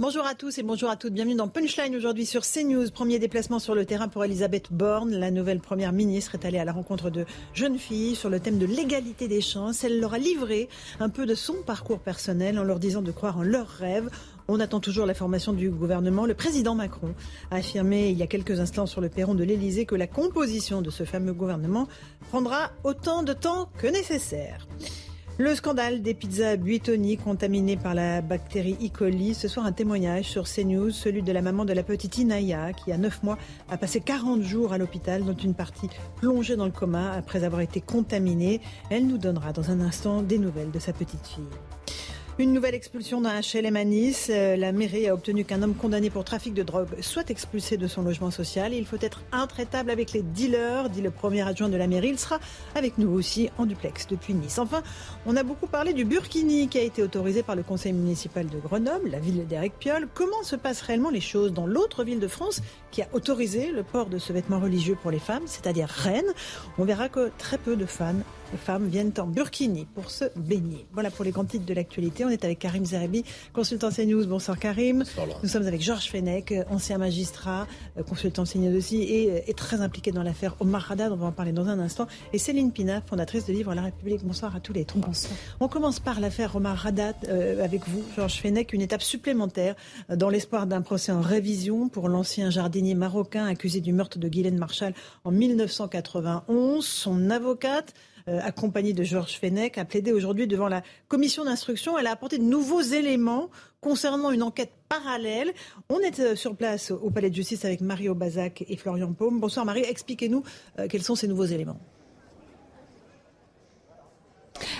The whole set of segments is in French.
Bonjour à tous et bonjour à toutes. Bienvenue dans Punchline aujourd'hui sur CNews. Premier déplacement sur le terrain pour Elisabeth Borne. La nouvelle première ministre est allée à la rencontre de jeunes filles sur le thème de l'égalité des chances. Elle leur a livré un peu de son parcours personnel en leur disant de croire en leurs rêves. On attend toujours la formation du gouvernement. Le président Macron a affirmé il y a quelques instants sur le perron de l'Elysée que la composition de ce fameux gouvernement prendra autant de temps que nécessaire. Le scandale des pizzas Buitoni contaminées par la bactérie E. coli. Ce soir, un témoignage sur CNews, celui de la maman de la petite Inaya, qui, à 9 mois, a passé 40 jours à l'hôpital, dont une partie plongée dans le coma après avoir été contaminée. Elle nous donnera dans un instant des nouvelles de sa petite fille. Une nouvelle expulsion d'un HLM à Nice. Euh, La mairie a obtenu qu'un homme condamné pour trafic de drogue soit expulsé de son logement social. Il faut être intraitable avec les dealers, dit le premier adjoint de la mairie. Il sera avec nous aussi en duplex depuis Nice. Enfin, on a beaucoup parlé du Burkini qui a été autorisé par le conseil municipal de Grenoble, la ville d'Éric Piolle. Comment se passent réellement les choses dans l'autre ville de France qui a autorisé le port de ce vêtement religieux pour les femmes, c'est-à-dire Rennes? On verra que très peu de les femmes viennent en burkini pour se baigner. Voilà pour les grands titres de l'actualité. On est avec Karim Zerebi, consultant CNews. Bonsoir Karim. Nous sommes avec Georges Fenech, ancien magistrat, euh, consultant CNews aussi, et, euh, et très impliqué dans l'affaire Omar Haddad. On va en parler dans un instant. Et Céline Pina, fondatrice de Livre La République. Bonsoir à tous les trois. On commence par l'affaire Omar Haddad euh, avec vous, Georges Fenech. Une étape supplémentaire euh, dans l'espoir d'un procès en révision pour l'ancien jardinier marocain accusé du meurtre de Guylaine Marshall en 1991. Son avocate euh, accompagnée de Georges Fenech, a plaidé aujourd'hui devant la commission d'instruction. Elle a apporté de nouveaux éléments concernant une enquête parallèle. On est euh, sur place au Palais de justice avec Mario Bazac et Florian Paume. Bonsoir Marie, expliquez-nous euh, quels sont ces nouveaux éléments.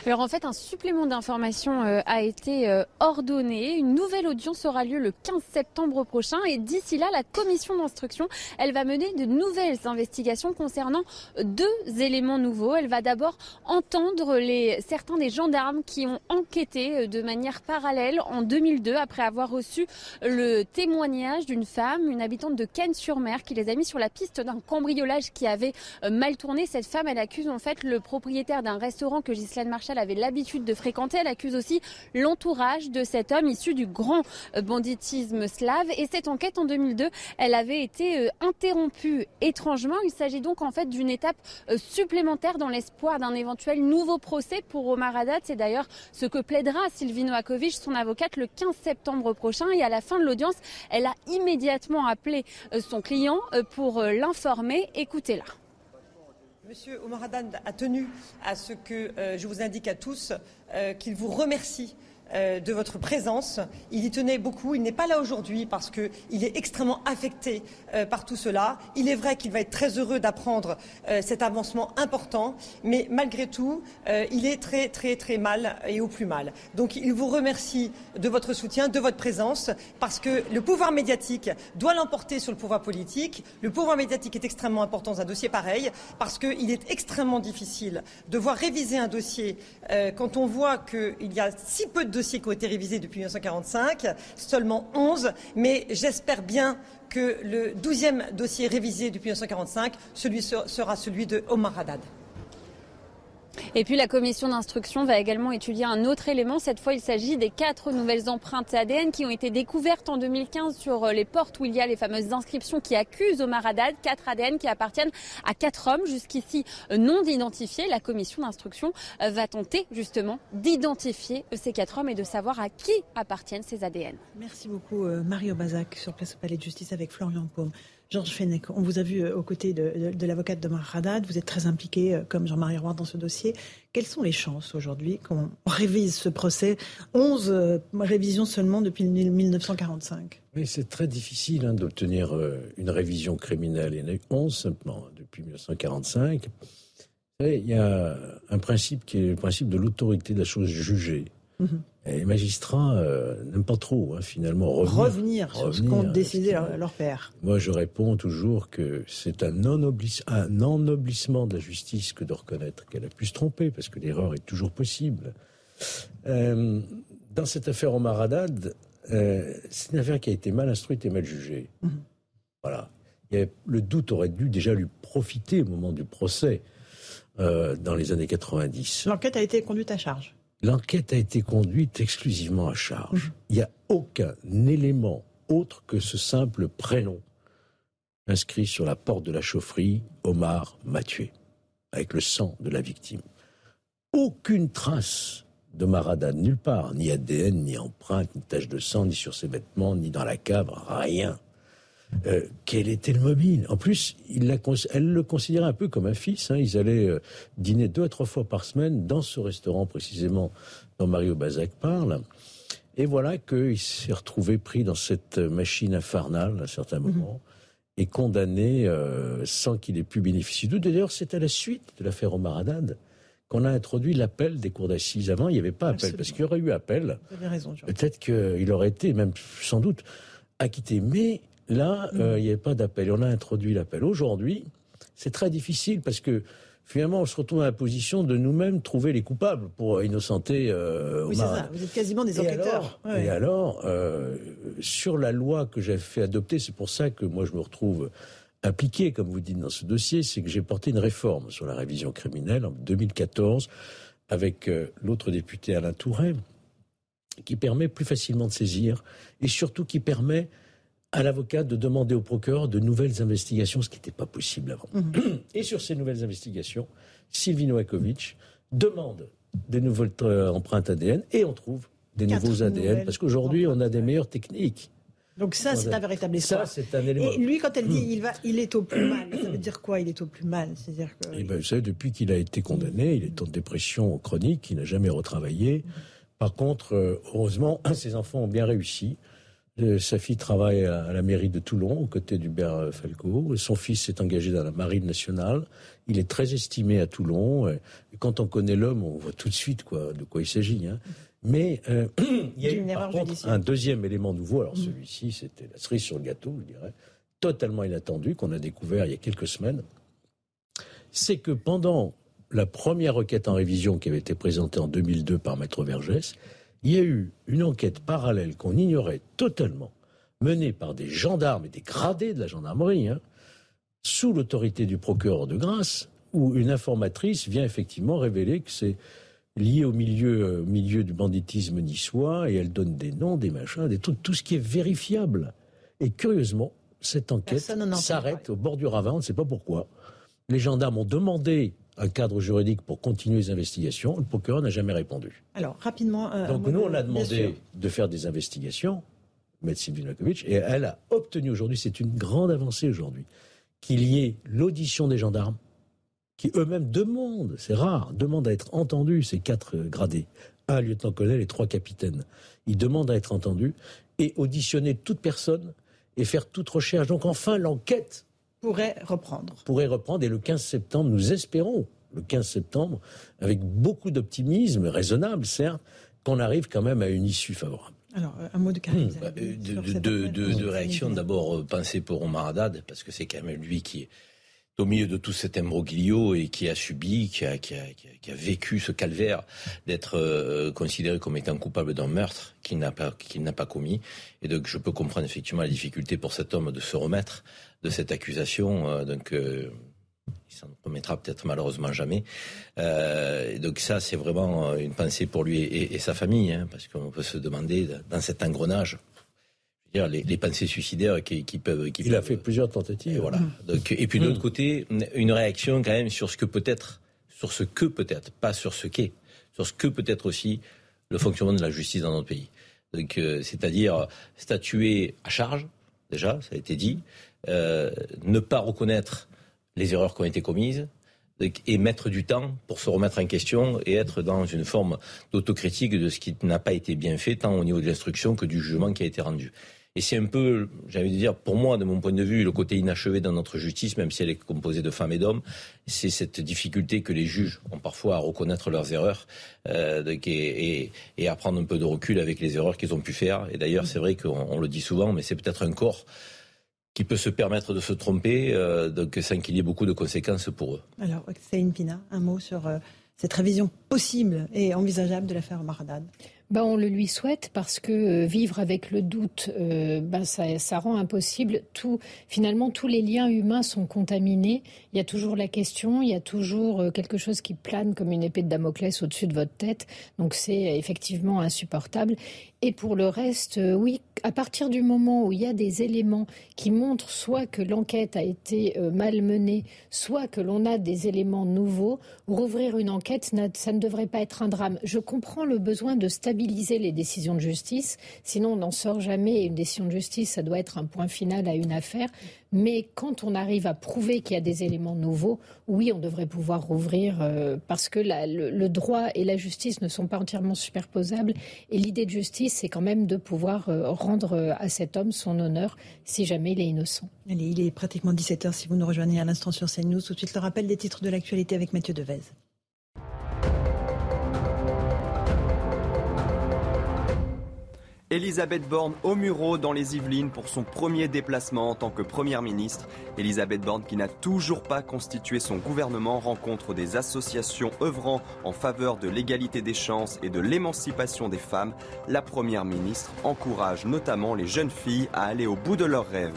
Alors en fait, un supplément d'information euh, a été euh, ordonné. Une nouvelle audience aura lieu le 15 septembre prochain et d'ici là, la commission d'instruction, elle va mener de nouvelles investigations concernant deux éléments nouveaux. Elle va d'abord entendre les, certains des gendarmes qui ont enquêté euh, de manière parallèle en 2002 après avoir reçu le témoignage d'une femme, une habitante de Cannes-sur-Mer, qui les a mis sur la piste d'un cambriolage qui avait euh, mal tourné. Cette femme, elle accuse en fait le propriétaire d'un restaurant que Marshall avait l'habitude de fréquenter. Elle accuse aussi l'entourage de cet homme issu du grand euh, banditisme slave. Et cette enquête en 2002, elle avait été euh, interrompue étrangement. Il s'agit donc en fait d'une étape euh, supplémentaire dans l'espoir d'un éventuel nouveau procès pour Omar Haddad. C'est d'ailleurs ce que plaidera Sylvie Noakovic, son avocate, le 15 septembre prochain. Et à la fin de l'audience, elle a immédiatement appelé son client pour l'informer. Écoutez-la. Monsieur Omar a tenu à ce que euh, je vous indique à tous euh, qu'il vous remercie euh, de votre présence. Il y tenait beaucoup. Il n'est pas là aujourd'hui parce qu'il est extrêmement affecté euh, par tout cela. Il est vrai qu'il va être très heureux d'apprendre euh, cet avancement important, mais malgré tout, il est très très très mal et au plus mal. Donc il vous remercie de votre soutien, de votre présence, parce que le pouvoir médiatique doit l'emporter sur le pouvoir politique. Le pouvoir médiatique est extrêmement important dans un dossier pareil, parce qu'il est extrêmement difficile de voir réviser un dossier quand on voit qu'il y a si peu de dossiers qui ont été révisés depuis 1945, seulement 11, mais j'espère bien que le 12e dossier révisé depuis 1945 celui sera celui de Omar Haddad. Et puis la commission d'instruction va également étudier un autre élément. Cette fois, il s'agit des quatre nouvelles empreintes ADN qui ont été découvertes en 2015 sur euh, les portes où il y a les fameuses inscriptions qui accusent Omar Haddad. Quatre ADN qui appartiennent à quatre hommes jusqu'ici euh, non identifiés. La commission d'instruction euh, va tenter justement d'identifier ces quatre hommes et de savoir à qui appartiennent ces ADN. Merci beaucoup Mario Bazac sur place au Palais de Justice avec Florian Paume. Georges Fenech, on vous a vu euh, aux côtés de, de, de l'avocate de Haddad. Vous êtes très impliqué, euh, comme Jean-Marie Roy, dans ce dossier. Quelles sont les chances aujourd'hui qu'on révise ce procès? 11 euh, révisions seulement depuis 1945. Oui, c'est très difficile hein, d'obtenir euh, une révision criminelle. Il y en a eu 11 simplement hein, depuis 1945. Vous savez, il y a un principe qui est le principe de l'autorité de la chose jugée. Mhm. Et les magistrats euh, n'aiment pas trop, hein, finalement, revenir, Revenir sur ce qu'ont décidé leur, leur père. Moi, je réponds toujours que c'est un, ennoblis- un ennoblissement de la justice que de reconnaître qu'elle a pu se tromper, parce que l'erreur est toujours possible. Euh, dans cette affaire Omar Haddad, euh, c'est une affaire qui a été mal instruite et mal jugée. Mhm. Voilà. Avait- le doute aurait dû déjà lui profiter au moment du procès euh, dans les années 90. L'enquête a été conduite à charge. L'enquête a été conduite exclusivement à charge. Il n'y a aucun élément autre que ce simple prénom inscrit sur la porte de la chaufferie, Omar m'a tué, avec le sang de la victime. Aucune trace de Haddad, nulle part, ni ADN, ni empreinte, ni tache de sang, ni sur ses vêtements, ni dans la cave, rien. Euh, quel était le mobile? En plus, il la elle le considérait un peu comme un fils. hein. Ils allaient euh, dîner deux à trois fois par semaine dans ce restaurant précisément dont Mario Bazac parle. Et voilà qu'il s'est retrouvé pris dans cette machine infernale à un certain moment et condamné euh, sans qu'il ait pu bénéficier d'eux. D'ailleurs, c'est à la suite de l'affaire Omar Haddad qu'on a introduit l'appel des cours d'assises. Avant, il n'y avait pas appel, Absolument. parce qu'il y aurait eu appel. Peut-être qu'il aurait été, même sans doute, acquitté. Mais là, euh, il n'y avait pas d'appel. On a introduit l'appel. Aujourd'hui, c'est très difficile parce que finalement, on se retrouve dans la position de nous-mêmes trouver les coupables pour innocenter euh, Oui, c'est ça. Vous êtes quasiment des Et enquêteurs. alors, Ouais. et alors, euh, sur la loi que j'ai fait adopter, c'est pour ça que moi je me retrouve impliqué, comme vous dites, dans ce dossier, c'est que j'ai porté une réforme sur la révision criminelle en 2014 avec euh, l'autre député Alain Tourret, qui permet plus facilement de saisir et surtout qui permet à l'avocat de demander au procureur de nouvelles investigations, ce qui n'était pas possible avant. Et sur ces nouvelles investigations, Sylvie Novakovic demande des nouvelles empreintes ADN et on trouve des Quatre nouveaux ADN parce qu'aujourd'hui on a des meilleures techniques. Donc ça, c'est un véritable Ça, espoir. c'est un élément. Et lui, quand elle dit il va, il est au plus mal, ça veut dire quoi Il est au plus mal, c'est-à-dire que Eh ben, vous savez, depuis qu'il a été condamné, il est en dépression chronique, il n'a jamais retravaillé. Par contre, euh, heureusement, ses enfants ont bien réussi. Euh, sa fille travaille à, la mairie de Toulon, aux côtés d'Hubert euh, Falco. Son fils s'est engagé dans la marine nationale. Il est très estimé à Toulon. Et quand on connaît l'homme, on voit tout de suite quoi, de quoi il s'agit. hein. Mais euh, il y a eu, par contre, judiciaire. un deuxième élément nouveau. Alors celui-ci, c'était la cerise sur le gâteau, je dirais, totalement inattendu, qu'on a découvert il y a quelques semaines c'est que pendant la première requête en révision qui avait été présentée en 2002 par Maître Vergès, il y a eu une enquête parallèle qu'on ignorait totalement, menée par des gendarmes et des gradés de la gendarmerie, hein, sous l'autorité du procureur de Grasse, où une informatrice vient effectivement révéler que c'est lié au milieu, euh, au milieu du banditisme niçois, et elle donne des noms, des machins, des trucs, tout ce qui est vérifiable. Et curieusement, cette enquête s'arrête au bord du ravin, on ne sait pas pourquoi. Les gendarmes ont demandé un cadre juridique pour continuer les investigations. Le procureur n'a jamais répondu. alors rapidement. euh, Donc nous, on a demandé de faire des investigations, Maître Sylvie Novakovic, et elle a obtenu aujourd'hui, c'est une grande avancée aujourd'hui, qu'il y ait l'audition des gendarmes, qui eux-mêmes demandent, c'est rare, demandent à être entendus, ces quatre euh, gradés, un lieutenant-colonel et trois capitaines. Ils demandent à être entendus et auditionner toute personne et faire toute recherche. Donc enfin, l'enquête pourrait reprendre. pourrait reprendre. Et le 15 septembre, nous espérons, le 15 septembre, avec beaucoup d'optimisme, raisonnable certes, qu'on arrive quand même à une issue favorable. Alors euh, un mot de Karim. Euh, de, réaction. D'abord, euh, penser pour Omar Haddad, parce que c'est quand même lui qui est au milieu de tout cet imbroglio et qui a subi, qui a, vécu ce calvaire d'être euh, considéré comme étant coupable d'un meurtre qu'il n'a pas, qu'il n'a pas commis. Et donc, je peux comprendre effectivement la difficulté pour cet homme de se remettre de cette accusation. euh, donc, euh, il s'en remettra peut-être malheureusement jamais. Euh, et donc ça, c'est vraiment une pensée pour lui et, sa famille, hein, parce qu'on peut se demander dans cet engrenage, les, les pensées suicidaires qui, qui peuvent. Qui Il a fait plusieurs tentatives. et voilà. Donc, et puis de l'autre côté, une réaction quand même sur ce que peut être, sur ce que peut être, pas sur ce qu'est, sur ce que peut être aussi le fonctionnement de la justice dans notre pays. Donc, euh, c'est-à-dire statuer à charge, déjà, ça a été dit, euh, ne pas reconnaître les erreurs qui ont été commises, et mettre du temps pour se remettre en question et être dans une forme d'autocritique de ce qui n'a pas été bien fait, tant au niveau de l'instruction que du jugement qui a été rendu. Et c'est un peu, j'avais dire, pour moi, de mon point de vue, le côté inachevé dans notre justice, même si elle est composée de femmes et d'hommes, c'est cette difficulté que les juges ont parfois à reconnaître leurs erreurs euh, et, à prendre un peu de recul avec les erreurs qu'ils ont pu faire. Et d'ailleurs, c'est vrai qu'on le dit souvent, mais c'est peut-être un corps qui peut se permettre de se tromper, euh, sans qu'il y ait beaucoup de conséquences pour eux. Alors, Céline Pina, un mot sur euh, cette révision possible et envisageable de l'affaire Maradad ben, on le lui souhaite parce que euh, vivre avec le doute, euh, ben, ça, rend impossible tout. Finalement, tous les liens humains sont contaminés. Il y a toujours la question, il y a toujours euh, quelque chose qui plane comme une épée de Damoclès au-dessus de votre tête. Donc c'est effectivement insupportable. Et pour le reste, euh, oui, à partir du moment où il y a des éléments qui montrent soit que l'enquête a été euh, mal menée, soit que l'on a des éléments nouveaux, rouvrir une enquête, ça ne devrait pas être un drame. Je comprends le besoin de stabiliser les décisions de justice, sinon on n'en sort jamais. Une décision de justice, ça doit être un point final à une affaire. Mais quand on arrive à prouver qu'il y a des éléments nouveaux, oui, on devrait pouvoir rouvrir euh, parce que le, droit et la justice ne sont pas entièrement superposables. Et l'idée de justice, c'est quand même de pouvoir euh, rendre euh, à cet homme son honneur si jamais il est innocent. Allez, il est pratiquement 17h si vous nous rejoignez à l'instant sur CNews. Tout de suite, le rappel des titres de l'actualité avec Mathieu Devez. Elisabeth Borne au Muro dans les Yvelines pour son premier déplacement en tant que Première ministre. Elisabeth Borne qui n'a toujours pas constitué son gouvernement rencontre des associations œuvrant en faveur de l'égalité des chances et de l'émancipation des femmes. La Première ministre encourage notamment les jeunes filles à aller au bout de leurs rêves.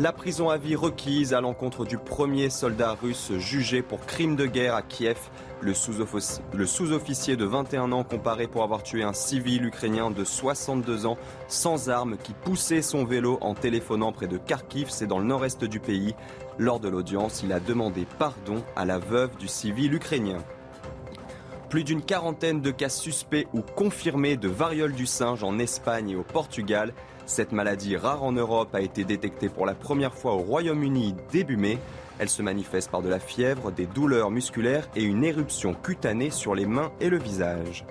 La prison à vie requise à l'encontre du premier soldat russe jugé pour crime de guerre à Kiev. Le sous-officier de 21 ans comparé pour avoir tué un civil ukrainien de 62 ans sans armes qui poussait son vélo en téléphonant près de Kharkiv, c'est dans le nord-est du pays. Lors de l'audience, il a demandé pardon à la veuve du civil ukrainien. Plus d'une quarantaine de cas suspects ou confirmés de variole du singe en Espagne et au Portugal. Cette maladie rare en Europe a été détectée pour la première fois au Royaume-Uni début mai. Elle se manifeste par de la fièvre, des douleurs musculaires et une éruption cutanée sur les mains et le visage.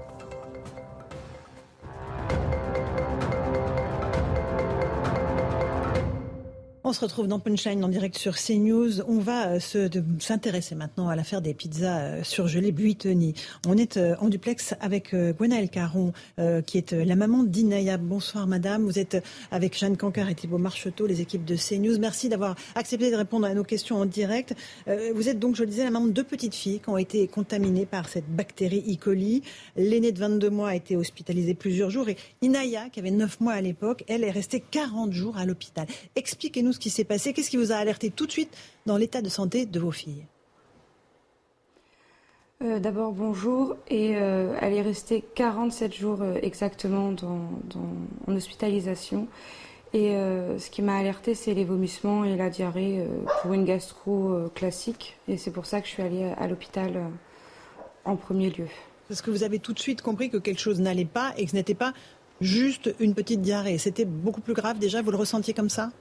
On se retrouve dans Punchline en direct sur CNews. On va euh, s'intéresser maintenant à l'affaire des pizzas euh, surgelées Buitoni. On est euh, en duplex avec Gwenaëlle Caron, qui est la maman d'Inaya. Bonsoir madame. Vous êtes avec Jeanne Cancar et Thibault Marcheteau, les équipes de CNews. Merci d'avoir accepté de répondre à nos questions en direct. Vous êtes donc, je le disais, la maman de deux petites filles qui ont été contaminées par cette bactérie E. coli. L'aînée de 22 mois a été hospitalisée plusieurs jours et Inaya, qui avait 9 mois à l'époque, elle est restée 40 jours à l'hôpital. Expliquez-nous ce qui s'est passé Qu'est-ce qui vous a alerté tout de suite dans l'état de santé de vos filles euh, D'abord, bonjour. Et euh, elle est restée 47 jours euh, exactement dans, en hospitalisation. Et ce qui m'a alerté, c'est les vomissements et la diarrhée pour une gastro classique. Et c'est pour ça que je suis allée à l'hôpital en premier lieu. Parce que vous avez tout de suite compris que quelque chose n'allait pas et que ce n'était pas juste une petite diarrhée. C'était beaucoup plus grave déjà, vous le ressentiez comme ça?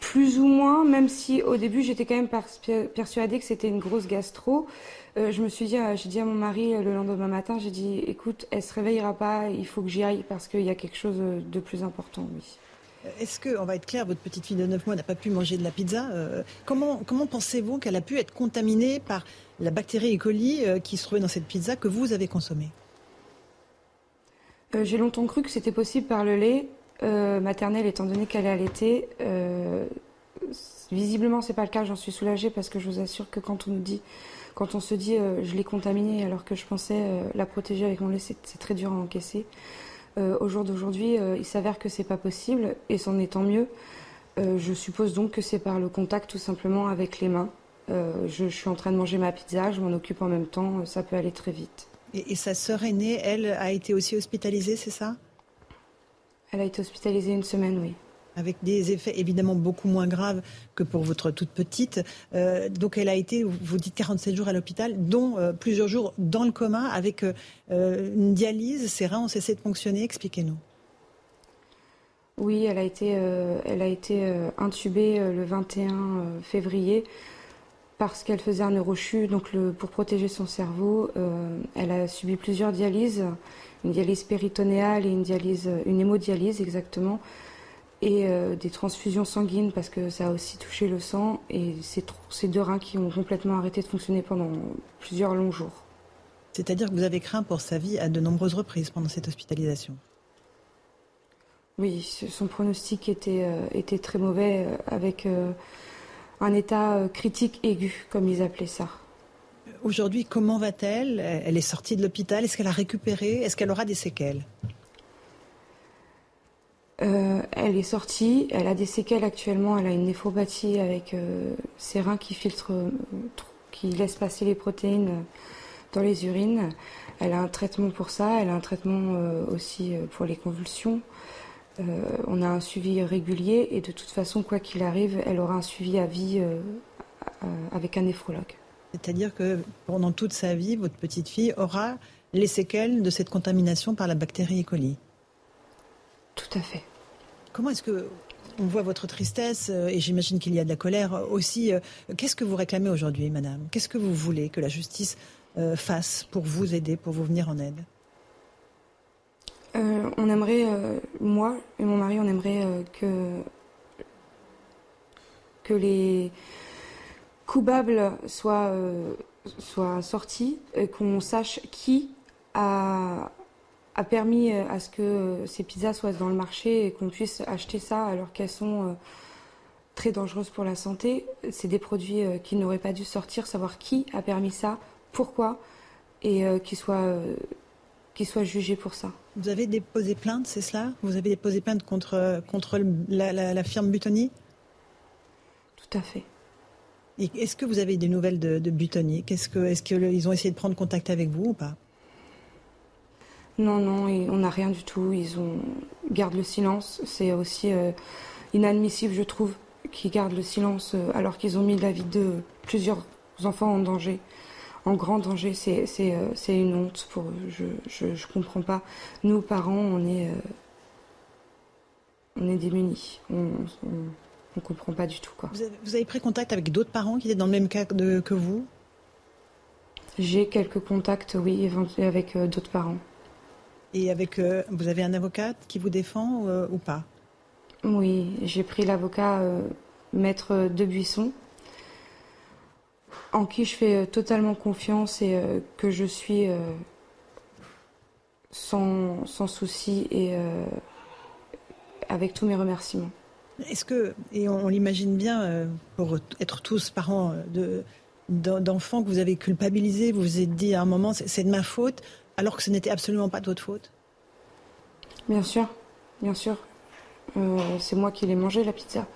Plus ou moins, même si au début j'étais quand même persuadée que c'était une grosse gastro. Euh, je me suis dit, euh, j'ai dit à mon mari euh, le lendemain matin, j'ai dit, écoute, elle se réveillera pas, il faut que j'y aille parce qu'il y a quelque chose de plus important, oui. Est-ce que, on va être clair, votre petite fille de 9 mois n'a pas pu manger de la pizza Comment, comment pensez-vous qu'elle a pu être contaminée par la bactérie E. coli qui se trouvait dans cette pizza que vous avez consommée? J'ai longtemps cru que c'était possible par le lait. Euh, maternelle étant donné qu'elle est allaitée. Euh, visiblement, c'est pas le cas. J'en suis soulagée parce que je vous assure que quand on dit, quand on se dit, euh, je l'ai contaminée alors que je pensais la protéger avec mon lait, c'est très dur à encaisser. au jour d'aujourd'hui, il s'avère que c'est pas possible et c'en est tant mieux. je suppose donc que c'est par le contact tout simplement avec les mains. Je, suis en train de manger ma pizza, je m'en occupe en même temps, ça peut aller très vite. Et, et sa sœur aînée, elle, a été aussi hospitalisée, c'est ça? Elle a été hospitalisée une semaine, oui. Avec des effets évidemment beaucoup moins graves que pour votre toute petite. Euh, donc elle a été, vous dites 47 jours à l'hôpital, dont euh, plusieurs jours dans le coma avec euh, une dialyse. Ses reins ont cessé de fonctionner. Expliquez-nous. Oui, elle a été, elle a été intubée le 21 février parce qu'elle faisait un neurochut. Donc le, pour protéger son cerveau, elle a subi plusieurs dialyses une dialyse péritonéale et une dialyse, une hémodialyse exactement, et des transfusions sanguines parce que ça a aussi touché le sang et c'est ces deux reins qui ont complètement arrêté de fonctionner pendant plusieurs longs jours. C'est-à-dire que vous avez craint pour sa vie à de nombreuses reprises pendant cette hospitalisation? Oui, son pronostic était, était très mauvais avec un état critique aigu, comme ils appelaient ça. Aujourd'hui, comment va-t-elle? Elle est sortie de l'hôpital. Est-ce qu'elle a récupéré? Est-ce qu'elle aura des séquelles? Euh, Elle est sortie. Elle a des séquelles actuellement. Elle a une néphropathie avec euh, ses reins qui filtrent, euh, qui laissent passer les protéines dans les urines. Elle a un traitement pour ça. Elle a un traitement aussi pour les convulsions. on a un suivi régulier et de toute façon, quoi qu'il arrive, elle aura un suivi à vie avec un néphrologue. C'est-à-dire que pendant toute sa vie, votre petite fille aura les séquelles de cette contamination par la bactérie E. coli. Tout à fait. Comment est-ce que on voit votre tristesse euh, et j'imagine qu'il y a de la colère aussi. Euh, qu'est-ce que vous réclamez aujourd'hui, madame? Qu'est-ce que vous voulez que la justice euh, fasse pour vous aider, pour vous venir en aide? On aimerait, moi et mon mari, on aimerait que que les coupables soient, euh, sortis, et qu'on sache qui a, a permis euh, à ce que ces pizzas soient dans le marché et qu'on puisse acheter ça alors qu'elles sont euh, très dangereuses pour la santé. C'est des produits qui n'auraient pas dû sortir, savoir qui a permis ça, pourquoi, et qu'ils soient, qu soient jugés pour ça. Vous avez déposé plainte, c'est cela? Vous avez déposé plainte contre, contre la, la firme Butoni? Tout à fait. Est-ce que vous avez des nouvelles de, de Butonnier Est-ce qu'ils ont essayé de prendre contact avec vous ou pas? Non, non, on n'a rien du tout. Ils ont gardent le silence. C'est aussi euh, inadmissible, je trouve, qu'ils gardent le silence euh, alors qu'ils ont mis la vie de plusieurs enfants en danger, en grand danger. C'est euh, une honte pour eux. Je ne comprends pas. Nous, parents, on est, on est démunis. Ne comprend pas du tout. Quoi. Vous, avez, pris contact avec d'autres parents qui étaient dans le même cas que vous? J'ai quelques contacts, oui, avec euh, d'autres parents. Et avec, euh, vous avez un avocat qui vous défend euh, ou pas? Oui, j'ai pris l'avocat Maître Debuisson, en qui je fais totalement confiance et que je suis sans, sans souci et avec tous mes remerciements. Est-ce que, et on, l'imagine bien, euh, pour être tous parents euh, d'enfants que vous avez culpabilisés, vous vous êtes dit à un moment, c'est de ma faute, alors que ce n'était absolument pas de votre faute? Bien sûr, bien sûr. Euh, c'est moi qui l'ai mangé, la pizza.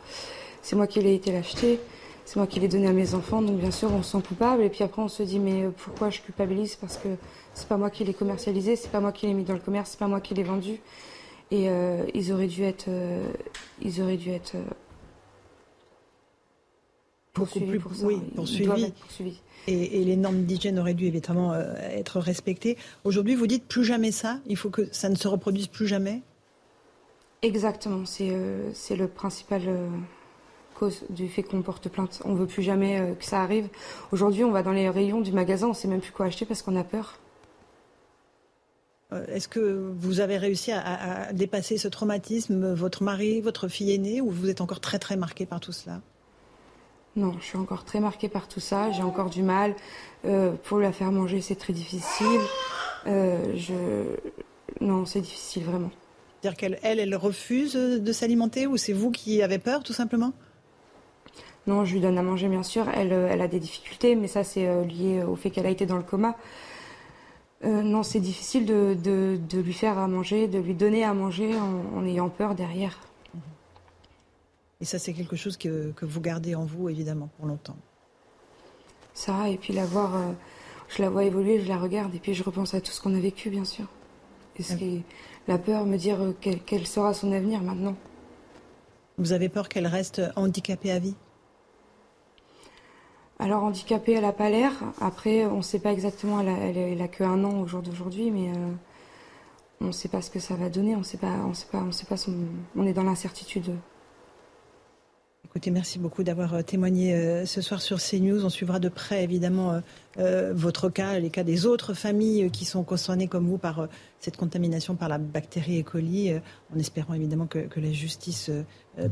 C'est moi qui l'ai été l'acheter. C'est moi qui l'ai donné à mes enfants. Donc, bien sûr, on se sent coupable. Et puis après, on se dit, mais pourquoi je culpabilise? Parce que c'est pas moi qui l'ai commercialisé, c'est pas moi qui l'ai mis dans le commerce, c'est pas moi qui l'ai vendu. Et euh, ils auraient dû être, euh, ils auraient dû être euh, poursuivis pour ça. Oui, poursuivis. Et, les normes d'hygiène auraient dû évidemment être respectées. Aujourd'hui, vous dites plus jamais ça. Il faut que ça ne se reproduise plus jamais. Exactement. C'est c'est le principal cause du fait qu'on porte plainte. On veut plus jamais que ça arrive. Aujourd'hui, on va dans les rayons du magasin, on sait même plus quoi acheter parce qu'on a peur. Euh, est-ce que vous avez réussi à, dépasser ce traumatisme, votre mari, votre fille aînée, ou vous êtes encore très très marqué par tout cela? Non, je suis encore très marquée par tout ça. J'ai encore du mal. Euh, pour la faire manger, c'est très difficile. Euh, je... Non, c'est difficile vraiment. C'est-à-dire qu'elle, elle, elle refuse de s'alimenter, ou c'est vous qui avez peur, tout simplement? Non, je lui donne à manger, bien sûr. Elle, elle a des difficultés, mais ça, c'est lié au fait qu'elle a été dans le coma. Euh, non, c'est difficile de, lui faire à manger, de lui donner à manger en, ayant peur derrière. Et ça, c'est quelque chose que, vous gardez en vous, évidemment, pour longtemps. Ça, et puis la voir, euh, je la vois évoluer, je la regarde, et puis je repense à tout ce qu'on a vécu, bien sûr. Et ce qui, la peur, me dire euh, quel sera son avenir maintenant. Vous avez peur qu'elle reste handicapée à vie? Alors handicapée, elle n'a pas l'air. Après, on ne sait pas exactement, elle a, que un an au jour d'aujourd'hui, mais euh, on ne sait pas ce que ça va donner. On sait pas, on sait pas, on sait pas. on est dans l'incertitude. Écoutez, merci beaucoup d'avoir euh, témoigné euh, ce soir sur CNews. On suivra de près, évidemment, votre cas, les cas des autres familles qui sont concernées comme vous par cette contamination par la bactérie E. coli, en espérant évidemment que, la justice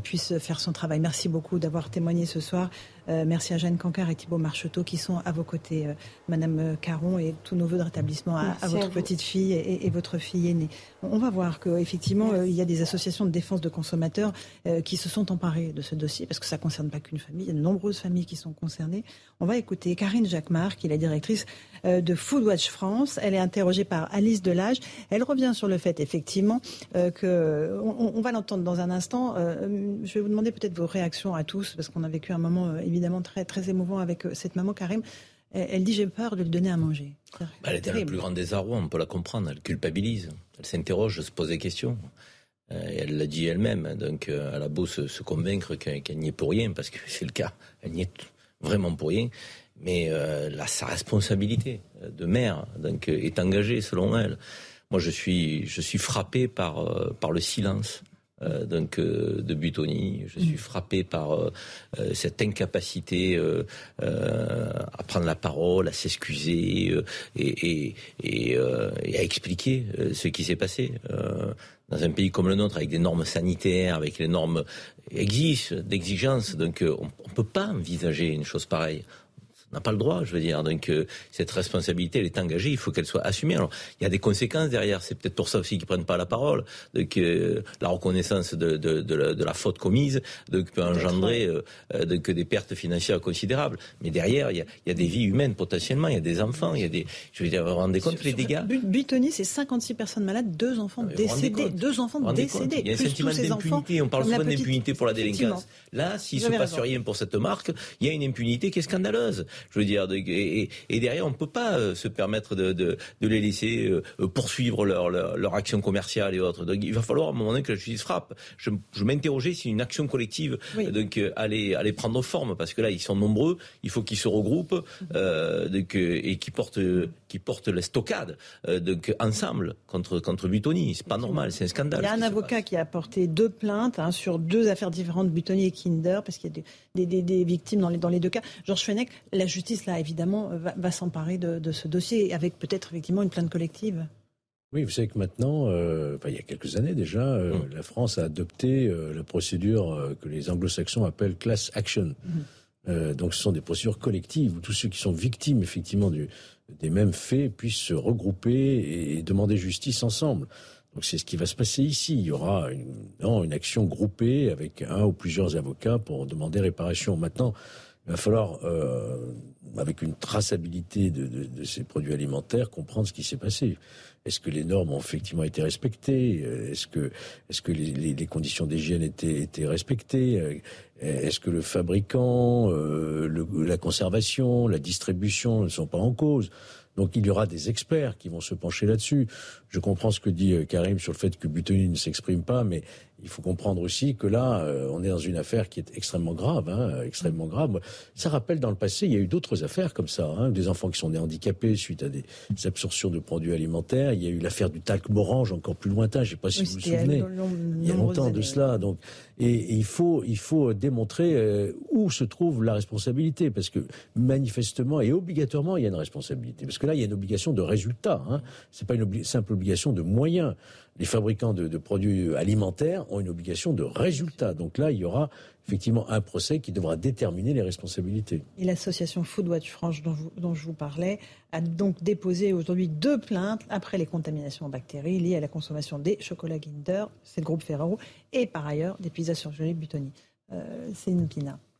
puisse faire son travail. Merci beaucoup d'avoir témoigné ce soir. Merci à Jeanne Cancard et Thibault Marcheteau qui sont à vos côtés, Madame Caron, et tous nos voeux de rétablissement à, votre petite fille et, votre fille aînée. On va voir qu'effectivement, il y a des associations de défense de consommateurs qui se sont emparées de ce dossier, parce que ça ne concerne pas qu'une famille, il y a de nombreuses familles qui sont concernées. On va écouter Karine Jacquemart, qui est la directrice de Foodwatch France. Elle est interrogée par Alice Delage. Elle revient sur le fait, effectivement, que on, va l'entendre dans un instant. je vais vous demander peut-être vos réactions à tous, parce qu'on a vécu un moment évidemment très, très émouvant avec cette maman Karim. Elle dit j'ai peur de lui donner à manger. Bah, elle est dans le plus grand désarroi, on peut la comprendre. Elle culpabilise, elle s'interroge, se pose des questions. Euh, elle l'a dit elle-même, hein, donc euh, elle a beau se, convaincre qu'elle n'y est pour rien, parce que c'est le cas, elle n'y est vraiment pour rien, mais euh, sa responsabilité de donc, est engagée selon elle. Moi, je suis, je suis frappé par, par le silence euh, donc euh, de Butoni. Je suis frappé par euh, cette incapacité à prendre la parole, à s'excuser et, et, à expliquer ce qui s'est passé. dans un pays comme le nôtre, avec des normes sanitaires, avec les normes d'exigence, donc on ne peut pas envisager une chose pareille n'a pas le droit, je veux dire. Donc euh, cette responsabilité, elle est engagée, il faut qu'elle soit assumée. Alors il y a des conséquences derrière, c'est peut-être pour ça aussi qu'ils prennent pas la parole. Donc euh, la reconnaissance de, de, de, la, de, la, faute commise donc, peut engendrer euh, donc, des pertes financières considérables. Mais derrière, il y, a, il y, a, des vies humaines potentiellement, il y a des enfants, il y a des... Je veux dire, vous vous rendez compte les dégâts Butoni, c'est 56 personnes malades, deux enfants décédés. Deux enfants décédés. Il y a un sentiment d'impunité, on parle souvent d'impunité pour la délinquance. Là, s'il ne se passe rien pour cette marque, il y a une impunité qui est scandaleuse. Je veux dire, et, derrière, on ne peut pas euh, se permettre de, de, les laisser euh, euh, poursuivre leur, leur, action commerciale et autres. Donc, il va falloir à un moment donné que la justice frappe. Je, je m'interrogeais si une action collective donc, allait, allait prendre forme, parce que là, ils sont nombreux, il faut qu'ils se regroupent donc, et qu'ils portent, qui portent la stockade donc, ensemble contre, contre Butoni. C'est pas normal, c'est un scandale. Il y a un avocat qui a porté deux plaintes hein, sur deux affaires différentes, Butoni et Kinder, parce qu'il y a des, des, des, victimes dans les, dans les deux cas. Georges Fenech, la justice, là, évidemment, va, s'emparer de, ce dossier avec peut-être effectivement une plainte collective. Oui, vous savez que maintenant, euh, il y a quelques années déjà, euh, mmh. la France a adopté euh, la procédure que les anglo-saxons appellent class action. Mmh. donc ce sont des procédures collectives où tous ceux qui sont victimes effectivement des mêmes faits puissent se regrouper et, demander justice ensemble. Donc c'est ce qui va se passer ici. Il y aura une, une action groupée avec un ou plusieurs avocats pour demander réparation. Maintenant, il va falloir, euh, avec une traçabilité de, de, de, ces produits alimentaires, comprendre ce qui s'est passé. Est-ce que les normes ont effectivement été respectées? Est-ce que, est-ce que les, les, les conditions d'hygiène étaient, étaient respectées? Est-ce que le fabricant, euh, le, la conservation, la distribution ne sont pas en cause? Donc il y aura des experts qui vont se pencher là-dessus. Je comprends ce que dit euh, Karim sur le fait que Butoni ne s'exprime pas, mais il faut comprendre aussi que là, euh, on est dans une affaire qui est extrêmement grave, hein, extrêmement grave. Ça rappelle dans le passé, il y a eu d'autres affaires comme ça, hein, des enfants qui sont nés handicapés suite à des, absorptions de produits alimentaires. Il y a eu l'affaire du talc morange encore plus lointain. Je ne sais pas si vous vous souvenez. Il y a longtemps de cela. Donc, et, il faut, il faut démontrer euh, où se trouve la responsabilité, parce que manifestement et obligatoirement, il y a une responsabilité. Parce que là, il y a une obligation de résultat. Hein. C'est pas une simple obligation de moyens les fabricants de, produits alimentaires ont une obligation de résultat. Donc là, il y aura effectivement un procès qui devra déterminer les responsabilités. Et l'association Foodwatch France dont, je vous parlais a donc déposé aujourd'hui deux plaintes après les contaminations en bactéries liées à la consommation des chocolats Kinder, c'est le groupe Ferraro, et par ailleurs des pizzas surgelées Butoni. Euh.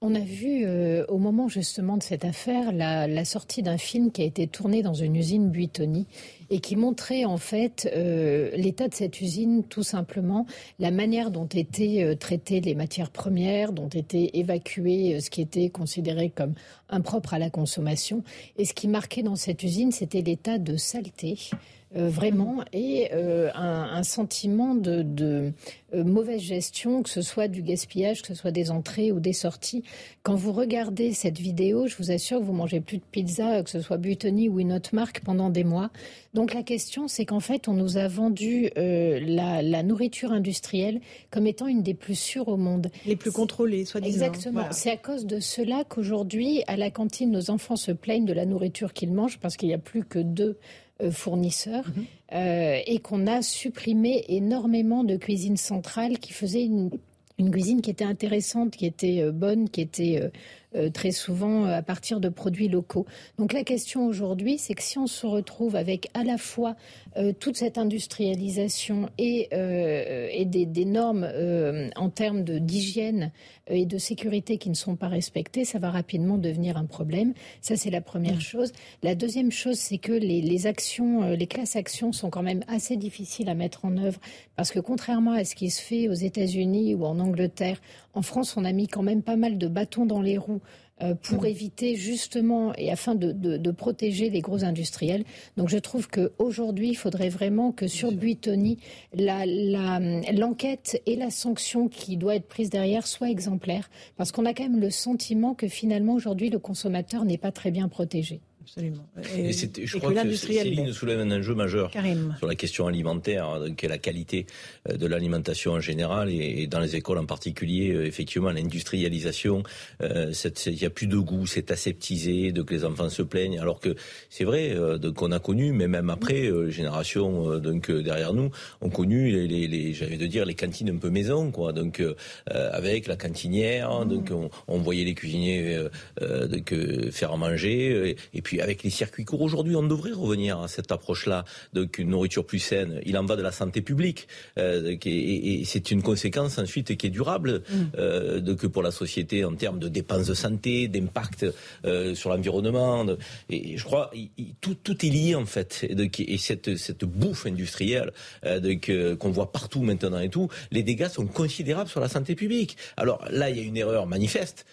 On a vu euh, au moment justement de cette affaire la, sortie d'un film qui a été tourné dans une usine Buitoni et qui montrait en fait euh, l'état de cette usine, tout simplement, la manière dont étaient euh, traitées les matières premières, dont était évacué ce qui était considéré comme impropre à la consommation. Et ce qui marquait dans cette usine, c'était l'état de saleté. Vraiment, et un, sentiment de, de mauvaise gestion, que ce soit du gaspillage, que ce soit des entrées ou des sorties, Quand vous regardez cette vidéo, je vous assure que vous mangez plus de pizza, que ce soit Butoni ou une autre marque, pendant des mois. Donc la question, c'est qu'en fait, on nous a vendu euh, la, nourriture industrielle comme étant une des plus sûres au monde. Les plus contrôlées, soit disant. Exactement. C'est à cause de cela qu'aujourd'hui, à la cantine, nos enfants se plaignent de la nourriture qu'ils mangent parce qu'il n'y a plus que deux euh, fournisseurs mhm. euh, et qu'on a supprimé énormément de cuisines centrales qui faisaient une, une cuisine qui était intéressante, qui était euh, bonne, qui était euh, très souvent euh, à partir de produits locaux. Donc la question aujourd'hui, c'est que si on se retrouve avec à la fois euh, toute cette industrialisation et, et des, des, normes en termes d'hygiène et de sécurité qui ne sont pas respectées, ça va rapidement devenir un problème. Ça, c'est la première mmh. chose. La deuxième chose, c'est que les, les actions, les classes actions sont quand même assez difficiles à mettre en œuvre parce que contrairement à ce qui se fait aux États-Unis ou en Angleterre, en France, on a mis quand même pas mal de bâtons dans les roues euh, pour mmh. éviter justement et afin de, protéger les gros industriels. Donc je trouve qu'aujourd'hui, il faudrait vraiment que sur Buitoni, l'enquête et la sanction qui doit être prise derrière soient exemplaires, parce qu'on a quand même le sentiment que finalement aujourd'hui le consommateur n'est pas très bien protégé. Absolument. Et, je crois que, Céline soulève un enjeu majeur sur la question alimentaire, hein, qui est la qualité euh, de l'alimentation en général et, dans les écoles en particulier. Euh, effectivement, l'industrialisation, euh, il n'y a plus de goût, c'est aseptisé, donc les enfants se plaignent. Alors que c'est vrai qu'on a connu, mais même après, les générations donc derrière nous ont connu les, les, j'avais de dire les cantines un peu maison, quoi. Donc avec la cantinière, donc on, voyait les cuisiniers donc faire à manger et, et puis avec les circuits courts aujourd'hui, on devrait revenir à cette approche-là, donc une nourriture plus saine. Il en va de la santé publique, euh, et, c'est une conséquence ensuite qui est durable mm. euh, donc pour la société en termes de dépenses de santé, d'impact euh, sur l'environnement. Et je crois tout, tout est lié en fait. Et, cette, cette bouffe industrielle qu'on voit partout maintenant et tout, les dégâts sont considérables sur la santé publique. Alors là, il y a une erreur manifeste,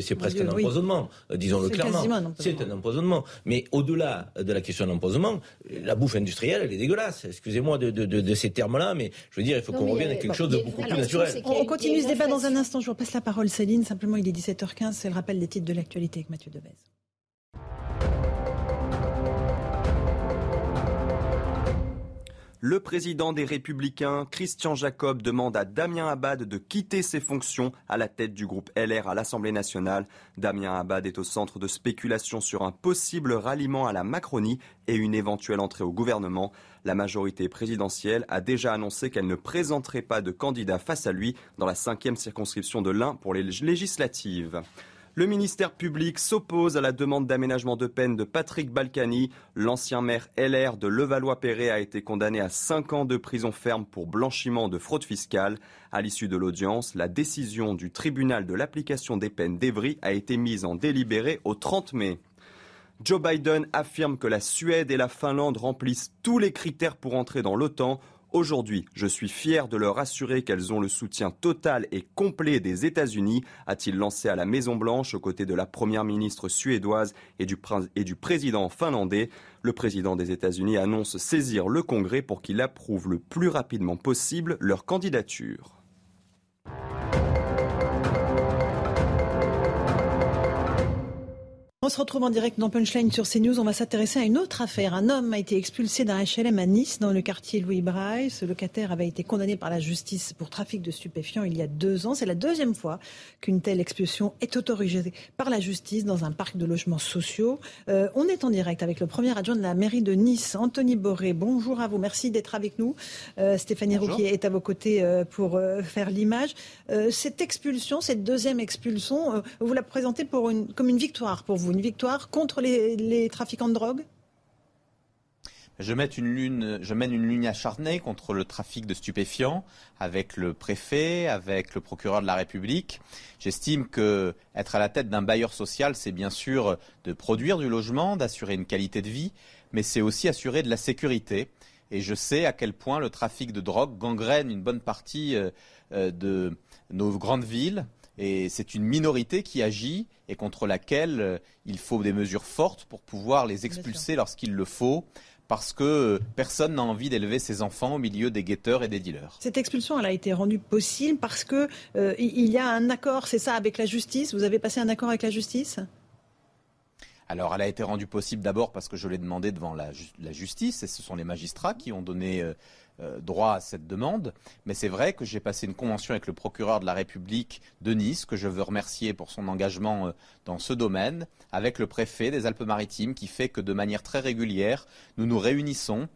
c'est presque un empoisonnement, disons-le clairement. C'est un empoisonnement. Mais au-delà de la question de l'empoisonnement, la bouffe industrielle, elle est dégueulasse. Excusez-moi de, ces termes-là, mais je veux dire, il faut qu'on revienne à quelque chose de beaucoup plus naturel. On continue ce débat dans un instant. Je vous repasse la parole, Céline. Simplement, il est 17h15. C'est le rappel des titres de l'actualité avec Mathieu Devez. Le président des Républicains, Christian Jacob, demande à Damien Abad de quitter ses fonctions à la tête du groupe LR à l'Assemblée nationale. Damien Abad est au centre de spéculations sur un possible ralliement à la Macronie et une éventuelle entrée au gouvernement. La majorité présidentielle a déjà annoncé qu'elle ne présenterait pas de candidat face à lui dans la cinquième circonscription de l'Ain pour les législatives. Le ministère public s'oppose à la demande d'aménagement de peine de Patrick Balkany. L'ancien maire LR de Levallois-Perret a été condamné à 5 ans de prison ferme pour blanchiment de fraude fiscale. À l'issue de l'audience, la décision du tribunal de l'application des peines d'Evry a été mise en délibéré au 30 mai. Joe Biden affirme que la Suède et la Finlande remplissent tous les critères pour entrer dans l'OTAN. Aujourd'hui, je suis fier de leur assurer qu'elles ont le soutien total et complet des États-Unis, a-t-il lancé à la Maison-Blanche aux côtés de la première ministre suédoise et du, président finlandais. Le président des États-Unis annonce saisir le Congrès pour qu'il approuve le plus rapidement possible leur candidature. On se retrouve en direct dans Punchline sur CNews. On va s'intéresser à une autre affaire. Un homme a été expulsé d'un HLM à Nice, dans le quartier Louis Braille. Ce locataire avait été condamné par la justice pour trafic de stupéfiants il y a deux ans. C'est la deuxième fois qu'une telle expulsion est autorisée par la justice dans un parc de logements sociaux. Euh, on est en direct avec le premier adjoint de la mairie de Nice, Anthony Boré. Bonjour à vous. Merci d'être avec nous. Euh, Stéphanie Rouquier est à vos côtés euh, pour faire l'image. cette expulsion, cette deuxième expulsion, vous la présentez pour une, comme une victoire pour vous une victoire contre les, trafiquants de drogue? Je, une je mène une ligne acharnée contre le trafic de stupéfiants avec le préfet, avec le procureur de la République. J'estime que être à la tête d'un bailleur social, c'est bien sûr de produire du logement, d'assurer une qualité de vie, mais c'est aussi assurer de la sécurité. Et je sais à quel point le trafic de drogue gangrène une bonne partie euh, euh, de nos grandes villes, et c'est une minorité qui agit et contre laquelle euh, il faut des mesures fortes pour pouvoir les expulser lorsqu'il le faut. parce que personne n'a envie d'élever ses enfants au milieu des guetteurs et des dealers. Cette expulsion, elle a été rendue possible parce que euh, il y a un accord, c'est ça, avec la justice? Vous avez passé un accord avec la justice? Alors, elle a été rendue possible d'abord parce que je l'ai demandé devant la, justice, et ce sont les magistrats qui ont donné euh, euh, droit à cette demande. Mais c'est vrai que j'ai passé une convention avec le procureur de la République de Nice, que je veux remercier pour son engagement euh, dans ce domaine, avec le préfet des Alpes-Maritimes, qui fait que de manière très régulière, nous nous réunissons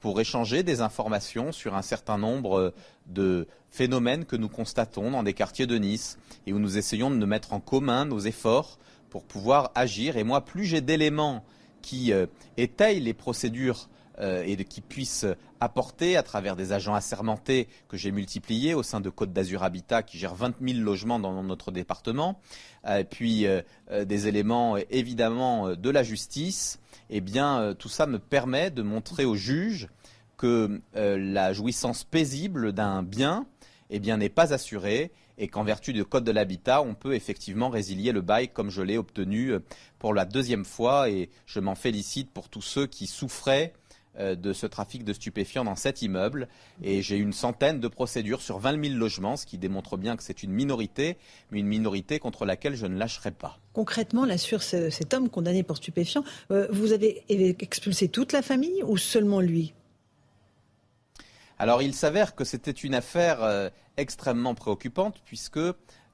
pour échanger des informations sur un certain nombre euh, de phénomènes que nous constatons dans des quartiers de Nice et où nous essayons de mettre en commun nos efforts pour pouvoir agir. Et moi, plus j'ai d'éléments qui étayent les procédures euh, et de, qui puissent apporter à travers des agents assermentés que j'ai multipliés au sein de Côte d'Azur Habitat qui gère 20 000 logements dans notre département, euh, puis euh, des éléments évidemment de la justice, eh bien tout ça me permet de montrer aux juges que la jouissance paisible d'un bien eh bien n'est pas assurée et qu'en vertu du code de l'habitat, on peut effectivement résilier le bail comme je l'ai obtenu pour la deuxième fois. Et je m'en félicite pour tous ceux qui souffraient de ce trafic de stupéfiants dans cet immeuble. Et j'ai une centaine de procédures sur 20 000 logements, ce qui démontre bien que c'est une minorité, mais une minorité contre laquelle je ne lâcherai pas. Concrètement, là, sur cet homme condamné pour stupéfiants, euh, vous avez expulsé toute la famille ou seulement lui? Alors il s'avère que c'était une affaire euh, extrêmement préoccupante puisque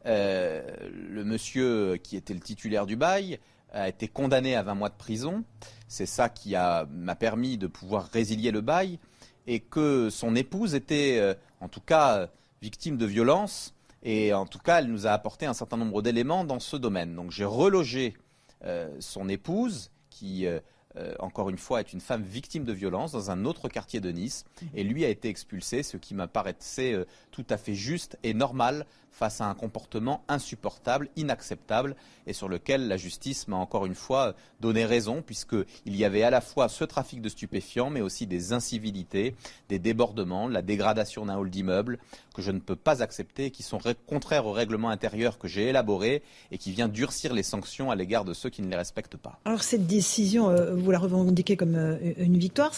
le monsieur qui était le titulaire du bail a été condamné à 20 mois de prison. C'est ça qui m'a permis de pouvoir résilier le bail et que son épouse était, euh, en tout cas, euh, victime de violence. Et en tout cas, elle nous a apporté un certain nombre d'éléments dans ce domaine. Donc j'ai relogé euh, son épouse, qui encore une fois est une femme victime de violence, dans un autre quartier de Nice. Et lui a été expulsé, ce qui m'apparaissait tout à fait juste et normal face à un comportement insupportable, inacceptable, et sur lequel la justice m'a encore une fois donné raison, puisqu'il y avait à la fois ce trafic de stupéfiants, mais aussi des incivilités, des débordements, la dégradation d'un hall d'immeuble, que je ne peux pas accepter, qui sont contraires au règlement intérieur que j'ai élaboré, et qui vient durcir les sanctions à l'égard de ceux qui ne les respectent pas. Alors cette décision, euh, vous la revendiquez comme euh, une victoire.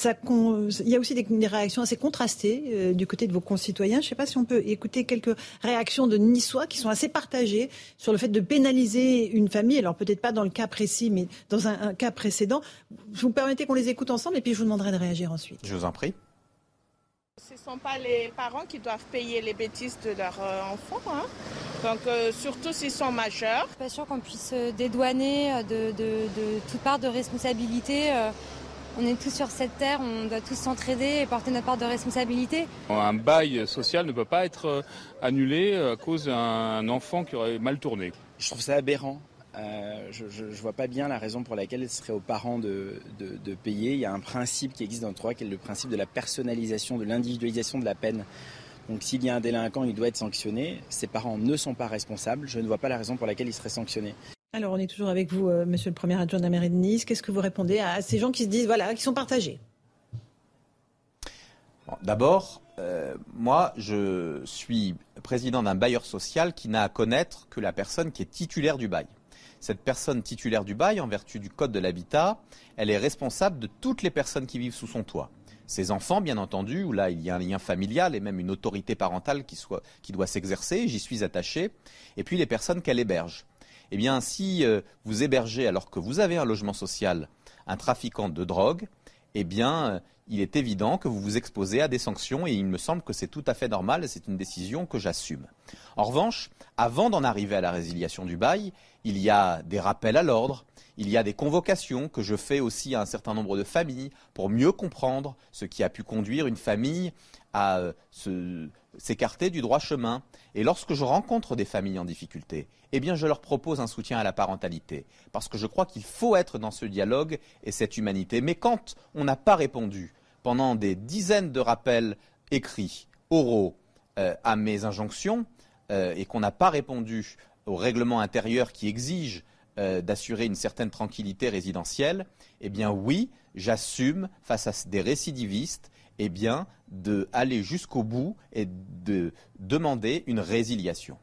Il y a aussi des, réactions assez contrastées euh, du côté de vos concitoyens. Je ne sais pas si on peut écouter quelques réactions de Niçois qui sont assez partagées sur le fait de pénaliser une famille. Alors peut-être pas dans le cas précis, mais dans un, cas précédent. Vous me permettez qu'on les écoute ensemble et puis je vous demanderai de réagir ensuite. Je vous en prie. Ce ne sont pas les parents qui doivent payer les bêtises de leurs euh, enfants. Hein. Donc, euh, surtout s'ils sont majeurs. Je suis pas sûr qu'on puisse euh, dédouaner de, de, de toute part de responsabilité on est tous sur cette terre, on doit tous s'entraider et porter notre part de responsabilité. Un bail social ne peut pas être euh, annulé à cause d'un enfant qui aurait mal tourné. Je trouve ça aberrant. Euh, je ne vois pas bien la raison pour laquelle ce serait aux parents de, payer. Il y a un principe qui existe dans le droit qui est le principe de la personnalisation, de l'individualisation de la peine. Donc s'il y a un délinquant, il doit être sanctionné. Ses parents ne sont pas responsables. Je ne vois pas la raison pour laquelle il serait sanctionné. Alors, on est toujours avec vous, euh, monsieur le premier adjoint de la mairie de Nice. Qu'est-ce que vous répondez à ces gens qui se disent, voilà, qui sont partagés? D'abord, euh, moi, je suis président d'un bailleur social qui n'a à connaître que la personne qui est titulaire du bail. Cette personne titulaire du bail, en vertu du Code de l'habitat, elle est responsable de toutes les personnes qui vivent sous son toit. Ses enfants, bien entendu, où là il y a un lien familial et même une autorité parentale qui, doit s'exercer, j'y suis attaché, et puis les personnes qu'elle héberge eh bien, si euh, vous hébergez, alors que vous avez un logement social, un trafiquant de drogue, eh bien, euh, il est évident que vous vous exposez à des sanctions et il me semble que c'est tout à fait normal et c'est une décision que j'assume. En revanche, avant d'en arriver à la résiliation du bail, il y a des rappels à l'ordre, il y a des convocations que je fais aussi à un certain nombre de familles pour mieux comprendre ce qui a pu conduire une famille à euh, s'écarter du droit chemin. Et lorsque je rencontre des familles en difficulté, eh je leur propose un soutien à la parentalité, parce que je crois qu'il faut être dans ce dialogue et cette humanité. Mais quand on n'a pas répondu pendant des dizaines de rappels écrits, oraux, euh, à mes injonctions, euh, et qu'on n'a pas répondu au règlement intérieur qui exige euh, d'assurer une certaine tranquillité résidentielle, eh bien oui, j'assume face à des récidivistes eh bien, d'aller jusqu'au bout et de demander une résiliation.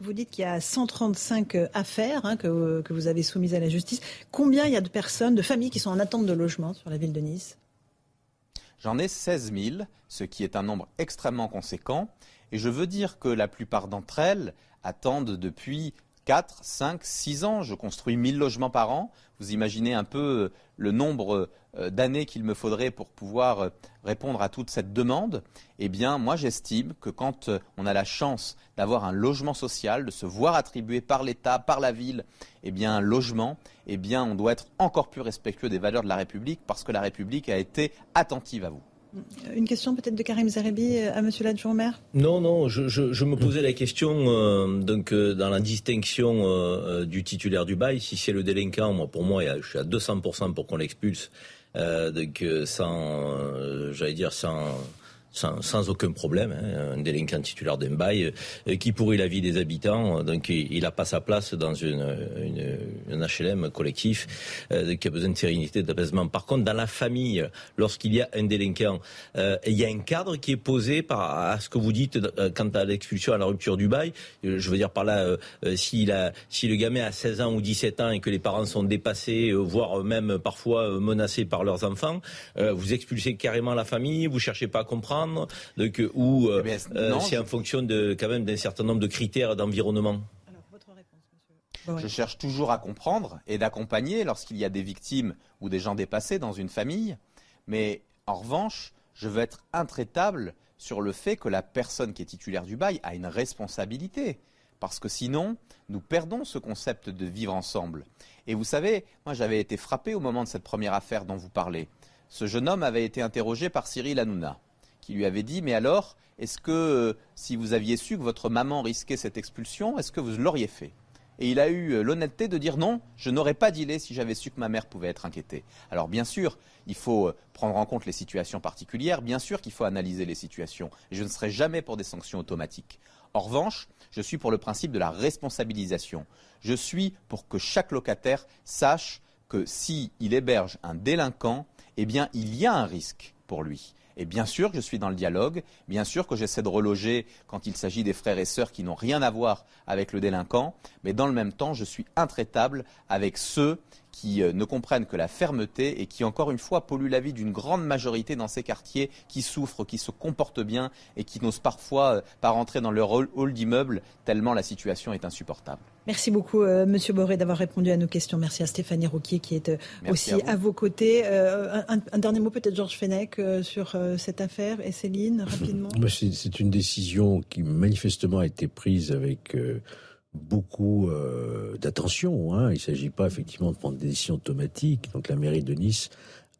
Vous dites qu'il y a 135 affaires hein, que, que vous avez soumises à la justice. Combien il y a de personnes, de familles qui sont en attente de logement sur la ville de Nice? J'en ai 16 000, ce qui est un nombre extrêmement conséquent. Et je veux dire que la plupart d'entre elles attendent depuis 4, 5, 6 ans. Je construis 1000 logements par an. Vous imaginez un peu le nombre d'années qu'il me faudrait pour pouvoir euh, répondre à toute cette demande. Eh bien, moi, j'estime que quand on a la chance d'avoir un logement social, de se voir attribué par l'État, par la ville, eh bien, un logement, eh bien, on doit être encore plus respectueux des valeurs de la République parce que la République a été attentive à vous. Une question peut-être de Karim Zarebi euh, à Monsieur l'adjoint maire Non, non, je, me posais la question euh, donc euh, dans la distinction du titulaire du bail, si c'est le délinquant, moi pour moi, je suis à 200% pour qu'on l'expulse, donc sans, j'allais dire sans sans, aucun problème, hein, un délinquant titulaire d'un bail euh, qui pourrit la vie des habitants, donc il n'a pas sa place dans une, une, un HLM collectif euh, qui a besoin de sérénité, d'apaisement. Par contre, dans la famille, lorsqu'il y a un délinquant, euh, il y a un cadre qui est posé par à ce que vous dites quant à l'expulsion, à la rupture du bail. Je veux dire par là, s'il a, si le gamin a 16 ans ou 17 ans et que les parents sont dépassés, voire même parfois menacés par leurs enfants, vous expulsez carrément la famille, vous cherchez pas à comprendre donc, ou euh, eh euh, c'est en fonction de, quand même d'un certain nombre de critères d'environnement je cherche toujours à comprendre et d'accompagner lorsqu'il y a des victimes ou des gens dépassés dans une famille, mais en revanche, je veux être intraitable sur le fait que la personne qui est titulaire du bail a une responsabilité. Parce que sinon, nous perdons ce concept de vivre ensemble. Et vous savez, moi j'avais été frappé au moment de cette première affaire dont vous parlez. Ce jeune homme avait été interrogé par Cyril Hanouna qui lui avait dit Mais alors, est-ce que euh, si vous aviez su que votre maman risquait cette expulsion, est-ce que vous l'auriez fait? Et il a eu euh, l'honnêteté de dire non, je n'aurais pas dealé si j'avais su que ma mère pouvait être inquiétée. Alors bien sûr, il faut euh, prendre en compte les situations particulières, bien sûr qu'il faut analyser les situations, je ne serai jamais pour des sanctions automatiques. En revanche, je suis pour le principe de la responsabilisation. Je suis pour que chaque locataire sache que s'il héberge un délinquant, eh bien il y a un risque pour lui. Et bien sûr que je suis dans le dialogue, bien sûr que j'essaie de reloger quand il s'agit des frères et sœurs qui n'ont rien à voir avec le délinquant, mais dans le même temps, je suis intraitable avec ceux qui euh, ne comprennent que la fermeté et qui, encore une fois, polluent la vie d'une grande majorité dans ces quartiers qui souffrent, qui se comportent bien et qui n'osent parfois euh, pas rentrer dans leur hall d'immeuble tellement la situation est insupportable. Merci beaucoup, euh, Monsieur Boré, d'avoir répondu à nos questions. Merci à Stéphanie Rouquier qui est aussi à, vos côtés. Un, dernier mot peut-être, Georges Fenech, sur cette affaire. Et Céline, rapidement. C'est une décision qui manifestement a été prise avec beaucoup euh, d'attention. Hein. Il ne s'agit pas effectivement de prendre des décisions automatiques. Donc la mairie de Nice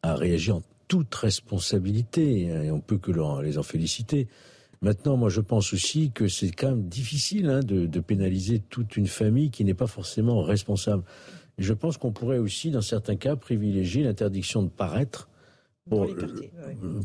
a réagi en toute responsabilité hein, et on peut que les en féliciter. Maintenant, moi, je pense aussi que c'est quand même difficile hein, de, de, pénaliser toute une famille qui n'est pas forcément responsable. Je pense qu'on pourrait aussi, dans certains cas, privilégier l'interdiction de paraître pour,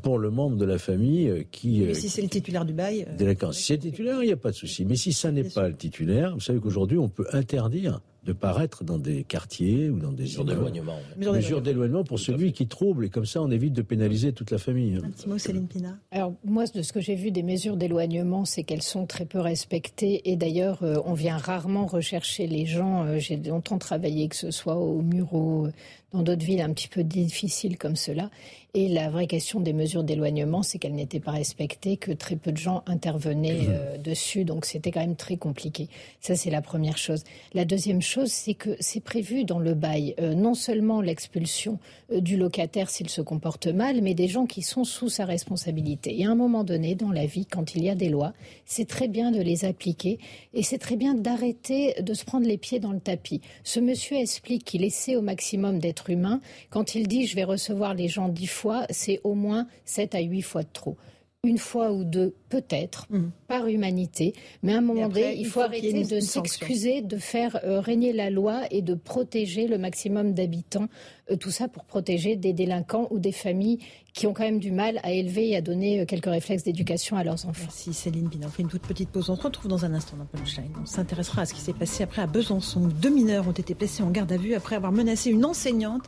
pour, le membre de la famille euh, qui. Mais euh, si c'est le titulaire du bail. Euh, si c'est le titulaire, il n'y a pas de souci. Mais si ça n'est pas le titulaire, vous savez qu'aujourd'hui, on peut interdire de paraître dans des quartiers ou dans des mesures d'éloignement. Mesures d'éloignement pour celui qui trouble et comme ça on évite de pénaliser toute la famille. Un petit mot, Céline Pina. Alors moi, de ce que j'ai vu des mesures d'éloignement, c'est qu'elles sont très peu respectées et d'ailleurs on vient rarement rechercher les gens. J'ai longtemps travaillé que ce soit au Muro, dans d'autres villes un petit peu difficiles comme cela. Et la vraie question des mesures d'éloignement, c'est qu'elles n'étaient pas respectées, que très peu de gens intervenaient euh, dessus, donc c'était quand même très compliqué. Ça, c'est la première chose. La deuxième chose, c'est que c'est prévu dans le bail euh, non seulement l'expulsion euh, du locataire s'il se comporte mal, mais des gens qui sont sous sa responsabilité. Et à un moment donné, dans la vie, quand il y a des lois, c'est très bien de les appliquer et c'est très bien d'arrêter de se prendre les pieds dans le tapis. Ce monsieur explique qu'il essaie au maximum d'être humain. Quand il dit je vais recevoir les gens dix fois, c'est au moins 7 à 8 fois de trop une fois ou deux, peut-être, mm. par humanité. Mais à un moment donné, il faut, arrêter de s'excuser, de faire euh, régner la loi et de protéger le maximum d'habitants. Euh, tout ça pour protéger des délinquants ou des familles qui ont quand même du mal à élever et à donner euh, quelques réflexes d'éducation à leurs enfants. Merci Céline Binan. On fait une toute petite pause. On se retrouve dans un instant dans Punchline. On s'intéressera à ce qui s'est passé après à Besançon. Deux mineurs ont été placés en garde à vue après avoir menacé une enseignante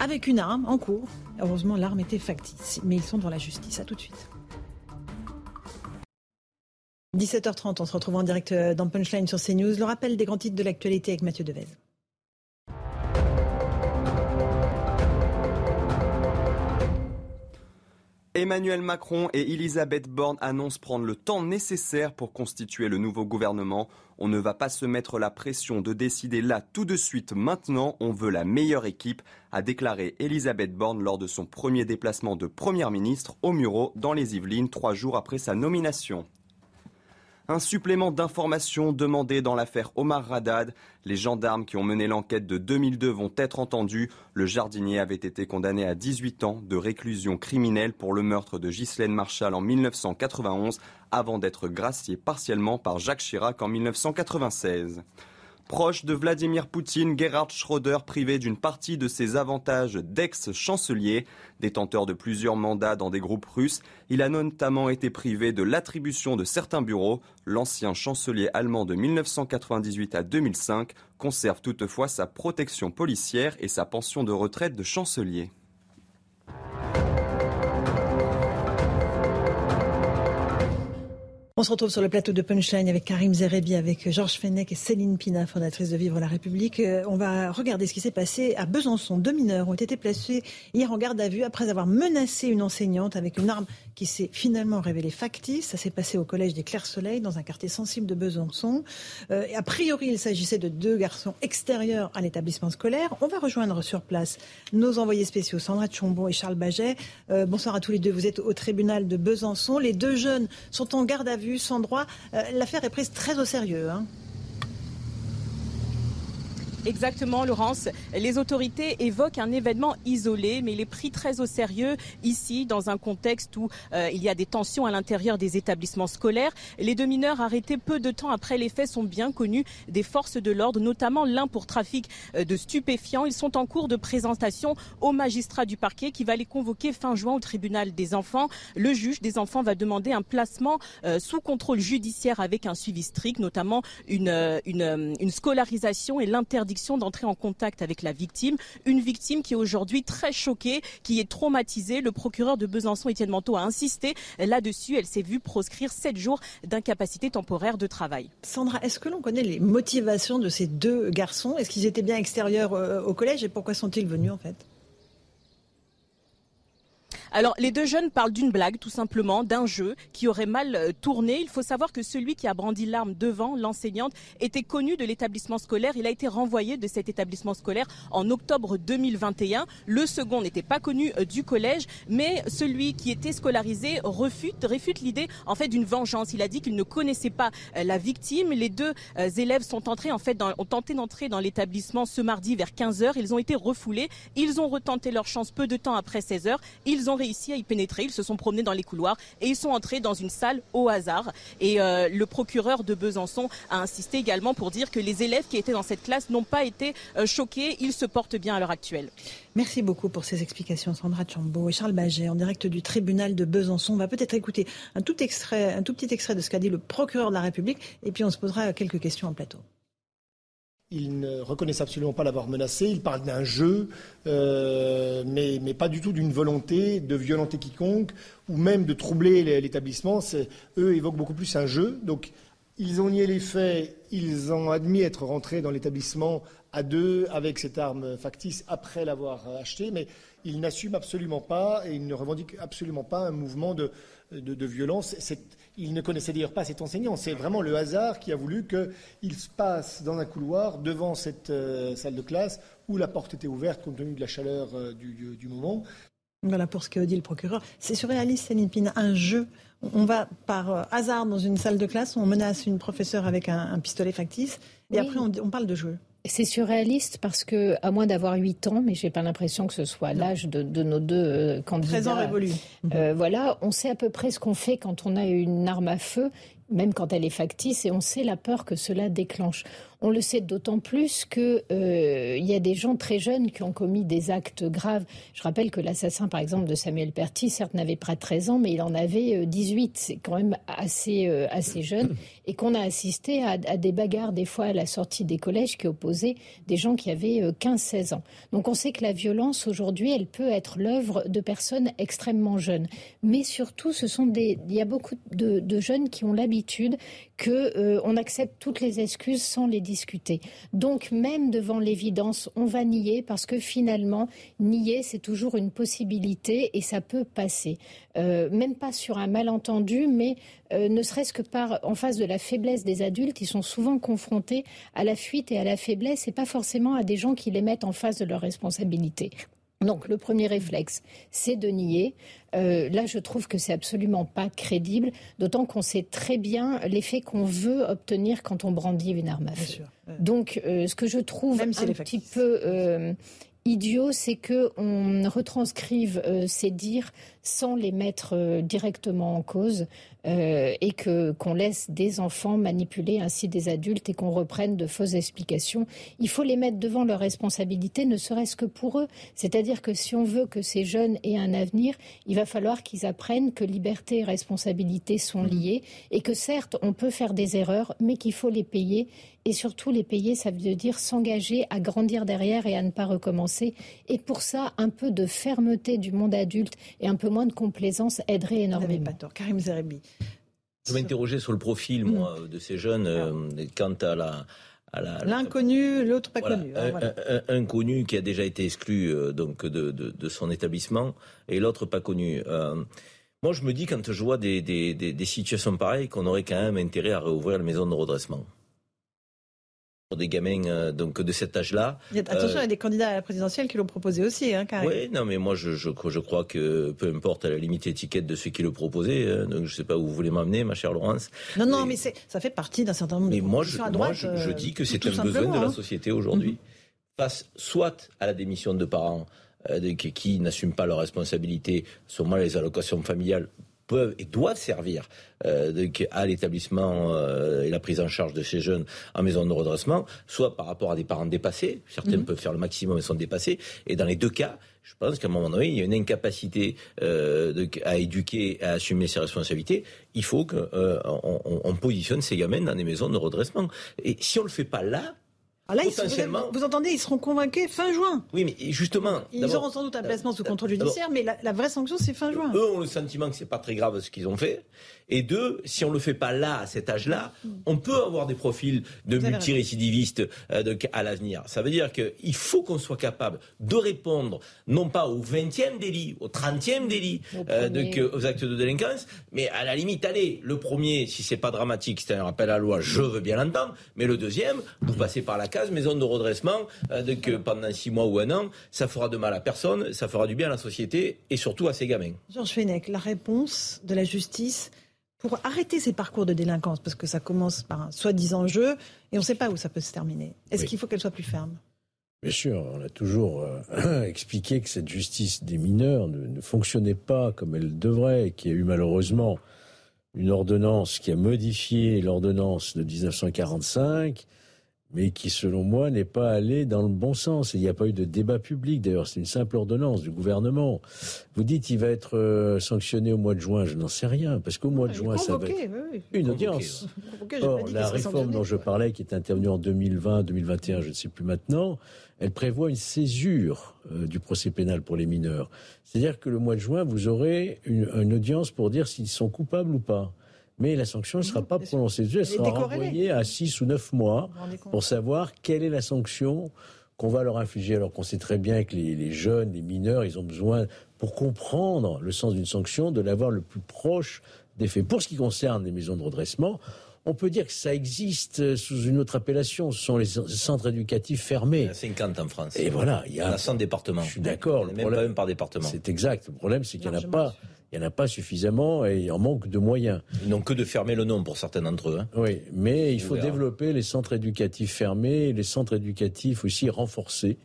avec une arme en cours. Heureusement, l'arme était factice. Mais ils sont devant la justice. À tout de suite. 17h30, on se retrouve en direct euh, dans Punchline sur CNews. Le rappel des grands titres de l'actualité avec Mathieu Devez. Emmanuel Macron et Elisabeth Borne annoncent prendre le temps nécessaire pour constituer le nouveau gouvernement. On ne va pas se mettre la pression de décider là tout de suite maintenant, on veut la meilleure équipe, a déclaré Elisabeth Borne lors de son premier déplacement de Première ministre au Muro dans les Yvelines trois jours après sa nomination. Un supplément d'information demandé dans l'affaire Omar Radad. Les gendarmes qui ont mené l'enquête de 2002 vont être entendus. Le jardinier avait été condamné à 18 ans de réclusion criminelle pour le meurtre de Ghislaine Marshall en 1991 avant d'être gracié partiellement par Jacques Chirac en 1996. Proche de Vladimir Poutine, Gerhard Schröder, privé d'une partie de ses avantages d'ex-chancelier, détenteur de plusieurs mandats dans des groupes russes, il a notamment été privé de l'attribution de certains bureaux. L'ancien chancelier allemand de 1998 à 2005 conserve toutefois sa protection policière et sa pension de retraite de chancelier. On se retrouve sur le plateau de Punchline avec Karim Zerebi, avec Georges Fenech et Céline Pina, fondatrice de Vivre la République. Euh, on va regarder ce qui s'est passé à Besançon. Deux mineurs ont été placés hier en garde à vue après avoir menacé une enseignante avec une arme qui s'est finalement révélée factice. Ça s'est passé au collège des Clairs-Soleil, dans un quartier sensible de Besançon. Euh, a priori, il s'agissait de deux garçons extérieurs à l'établissement scolaire. On va rejoindre sur place nos envoyés spéciaux, Sandra Chombo et Charles Baget. Euh, bonsoir à tous les deux. Vous êtes au tribunal de Besançon. Les deux jeunes sont en garde à vue sans droit. Euh, l'affaire est prise très au sérieux. Hein. Exactement, Laurence. Les autorités évoquent un événement isolé, mais il est pris très au sérieux ici, dans un contexte où euh, il y a des tensions à l'intérieur des établissements scolaires. Les deux mineurs arrêtés peu de temps après les faits sont bien connus des forces de l'ordre, notamment l'un pour trafic euh, de stupéfiants. Ils sont en cours de présentation au magistrat du parquet qui va les convoquer fin juin au tribunal des enfants. Le juge des enfants va demander un placement euh, sous contrôle judiciaire avec un suivi strict, notamment une, une, une scolarisation et l'interdiction d'entrer en contact avec la victime. Une victime qui est aujourd'hui très choquée, qui est traumatisée. Le procureur de Besançon, Étienne Manteau, a insisté là-dessus. Elle s'est vue proscrire sept jours d'incapacité temporaire de travail. Sandra, est-ce que l'on connaît les motivations de ces deux garçons? Est-ce qu'ils étaient bien extérieurs euh, au collège? Et pourquoi sont-ils venus en fait? Alors, les deux jeunes parlent d'une blague, tout simplement, d'un jeu qui aurait mal euh, tourné. Il faut savoir que celui qui a brandi l'arme devant l'enseignante était connu de l'établissement scolaire. Il a été renvoyé de cet établissement scolaire en octobre 2021. Le second n'était pas connu euh, du collège, mais celui qui était scolarisé refute, réfute l'idée en fait d'une vengeance. Il a dit qu'il ne connaissait pas euh, la victime. Les deux élèves sont entrés en fait ont tenté d'entrer dans l'établissement ce mardi vers 15 h Ils ont été refoulés. Ils ont retenté leur chance peu de temps après 16 h Ils ont réussi à y pénétrer. Ils se sont promenés dans les couloirs et ils sont entrés dans une salle au hasard. Et euh, le procureur de Besançon a insisté également pour dire que les élèves qui étaient dans cette classe n'ont pas été euh, choqués. Ils se portent bien à l'heure actuelle. Merci beaucoup pour ces explications, Sandra Chambaud et Charles Baget, en direct du tribunal de Besançon. On va peut-être écouter un tout, extrait, un tout petit extrait de ce qu'a dit le procureur de la République et puis on se posera quelques questions en plateau. Ils ne reconnaissent absolument pas l'avoir menacé. Ils parlent d'un jeu, euh, mais, pas du tout d'une volonté de violenter quiconque ou même de troubler l'établissement. Eux évoquent beaucoup plus un jeu. Donc, ils ont nié les faits. Ils ont admis être rentrés dans l'établissement à deux avec cette arme factice après l'avoir achetée, mais ils n'assument absolument pas et ils ne revendiquent absolument pas un mouvement de, de, violence. Il ne connaissait d'ailleurs pas cet enseignant. C'est vraiment le hasard qui a voulu qu'il se passe dans un couloir devant cette euh, salle de classe où la porte était ouverte compte tenu de la chaleur euh, du, moment. Voilà pour ce que dit le procureur. C'est surréaliste, Céline Pina, un jeu. On va par euh, hasard dans une salle de classe, on menace une professeure avec un, pistolet factice, et après on parle de jeu. C'est surréaliste parce que, à moins d'avoir 8 ans, mais j'ai pas l'impression que ce soit l'âge de, nos deux euh, candidats. 13 ans révolus. Euh, voilà, on sait à peu près ce qu'on fait quand on a une arme à feu, même quand elle est factice, et on sait la peur que cela déclenche. On le sait d'autant plus qu'il euh, y a des gens très jeunes qui ont commis des actes graves. Je rappelle que l'assassin, par exemple, de Samuel Perty, certes n'avait pas 13 ans, mais il en avait 18. Euh, C'est quand même assez, euh, assez jeune. Et qu'on a assisté à, des bagarres, des fois, à la sortie des collèges qui opposaient des gens qui avaient 15-16 ans. Donc on sait que la violence, aujourd'hui, elle peut être l'œuvre de personnes extrêmement jeunes. Mais surtout, ce sont des, il y a beaucoup de, de jeunes qui ont l'habitude que euh, on accepte toutes les excuses sans les discuter. Donc même devant l'évidence, on va nier parce que finalement, nier, c'est toujours une possibilité et ça peut passer. Euh, même pas sur un malentendu, mais euh, ne serait-ce que par en face de la faiblesse des adultes, ils sont souvent confrontés à la fuite et à la faiblesse et pas forcément à des gens qui les mettent en face de leurs responsabilités. Donc le premier réflexe, c'est de nier. Euh, là, je trouve que c'est absolument pas crédible, d'autant qu'on sait très bien l'effet qu'on veut obtenir quand on brandit une arme à feu. Donc, euh, ce que je trouve un petit peu euh, idiot, c'est que on retranscrive ces dires sans les mettre directement en cause. Euh, et que qu'on laisse des enfants manipuler ainsi des adultes et qu'on reprenne de fausses explications. Il faut les mettre devant leurs responsabilités, ne serait-ce que pour eux. C'est-à-dire que si on veut que ces jeunes aient un avenir, il va falloir qu'ils apprennent que liberté et responsabilité sont liées et que certes on peut faire des erreurs, mais qu'il faut les payer et surtout les payer, ça veut dire s'engager à grandir derrière et à ne pas recommencer. Et pour ça, un peu de fermeté du monde adulte et un peu moins de complaisance aiderait énormément. Pas tort. Karim Zerebi. Je m'interroger sur le profil, moi, mm. de ces jeunes euh, quant à la. L'inconnu, l'autre pas connu. Hein, un, connu qui a déjà été exclu euh, donc de, de, son établissement et l'autre pas connu. Euh, moi, je me dis, quand je vois des, des, des situations pareilles, qu'on aurait quand même intérêt à réouvrir la maison de redressement des gamins euh, donc de cet âge-là. Attention, il y a euh, des candidats à la présidentielle qui l'ont proposé aussi, hein, Oui, non, mais moi je, je, je, crois que peu importe à la limite étiquette de ceux qui le proposaient, hein, donc je ne sais pas où vous voulez m'amener, ma chère Laurence. Non, non, mais, ça fait partie d'un certain nombre mais de moi, je, à droite. Moi, je, dis que c'est un besoin de la hein. société aujourd'hui, mm-hmm. face soit à la démission de parents euh, qui, qui n'assument pas leurs responsabilités, sûrement les allocations familiales peuvent et doivent servir euh, à l'établissement euh, et la prise en charge de ces jeunes en maison de redressement, soit par rapport à des parents dépassés, certains mhm. peuvent faire le maximum et sont dépassés, et dans les deux cas, je pense qu'à un moment donné, il y a une incapacité euh, à éduquer, à assumer ses responsabilités. Il faut qu'on on positionne ces gamins dans des maisons de redressement. Et si on le fait pas là, ah, là, vous, entendez, ils seront convainqués fin juin. Oui, mais justement. Ils auront sans doute un placement sous contrôle judiciaire, mais la, vraie sanction, c'est fin juin. Eux ont le sentiment que c'est pas très grave ce qu'ils ont fait. Et deux, si on le fait pas là, à cet âge-là, on peut avoir des profils de multirécidivistes euh, à l'avenir. Ça veut dire qu'il faut qu'on soit capable de répondre, non pas au 20e délit, au 30e délit, euh, aux actes de délinquance, mais à la limite, allez, le premier, si c'est pas dramatique, c'est un rappel à la loi, je veux bien l'entendre, mais le deuxième, vous passez par la case maison de redressement, euh, que pendant six mois ou un an, ça fera de mal à personne, ça fera du bien à la société et surtout à ses gamins. Georges Fenech, la réponse de la justice pour arrêter ces parcours de délinquance, parce que ça commence par un soi-disant jeu, et on ne sait pas où ça peut se terminer. Est-ce qu'il faut qu'elle soit plus ferme? Bien sûr, on a toujours euh, expliqué que cette justice des mineurs ne, ne fonctionnait pas comme elle devrait, qu'il y a eu malheureusement une ordonnance qui a modifié l'ordonnance de 1945 mais qui, selon moi, n'est pas allé dans le bon sens. il n'y a pas eu de débat public. D'ailleurs, c'est une simple ordonnance du gouvernement. Vous dites qu'il va être euh, sanctionné au mois de juin. Je n'en sais rien, parce qu'au mois de juin, ça va être une audience. Or, la réforme dont je parlais, qui est intervenue en 2020, 2021, je ne sais plus maintenant, elle prévoit une césure euh, du procès pénal pour les mineurs. C'est-à-dire que le mois de juin, vous aurez une audience pour dire s'ils sont coupables ou pas mais la sanction ne sera pas prononcée. Elle sera renvoyée à 6 ou 9 mois pour savoir quelle est la sanction qu'on va leur infliger, alors qu'on sait très bien que les, jeunes, les mineurs, ils ont besoin, pour comprendre le sens d'une sanction, de l'avoir le plus proche des faits. Pour ce qui concerne les maisons de redressement, on peut dire que ça existe sous une autre appellation. Ce sont les centres éducatifs fermés. Il y a 50 en France. Et voilà, il y a, 100 départements. Je suis d'accord. Même pas même par département. C'est exact. Le problème, c'est qu'il n'y en a pas il n'y en a pas suffisamment et il en manque de moyens. Ils n'ont que de fermer le nom pour certains d'entre eux. Hein. Oui, mais il faut développer les centres éducatifs fermés, les centres éducatifs aussi renforcés,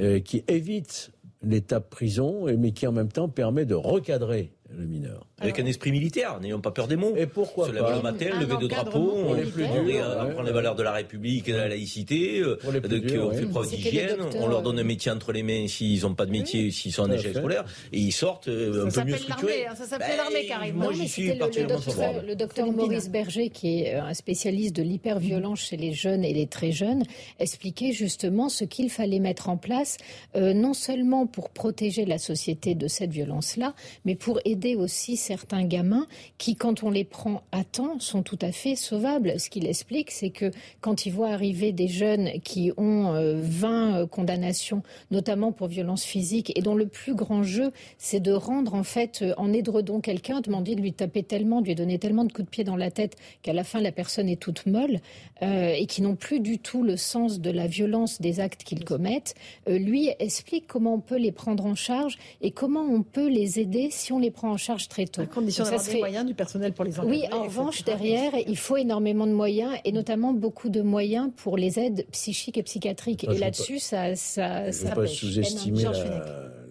euh, qui évitent l'étape prison, mais qui en même temps permet de recadrer le mineur. Avec un esprit militaire, n'ayons pas peur des mots. Et pourquoi Se lève le matin, lever de drapeau, on, les plus apprend les valeurs de la République et de la laïcité, euh, on fait preuve d'hygiène, on leur donne un métier entre les mains s'ils n'ont pas de métier, s'ils sont en échec scolaire, et ils sortent euh, un peu mieux structurés. Hein, ça s'appelle ben, l'armée, carrément. Moi, j'y suis particulièrement favorable. Le docteur Maurice Berger, qui est euh, un spécialiste de l'hyperviolence chez les jeunes et les très jeunes, expliquait justement ce qu'il fallait mettre en place, non seulement pour protéger la société de cette violence-là, mais pour aider aussi certains gamins qui, quand on les prend à temps, sont tout à fait sauvables. Ce qu'il explique, c'est que quand il voit arriver des jeunes qui ont 20 euh, condamnations, notamment pour violence physique, et dont le plus grand jeu, c'est de rendre en fait en édredon quelqu'un, demander de lui taper tellement, de lui donner tellement de coups de pied dans la tête qu'à la fin la personne est toute molle, et qui n'ont plus du tout le sens de la violence des actes qu'ils commettent, lui explique comment on peut les prendre en charge et comment on peut les aider si on les prend en charge très tôt. À condition d'avoir des moyens, du personnel pour les encadrer. Oui, en revanche, derrière, il faut énormément de moyens et notamment beaucoup de moyens pour les aides psychiques et psychiatriques. et là-dessus, ça, ça, Je pas sous-estimer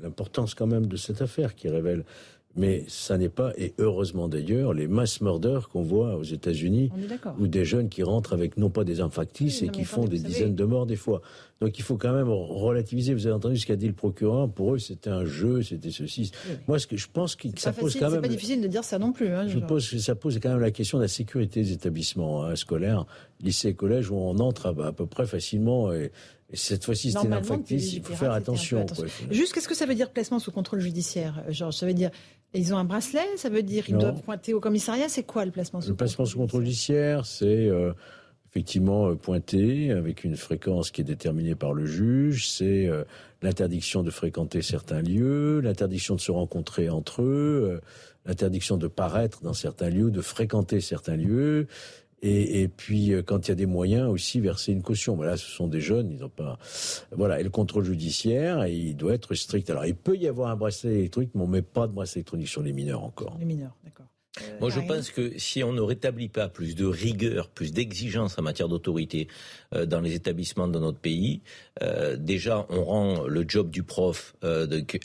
l'importance quand même de cette affaire qui révèle mais ça n'est pas, et heureusement d'ailleurs, les mass murders qu'on voit aux États-Unis, ou des jeunes qui rentrent avec non pas des armes factices et qui font des dizaines de morts des fois. Donc il faut quand même relativiser. Vous avez entendu ce qu'a dit le procureur. Pour eux, c'était un jeu, c'était ceci. Moi, ce que je pense que ça pose quand même. C'est pas difficile de dire ça non plus. Hein, je pense que ça pose quand même la question de la sécurité des établissements hein, scolaires, lycées et collèges, où on entre à, peu près facilement. Et, cette fois-ci, c'était un factice. Il faut faire attention. Juste, qu'est-ce que ça veut dire placement sous contrôle judiciaire? Genre, ça veut dire ils ont un bracelet, ça veut dire qu'ils doivent pointer au commissariat. C'est quoi le placement sous Le placement sous contrôle judiciaire, c'est euh, effectivement euh, pointer avec une fréquence qui est déterminée par le juge. C'est euh, l'interdiction de fréquenter certains lieux, l'interdiction de se rencontrer entre eux, l'interdiction de paraître dans certains lieux, de fréquenter certains lieux. Et, puis, euh, quand il y a des moyens, aussi verser une caution. Voilà, ce sont des jeunes, ils n'ont pas. Voilà, et le contrôle judiciaire, il doit être strict. Alors, il peut y avoir un bracelet électronique, mais on met pas de bracelet électronique sur les mineurs encore. Les mineurs, d'accord. Euh, Moi, je pense que si on ne rétablit pas plus de rigueur, plus d'exigence en matière d'autorité euh, dans les établissements de notre pays, euh, déjà, on rend le job du prof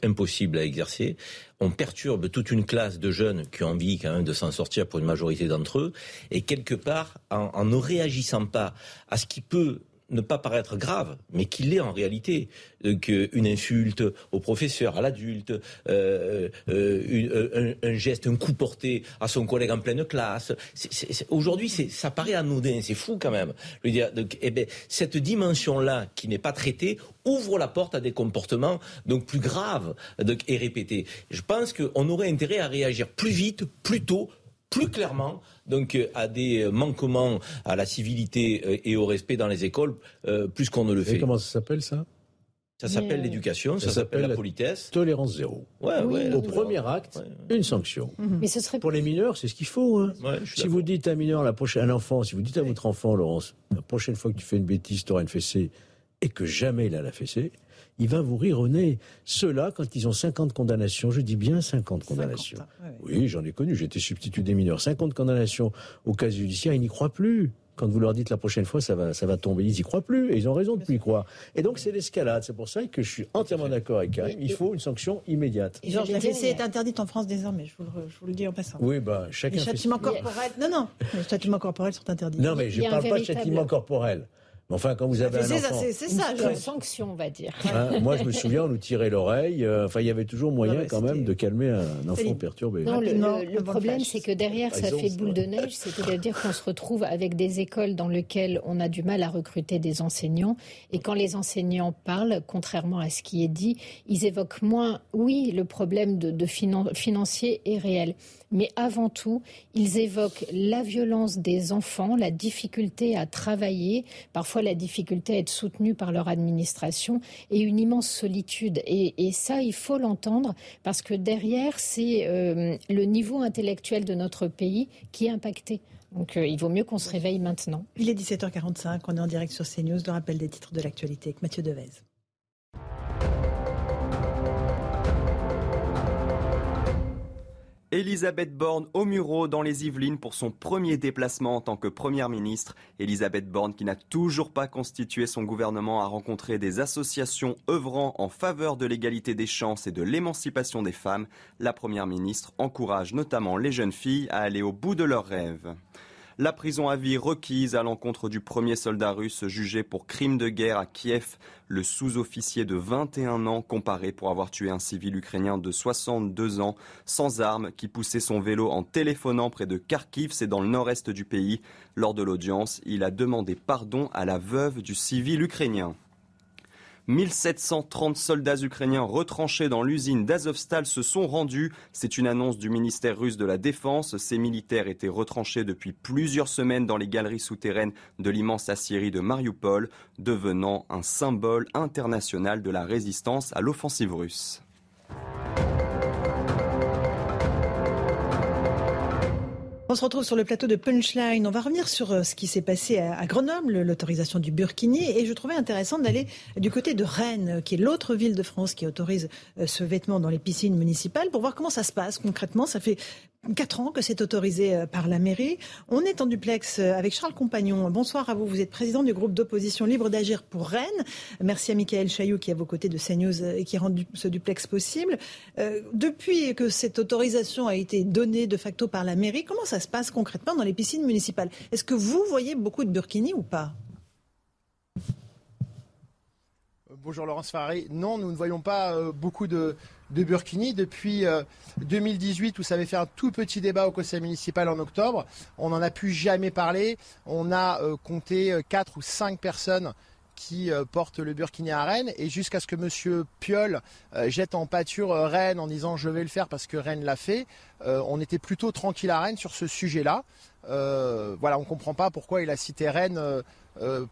impossible à exercer. On perturbe toute une classe de jeunes qui ont envie quand même de s'en sortir pour une majorité d'entre eux. Et quelque part, en ne réagissant pas à ce qui peut ne pas paraître grave, mais qu'il est en réalité. une insulte au professeur, à l'adulte, euh, euh, un, geste, un coup porté à son collègue en pleine classe. Aujourd'hui, ça paraît anodin, c'est fou quand même. Dire, donc, eh ben, cette dimension-là qui n'est pas traitée ouvre la porte à des comportements donc plus graves et répétés. Je pense qu'on aurait intérêt à réagir plus vite, plus tôt, plus clairement donc euh, à des manquements à la civilité euh, et au respect dans les écoles euh, plus qu'on ne le fait. comment ça s'appelle ça? Ça s'appelle l'éducation, ça, s'appelle la politesse. Tolérance zéro. Ouais, ouais, Au premier acte, une sanction. Mhm. Mais ce serait... Pour les mineurs, c'est ce qu'il faut. Hein. si vous dites à un mineur, la prochaine, un enfant, si vous dites à votre enfant, Laurence, la prochaine fois que tu fais une bêtise, tu auras une fessée, et que jamais il a la fessée, il va vous rire au nez. Ceux-là, quand ils ont 50 condamnations, je dis bien 50 condamnations. Oui, j'en ai connu, j'étais substitut des mineurs. 50 condamnations au cas judiciaire, ils n'y croient plus quand vous leur dites la prochaine fois ça va, ça va tomber, ils n'y croient plus et ils ont raison de plus y croire. Et donc c'est l'escalade. C'est pour ça que je suis entièrement d'accord avec Karim. Il faut une sanction immédiate. Et Georges, la fessée est interdite en France désormais. Je vous le, je vous le dis en passant. Oui, bah chacun. Les châtiments corporels. Non, non. Les châtiments corporels sont interdits. Non, mais je ne parle pas de châtiments corporels enfin, quand vous avez un enfant... C'est ça, une sanction, on va dire. Hein, moi, je me souviens, on nous tirait l'oreille. Euh, enfin, il y avait toujours moyen, quand même, de calmer un enfant perturbé. Non, le, problème, c'est que derrière, ça fait boule de neige. C'est-à-dire qu'on se retrouve avec des écoles dans lesquelles on a du mal à recruter des enseignants. Et quand les enseignants parlent, contrairement à ce qui est dit, ils évoquent moins, oui, le problème de, de financier est réel mais avant tout, ils évoquent la violence des enfants, la difficulté à travailler, parfois la difficulté à être soutenu par leur administration et une immense solitude. Et, ça, il faut l'entendre parce que derrière, c'est euh, le niveau intellectuel de notre pays qui est impacté. Donc euh, il vaut mieux qu'on se réveille maintenant. Il est 17h45, on est en direct sur CNews, le rappel des titres de l'actualité avec Mathieu Devez. Elisabeth Borne au Muro dans les Yvelines pour son premier déplacement en tant que Première ministre. Elisabeth Borne qui n'a toujours pas constitué son gouvernement a rencontré des associations œuvrant en faveur de l'égalité des chances et de l'émancipation des femmes. La Première ministre encourage notamment les jeunes filles à aller au bout de leurs rêves. La prison à vie requise à l'encontre du premier soldat russe jugé pour crime de guerre à Kiev. Le sous-officier de 21 ans comparé pour avoir tué un civil ukrainien de 62 ans sans armes qui poussait son vélo en téléphonant près de Kharkiv, c'est dans le nord-est du pays. Lors de l'audience, il a demandé pardon à la veuve du civil ukrainien. 1730 soldats ukrainiens retranchés dans l'usine d'Azovstal se sont rendus. C'est une annonce du ministère russe de la Défense. Ces militaires étaient retranchés depuis plusieurs semaines dans les galeries souterraines de l'immense aciérie de Mariupol, devenant un symbole international de la résistance à l'offensive russe. On se retrouve sur le plateau de Punchline. On va revenir sur euh, ce qui s'est passé à Grenoble, l'autorisation du burkini. Et je trouvais intéressant d'aller du côté de Rennes, qui est l'autre ville de France qui autorise euh, ce vêtement dans les piscines municipales, pour voir comment ça se passe concrètement. Ça fait Quatre ans que c'est autorisé euh, par la mairie. On est en duplex euh, avec Charles Compagnon. Bonsoir à vous. Vous êtes président du groupe d'opposition libre d'agir pour Rennes. Merci à Michael Chailloux qui est à vos côtés de CNews euh, et qui rend ce duplex possible. depuis que cette autorisation a été donnée de facto par la mairie, comment ça se passe concrètement dans les piscines municipales? Est-ce que vous voyez beaucoup de burkini ou pas? Bonjour Laurence Farry. Non, nous ne voyons pas beaucoup de, de Burkini depuis 2018 euh, où ça avait fait un tout petit débat au conseil municipal en octobre. On n'en a plus jamais parlé. On a euh, compté 4 euh, ou 5 personnes qui portent le Burkini à Rennes et jusqu'à ce que M. Piolle jette en pâture Rennes en disant je vais le faire parce que Rennes l'a fait, on était plutôt tranquille à Rennes sur ce sujet-là. voilà, on ne comprend pas pourquoi il a cité Rennes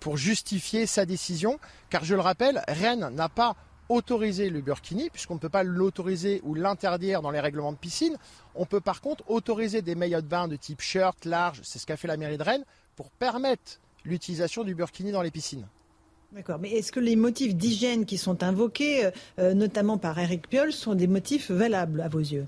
pour justifier sa décision, car je le rappelle, Rennes n'a pas autoriser le burkini, puisqu'on ne peut pas l'autoriser ou l'interdire dans les règlements de piscine. On peut par contre autoriser des maillots de bain de type shirt, large, c'est ce qu'a fait la mairie de Rennes, pour permettre l'utilisation du burkini dans les piscines. D'accord, mais est-ce que les motifs d'hygiène qui sont invoqués, euh, euh, notamment par Eric Piolle, sont des motifs valables à vos yeux?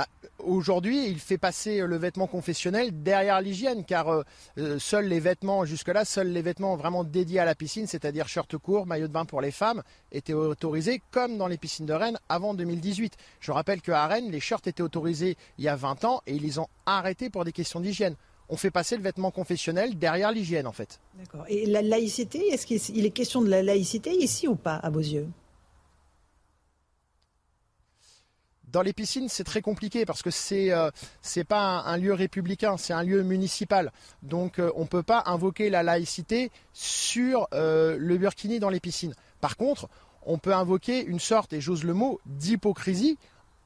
Bah, Aujourd'hui, il fait passer le vêtement confessionnel derrière l'hygiène, car euh, euh, seuls les vêtements, jusque-là, seuls les vêtements vraiment dédiés à la piscine, c'est-à-dire short court, maillot de bain pour les femmes, étaient autorisés comme dans les piscines de Rennes avant 2018. Je rappelle qu'à Rennes, les shorts étaient autorisés il y a 20 ans et ils les ont arrêtés pour des questions d'hygiène. On fait passer le vêtement confessionnel derrière l'hygiène, en fait. D'accord. Et la laïcité, est-ce qu'il est question de la laïcité ici ou pas, à vos yeux? Dans les piscines, c'est très compliqué parce que c'est n'est euh, pas un, lieu républicain, c'est un lieu municipal. Donc euh, on ne peut pas invoquer la laïcité sur euh, le burkini dans les piscines. Par contre, on peut invoquer une sorte, et j'ose le mot, d'hypocrisie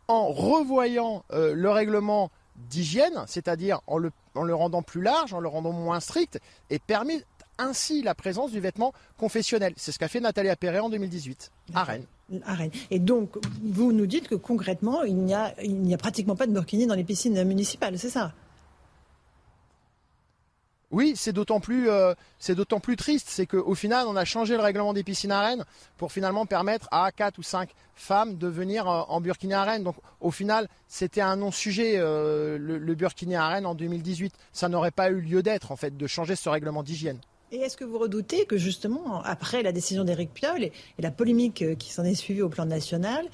en revoyant le règlement d'hygiène, c'est-à-dire en le, en le rendant plus large, en le rendant moins strict, et permet ainsi la présence du vêtement confessionnel. C'est ce qu'a fait Nathalie Appéré en 2018 à Rennes. Et donc, vous nous dites que concrètement, il n'y a, a pratiquement pas de burkini dans les piscines municipales, c'est ça? Oui, c'est d'autant plus, euh, c'est d'autant plus triste, c'est qu'au final, on a changé le règlement des piscines à Rennes pour finalement permettre à 4 ou 5 femmes de venir euh, en burkini à Rennes. Donc au final, c'était un non-sujet, euh, le, le burkini à Rennes en 2018. Ça n'aurait pas eu lieu d'être, en fait, de changer ce règlement d'hygiène. Et est-ce que vous redoutez que justement, après la décision d'Éric Piolle et, la polémique euh, qui s'en est suivie au plan national,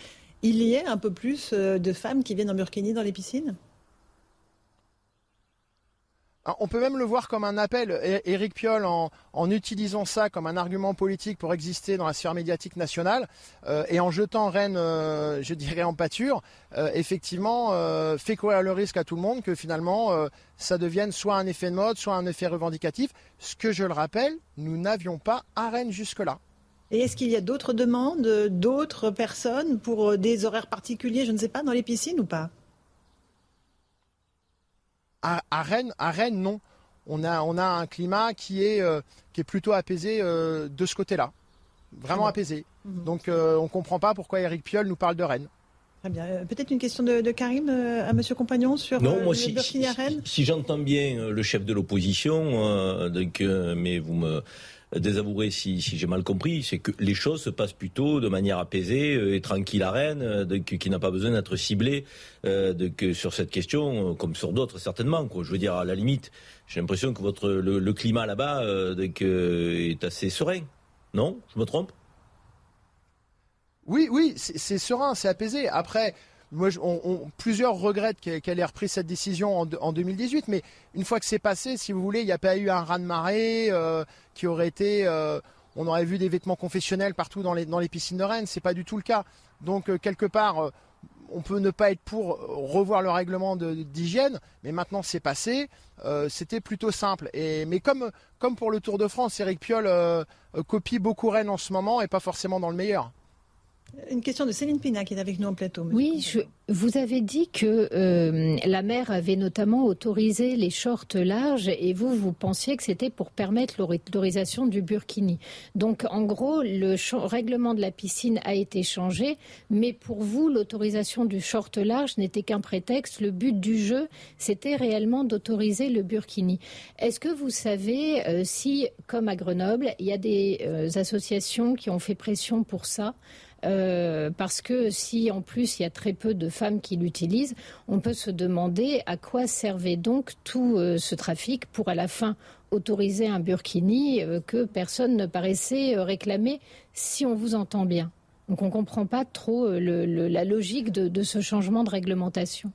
il y ait un peu plus euh, de femmes qui viennent en burkini dans les piscines? On peut même le voir comme un appel. Éric Piolle, en, utilisant ça comme un argument politique pour exister dans la sphère médiatique nationale euh, et en jetant Rennes, euh, je dirais, en pâture, euh, effectivement, fait courir le risque à tout le monde que finalement, ça devienne soit un effet de mode, soit un effet revendicatif. Ce que je le rappelle, nous n'avions pas à Rennes jusque-là. Et est-ce qu'il y a d'autres demandes, d'autres personnes pour des horaires particuliers, je ne sais pas, dans les piscines ou pas? À, Rennes, à Rennes, non. On a, on a un climat qui est, euh, qui est plutôt apaisé euh, de ce côté-là. Vraiment apaisé. Mhm. Donc euh, on ne comprend pas pourquoi Eric Piolle nous parle de Rennes. Très bien. Peut-être une question de, Karim à Monsieur Compagnon sur non, moi, si, si, j'entends bien le chef de l'opposition, donc, mais vous me désavouer si, j'ai mal compris, c'est que les choses se passent plutôt de manière apaisée euh, et tranquille à Rennes, euh, qui n'a pas besoin d'être ciblé euh, sur cette question, comme sur d'autres certainement. Quoi. Je veux dire, à la limite, j'ai l'impression que votre le, climat là-bas est assez serein. Non? Je me trompe? Oui, oui, c'est serein, c'est apaisé. Après, moi, on, plusieurs regrettent qu'elle ait repris cette décision en, 2018, mais une fois que c'est passé, si vous voulez, il n'y a pas eu un raz-de-marée euh, qui aurait été. Euh, on aurait vu des vêtements confessionnels partout dans les, piscines de Rennes. C'est pas du tout le cas. Donc, euh, quelque part, on peut ne pas être pour revoir le règlement d'hygiène, mais maintenant c'est passé. C'était plutôt simple. Mais comme, comme pour le Tour de France, Eric Piolle copie beaucoup Rennes en ce moment et pas forcément dans le meilleur. Une question de Céline Pina qui est avec nous en plateau. Oui, vous avez dit que euh, la mer avait notamment autorisé les shorts larges et vous, vous pensiez que c'était pour permettre l'autorisation du burkini. Donc, en gros, le règlement de la piscine a été changé, mais pour vous, l'autorisation du short large n'était qu'un prétexte. Le but du jeu, c'était réellement d'autoriser le burkini. Est-ce que vous savez euh, si, comme à Grenoble, il y a des euh, associations qui ont fait pression pour ça euh, parce que si en plus il y a très peu de femmes qui l'utilisent, on peut se demander à quoi servait donc tout euh, ce trafic pour à la fin autoriser un burkini euh, que personne ne paraissait réclamer, si on vous entend bien. Donc on ne comprend pas trop la logique de ce changement de réglementation.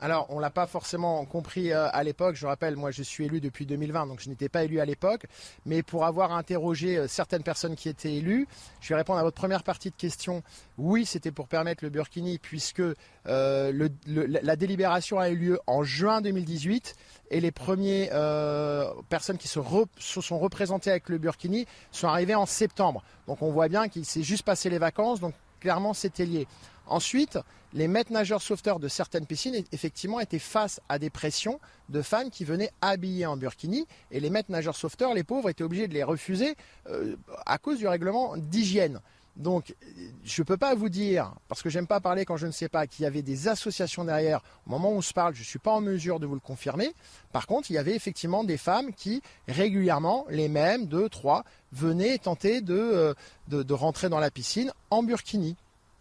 Alors, on l'a pas forcément compris euh, à l'époque. Je rappelle, moi, je suis élu depuis 2020, donc je n'étais pas élu à l'époque. Mais pour avoir interrogé euh, certaines personnes qui étaient élues, je vais répondre à votre première partie de question. Oui, c'était pour permettre le burkini, puisque euh, la délibération a eu lieu en juin 2018 et les premières personnes qui se, se, sont représentées avec le burkini sont arrivées en septembre. Donc, on voit bien qu'il s'est juste passé les vacances. Donc, clairement, c'était lié. Ensuite, les maîtres nageurs sauveteurs de certaines piscines, effectivement, étaient face à des pressions de femmes qui venaient habillées en burkini. Et les maîtres nageurs sauveteurs, les pauvres, étaient obligés de les refuser euh, à cause du règlement d'hygiène. Donc, je ne peux pas vous dire, parce que j'aime pas parler quand je ne sais pas, qu'il y avait des associations derrière. Au moment où on se parle, je ne suis pas en mesure de vous le confirmer. Par contre, il y avait effectivement des femmes qui, régulièrement, les mêmes, deux, trois, venaient tenter de, euh, rentrer dans la piscine en burkini.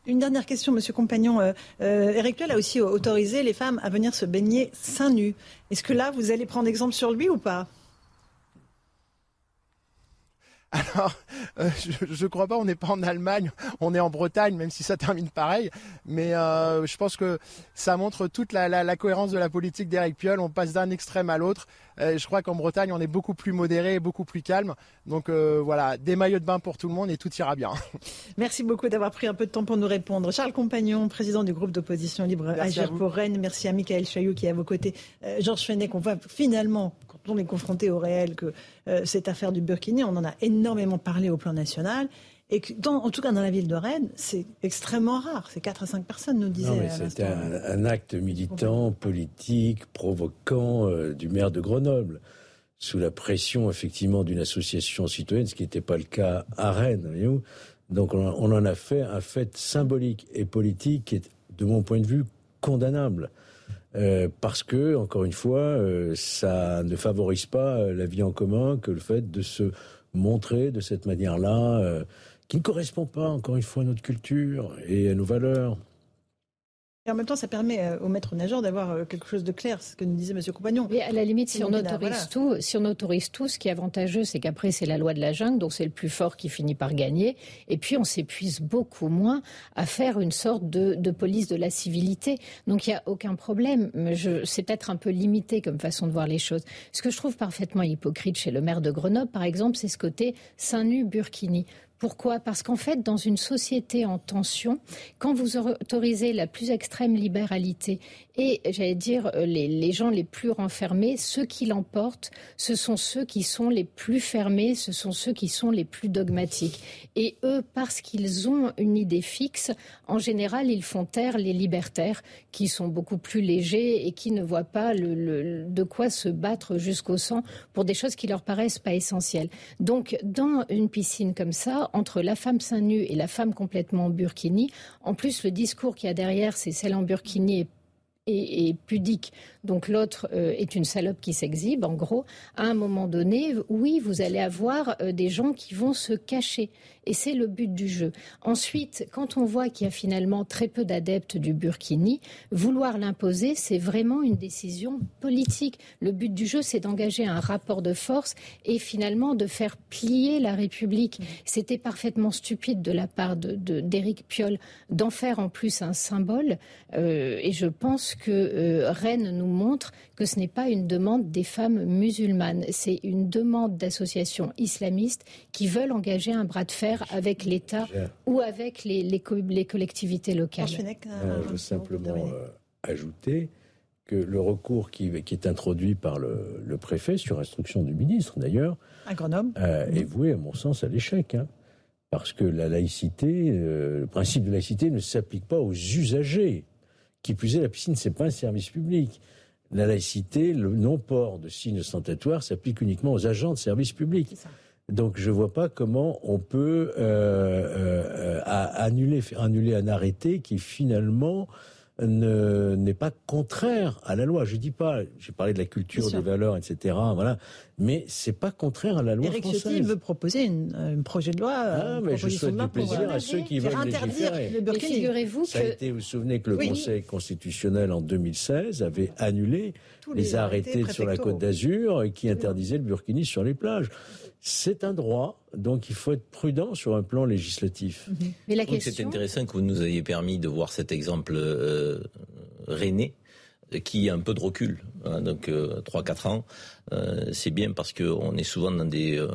Une dernière question, Monsieur Compagnon. Euh, euh, Eric a aussi autorisé les femmes à venir se baigner seins nus. Est-ce que là, vous allez prendre exemple sur lui ou pas? Alors, euh, je ne crois pas, on n'est pas en Allemagne, on est en Bretagne, même si ça termine pareil. Mais euh, je pense que ça montre toute la, cohérence de la politique d'Eric Piolle. On passe d'un extrême à l'autre. Je crois qu'en Bretagne, on est beaucoup plus modéré et beaucoup plus calme. Donc euh, voilà, des maillots de bain pour tout le monde et tout ira bien. Merci beaucoup d'avoir pris un peu de temps pour nous répondre. Charles Compagnon, président du groupe d'opposition libre Agir pour Rennes. Merci à Michael Chaillot qui est à vos côtés. Georges Fenech, on voit finalement on est confronté au réel que euh, cette affaire du Burkini, on en a énormément parlé au plan national. Et que en tout cas, dans la ville de Rennes, c'est extrêmement rare. C'est 4 à 5 personnes, nous disaient. C'était un, acte militant, politique, provoquant euh, du maire de Grenoble, sous la pression, effectivement, d'une association citoyenne, ce qui n'était pas le cas à Rennes. Donc, on, on, en a fait un fait symbolique et politique qui est, de mon point de vue, condamnable. Euh, parce que, encore une fois, euh, ça ne favorise pas euh, la vie en commun que le fait de se montrer de cette manière-là, qui ne correspond pas, encore une fois, à notre culture et à nos valeurs. Et en même temps, ça permet euh, aux maîtres nageurs d'avoir euh, quelque chose de clair, ce que nous disait M. Compagnon. Et à la limite, si on, autorise tout, si on autorise tout, ce qui est avantageux, c'est qu'après, c'est la loi de la jungle, donc c'est le plus fort qui finit par gagner. Et puis, on s'épuise beaucoup moins à faire une sorte de, de police de la civilité. Donc, il n'y a aucun problème. C'est peut-être un peu limité comme façon de voir les choses. Ce que je trouve parfaitement hypocrite chez le maire de Grenoble, par exemple, c'est ce côté seins nu burkini. Pourquoi? Parce qu'en fait, dans une société en tension, quand vous autorisez la plus extrême libéralité et, j'allais dire, euh, les, gens les plus renfermés, ceux qui l'emportent, ce sont ceux qui sont les plus fermés, ce sont ceux qui sont les plus dogmatiques. Et eux, parce qu'ils ont une idée fixe, en général, ils font taire les libertaires, qui sont beaucoup plus légers et qui ne voient pas de quoi se battre jusqu'au sang pour des choses qui leur paraissent pas essentielles. Donc, dans une piscine comme ça, entre la femme seins nus et la femme complètement en burkini, en plus, le discours qu'il y a derrière, c'est celle en burkini et, pudique. Donc l'autre euh, est une salope qui s'exhibe, en gros. À un moment donné, oui, vous allez avoir euh, des gens qui vont se cacher. Et c'est le but du jeu. Ensuite, quand on voit qu'il y a finalement très peu d'adeptes du burkini, vouloir l'imposer, c'est vraiment une décision politique. Le but du jeu, c'est d'engager un rapport de force et finalement de faire plier la République. C'était parfaitement stupide de la part d'Éric de, Piolle d'en faire en plus un symbole. Euh, et je pense que euh, Rennes nous montre que ce n'est pas une demande des femmes musulmanes, c'est une demande d'associations islamistes qui veulent engager un bras de fer avec l'État ou avec les, les, collectivités locales. je veux simplement euh, ajouter que le recours qui, qui est introduit par le, le, préfet, sur instruction du ministre d'ailleurs, euh, est voué, à mon sens, à l'échec. Hein. parce que la laïcité, euh, le principe de laïcité ne s'applique pas aux usagers. Qui plus est, la piscine, c'est pas un service public. La laïcité, le non-port de signes ostentatoires s'applique uniquement aux agents de service public. Donc je ne vois pas comment on peut euh, annuler, faire annuler un arrêté qui finalement n'est pas contraire à la loi. Je dis pas, j'ai parlé de la culture, des valeurs, etc. Voilà, mais c'est pas contraire à la loi Eric française. Ciotti veut proposer un projet de loi. Ah, mais je souhaite du plaisir à ceux qui veulent légiférer. Le figurez-vous Ça a été, vous vous souvenez que le Conseil constitutionnel en 2016 avait annulé les, arrêtés, sur la Côte d'Azur qui interdisaient le burkini sur les plages. C'est un droit, donc il faut être prudent sur un plan législatif. Mais la question... C'est intéressant que vous nous ayez permis de voir cet exemple euh, qui a un peu de recul. Hein, donc euh, 3-4 ans, euh, c'est bien parce qu'on est souvent dans des, euh,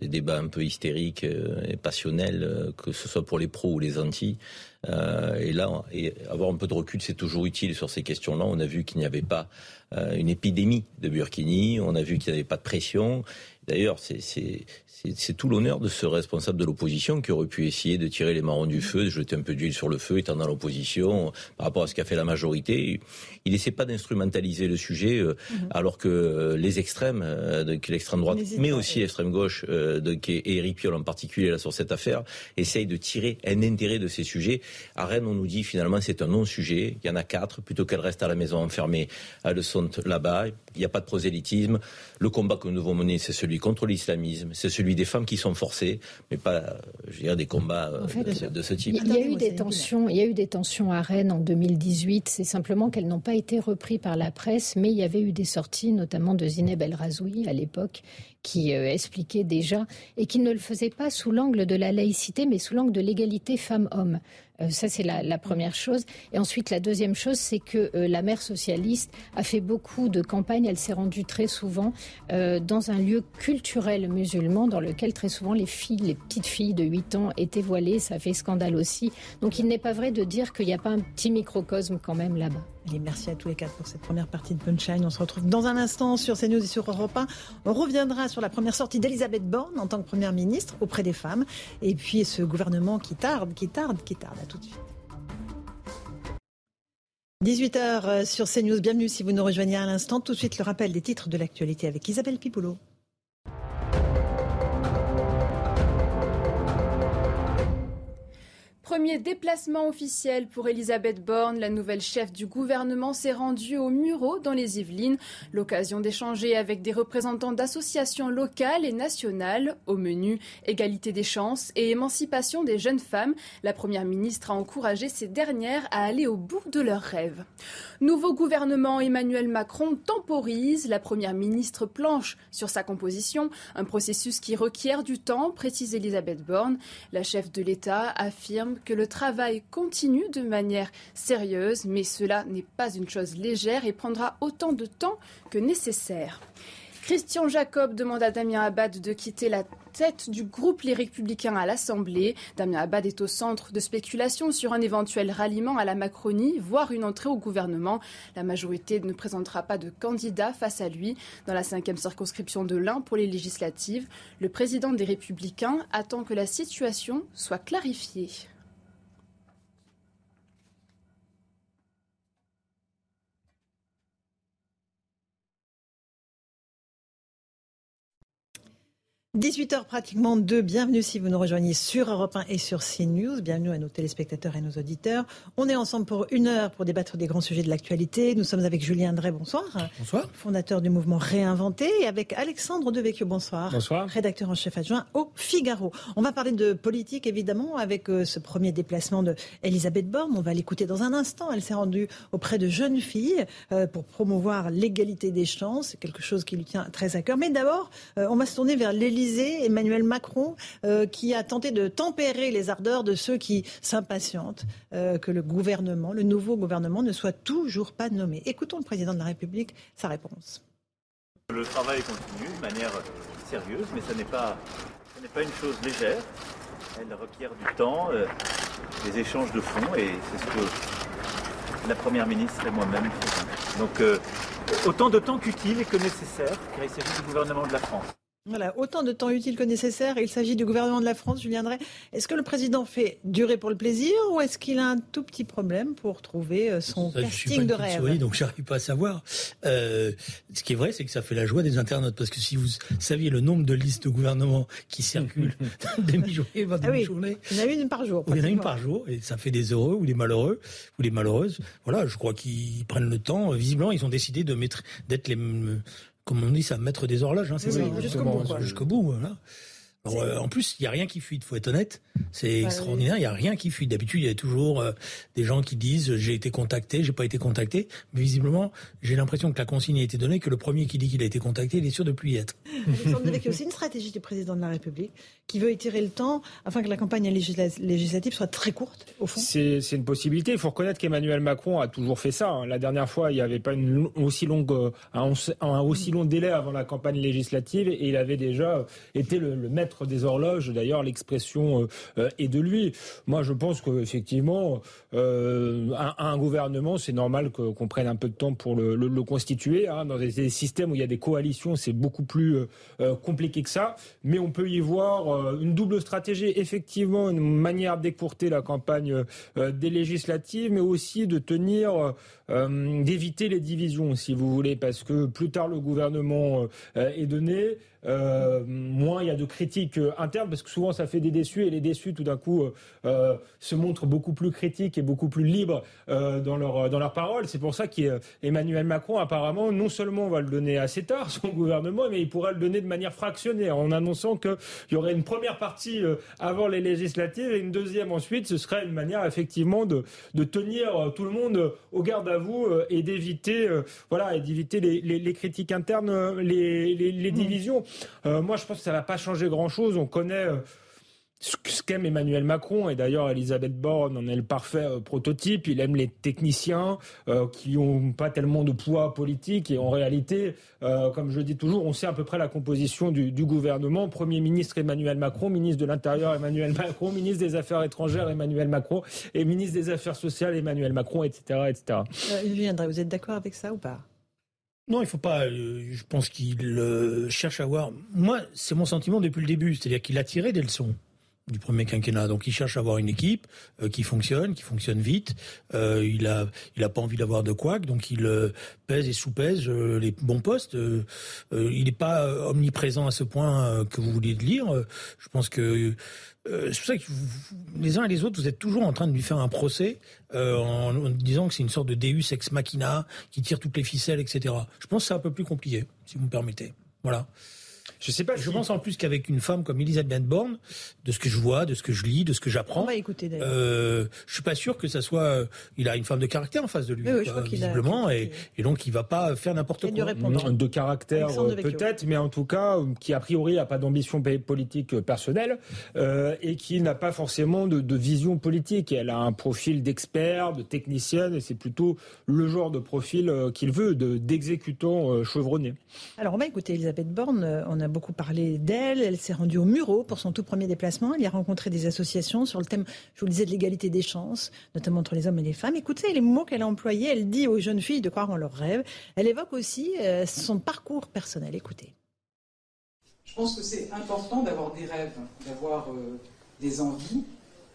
des débats un peu hystériques et passionnels, que ce soit pour les pros ou les anti. Et là, et avoir un peu de recul, c'est toujours utile sur ces questions-là. On a vu qu'il n'y avait pas une épidémie de burkini, on a vu qu'il n'y avait pas de pression. D'ailleurs, c'est tout l'honneur de ce responsable de l'opposition qui aurait pu essayer de tirer les marrons du feu, de jeter un peu d'huile sur le feu, étant dans l'opposition, par rapport à ce qu'a fait la majorité. Il n'essaie pas d'instrumentaliser le sujet, euh, mhm. alors que euh, les extrêmes, euh, l'extrême droite, mais aussi l'extrême gauche, et Éric Piolle en particulier là sur cette affaire, essayent de tirer un intérêt de ces sujets. À Rennes, on nous dit finalement c'est un non-sujet. Il y en a quatre, plutôt qu'elles restent à la maison enfermées, elles sont là-bas. Il n'y a pas de prosélytisme. Le combat que nous devons mener, c'est celui contre l'islamisme, c'est celui des femmes qui sont forcées, mais pas, je veux des combats euh, de, ce type. Il y a eu des tensions. Il y a eu des tensions à Rennes en 2018. C'est simplement qu'elles n'ont pas été reprises par la presse, mais il y avait eu des sorties, notamment de Zineb El Razoui à l'époque, qui euh, expliquait déjà et qui ne le faisait pas sous l'angle de la laïcité, mais sous l'angle de l'égalité femmes-hommes. Euh, ça, c'est la, première chose. Et ensuite, la deuxième chose, c'est que euh, la mère socialiste a fait beaucoup de campagnes. Elle s'est rendue très souvent dans un lieu culturel musulman dans lequel très souvent les filles, les petites filles de 8 ans étaient voilées. Ça fait scandale aussi. Donc, il n'est pas vrai de dire qu'il n'y a pas un petit microcosme quand même là-bas. Merci à tous les quatre pour cette première partie de Punchline. On se retrouve dans un instant sur CNews et sur Europe 1. On reviendra sur la première sortie d'Elisabeth Borne en tant que première ministre auprès des femmes. Et puis ce gouvernement qui tarde, qui tarde, qui tarde tout de suite. 18h euh, sur CNews, bienvenue si vous nous rejoignez à l'instant. Tout de suite le rappel des titres de l'actualité avec Isabelle Pipoulot. Premier déplacement officiel pour Elisabeth Borne. La nouvelle chef du gouvernement s'est rendue au Murau dans les Yvelines. L'occasion d'échanger avec des représentants d'associations locales et nationales. Au menu, égalité des chances et émancipation des jeunes femmes. La première ministre a encouragé ces dernières à aller au bout de leurs rêves. Nouveau gouvernement, Emmanuel Macron temporise. La première ministre planche sur sa composition. Un processus qui requiert du temps, précise Elisabeth Borne. La chef de l'État affirme que le travail continue de manière sérieuse, mais cela n'est pas une chose légère et prendra autant de temps que nécessaire. Christian Jacob demande à Damien Abad de quitter la tête du groupe Les Républicains à l'Assemblée. Damien Abad est au centre de spéculation sur un éventuel ralliement à la Macronie, voire une entrée au gouvernement. La majorité ne présentera pas de candidat face à lui dans la cinquième circonscription de l'Ain pour les législatives. Le président des Républicains attend que la situation soit clarifiée. 18h pratiquement 2, bienvenue si vous nous rejoignez sur Europe 1 et sur CNews, bienvenue à nos téléspectateurs et nos auditeurs. On est ensemble pour une heure pour débattre des grands sujets de l'actualité. Nous sommes avec Julien Drey, bonsoir. Bonsoir. Fondateur du mouvement Réinventé et avec Alexandre Devecchio, bonsoir. Bonsoir. Rédacteur en chef adjoint au Figaro. On va parler de politique évidemment avec euh, ce premier déplacement de Elisabeth Borne. On va l'écouter dans un instant. Elle s'est rendue auprès de jeunes filles euh, pour promouvoir l'égalité des chances, quelque chose qui lui tient très à cœur. Mais d'abord, euh, on va se tourner vers l'Élysée Emmanuel Macron, euh, qui a tenté de tempérer les ardeurs de ceux qui s'impatientent euh, que le gouvernement, le nouveau gouvernement, ne soit toujours pas nommé. Écoutons le président de la République, sa réponse. Le travail continue de manière sérieuse, mais ce n'est pas, une chose légère. Elle requiert du temps, des échanges de fond, et c'est ce que la Première ministre et moi-même faisons. Donc, autant de temps qu'utile et que nécessaire, car il s'agit du gouvernement de la France. Voilà, autant de temps utile que nécessaire. Il s'agit du gouvernement de la France, Julien Drey. Est-ce que le président fait durer pour le plaisir ou est-ce qu'il a un tout petit problème pour trouver euh, son casting de rêve souris, Donc j'arrive pas à savoir. Euh, ce qui est vrai, c'est que ça fait la joie des internautes parce que si vous saviez le nombre de listes de gouvernement qui circulent demi-journée, ah demi-journée, il y en a une par jour. Il y en a une par jour et ça fait des heureux ou des malheureux ou des malheureuses. Voilà, je crois qu'ils prennent le temps. Visiblement, ils ont décidé de mettre d'être les comme on dit, ça mettre des horloges, hein, c'est ça Jusqu'au bout. Jusqu'au bout, voilà. Euh, en plus, il n'y a rien qui fuit, il faut être honnête. C'est extraordinaire, il n'y a rien qui fuit. D'habitude, il y a toujours euh, des gens qui disent j'ai été contacté, j'ai pas été contacté. Mais visiblement, j'ai l'impression que la consigne a été donnée, que le premier qui dit qu'il a été contacté, il est sûr de plus y être. A aussi une stratégie du président de la République qui veut étirer le temps afin que la campagne législative soit très courte, au fond C'est une possibilité. Il faut reconnaître qu'Emmanuel Macron a toujours fait ça. Hein. La dernière fois, il n'y avait pas une aussi longue, euh, un, aussi long délai avant la campagne législative et il avait déjà été le, maître des horloges. D'ailleurs, l'expression euh, euh, est de lui. Moi, je pense qu'effectivement, euh, un, gouvernement, c'est normal qu'on prenne un peu de temps pour le, constituer. Hein. Dans des, systèmes où il y a des coalitions, c'est beaucoup plus compliqué que ça. Mais on peut y voir une double stratégie, effectivement, une manière d'écourter la campagne des législatives, mais aussi de tenir, euh, d'éviter les divisions, si vous voulez, parce que plus tard le gouvernement est donné, euh, moins il y a de critiques euh, internes, parce que souvent ça fait des déçus, et les déçus tout d'un coup euh, se montrent beaucoup plus critiques et beaucoup plus libres dans leur dans leurs paroles. C'est pour ça qu'Emmanuel Macron apparemment non seulement va le donner assez tard son gouvernement, mais il pourra le donner de manière fractionnée en annonçant qu'il y aurait une première partie avant les législatives et une deuxième ensuite. Ce serait une manière effectivement de, de tenir tout le monde au garde à vous et d'éviter voilà et d'éviter les, les, critiques internes, les, les mmh. divisions. Euh, moi, je pense que ça va pas changer grand-chose. On connaît euh, ce qu'aime Emmanuel Macron, et d'ailleurs Elisabeth Borne en est le parfait euh, prototype, il aime les techniciens qui n'ont pas tellement de poids politique, et en réalité, comme je dis toujours, on sait à peu près la composition du, gouvernement. Premier ministre Emmanuel Macron, ministre de l'Intérieur Emmanuel Macron, ministre des Affaires étrangères Emmanuel Macron, et ministre des Affaires sociales Emmanuel Macron, etc. etc. Julien vous êtes d'accord avec ça ou pas? Non, il faut pas. Euh, je pense qu'il euh, cherche à voir. Moi, c'est mon sentiment depuis le début. C'est-à-dire qu'il a tiré des leçons du premier quinquennat. Donc, il cherche à avoir une équipe euh, qui fonctionne, qui fonctionne vite. il a, il a pas envie d'avoir de couac, donc il pèse et sous-pèse les bons postes. il n'est pas omniprésent à ce point que vous vouliez le lire. je pense que c'est pour ça que les uns et les autres, vous êtes toujours en train de lui faire un procès euh, en, disant que c'est une sorte de Deus ex machina qui tire toutes les ficelles, etc. Je pense que c'est un peu plus compliqué, si vous me permettez. Voilà. Je sais pas. Je pense en plus qu'avec une femme comme Elisabeth Borne, de ce que je vois, de ce que je lis, de ce que j'apprends, euh, je suis pas sûr que ça soit. Euh, il a une femme de caractère en face de lui, visiblement, et, et, donc il va pas faire n'importe quoi. de caractère euh, peut-être, mais en tout cas qui a priori n'a pas d'ambition politique euh, personnelle et qui n'a pas forcément de, de, vision politique. Elle a un profil d'expert, de technicienne, et c'est plutôt le genre de profil qu'il veut, d'exécutant chevronné. Alors on va écouter Elisabeth Borne. On a beaucoup parlé d'elle. Elle s'est rendue au Muro pour son tout premier déplacement. Elle y a rencontré des associations sur le thème, je vous le disais, de l'égalité des chances, notamment entre les hommes et les femmes. Écoutez les mots qu'elle a employés. Elle dit aux jeunes filles de croire en leurs rêves. Elle évoque aussi euh, son parcours personnel. Écoutez. Je pense que c'est important d'avoir des rêves, d'avoir euh, des envies.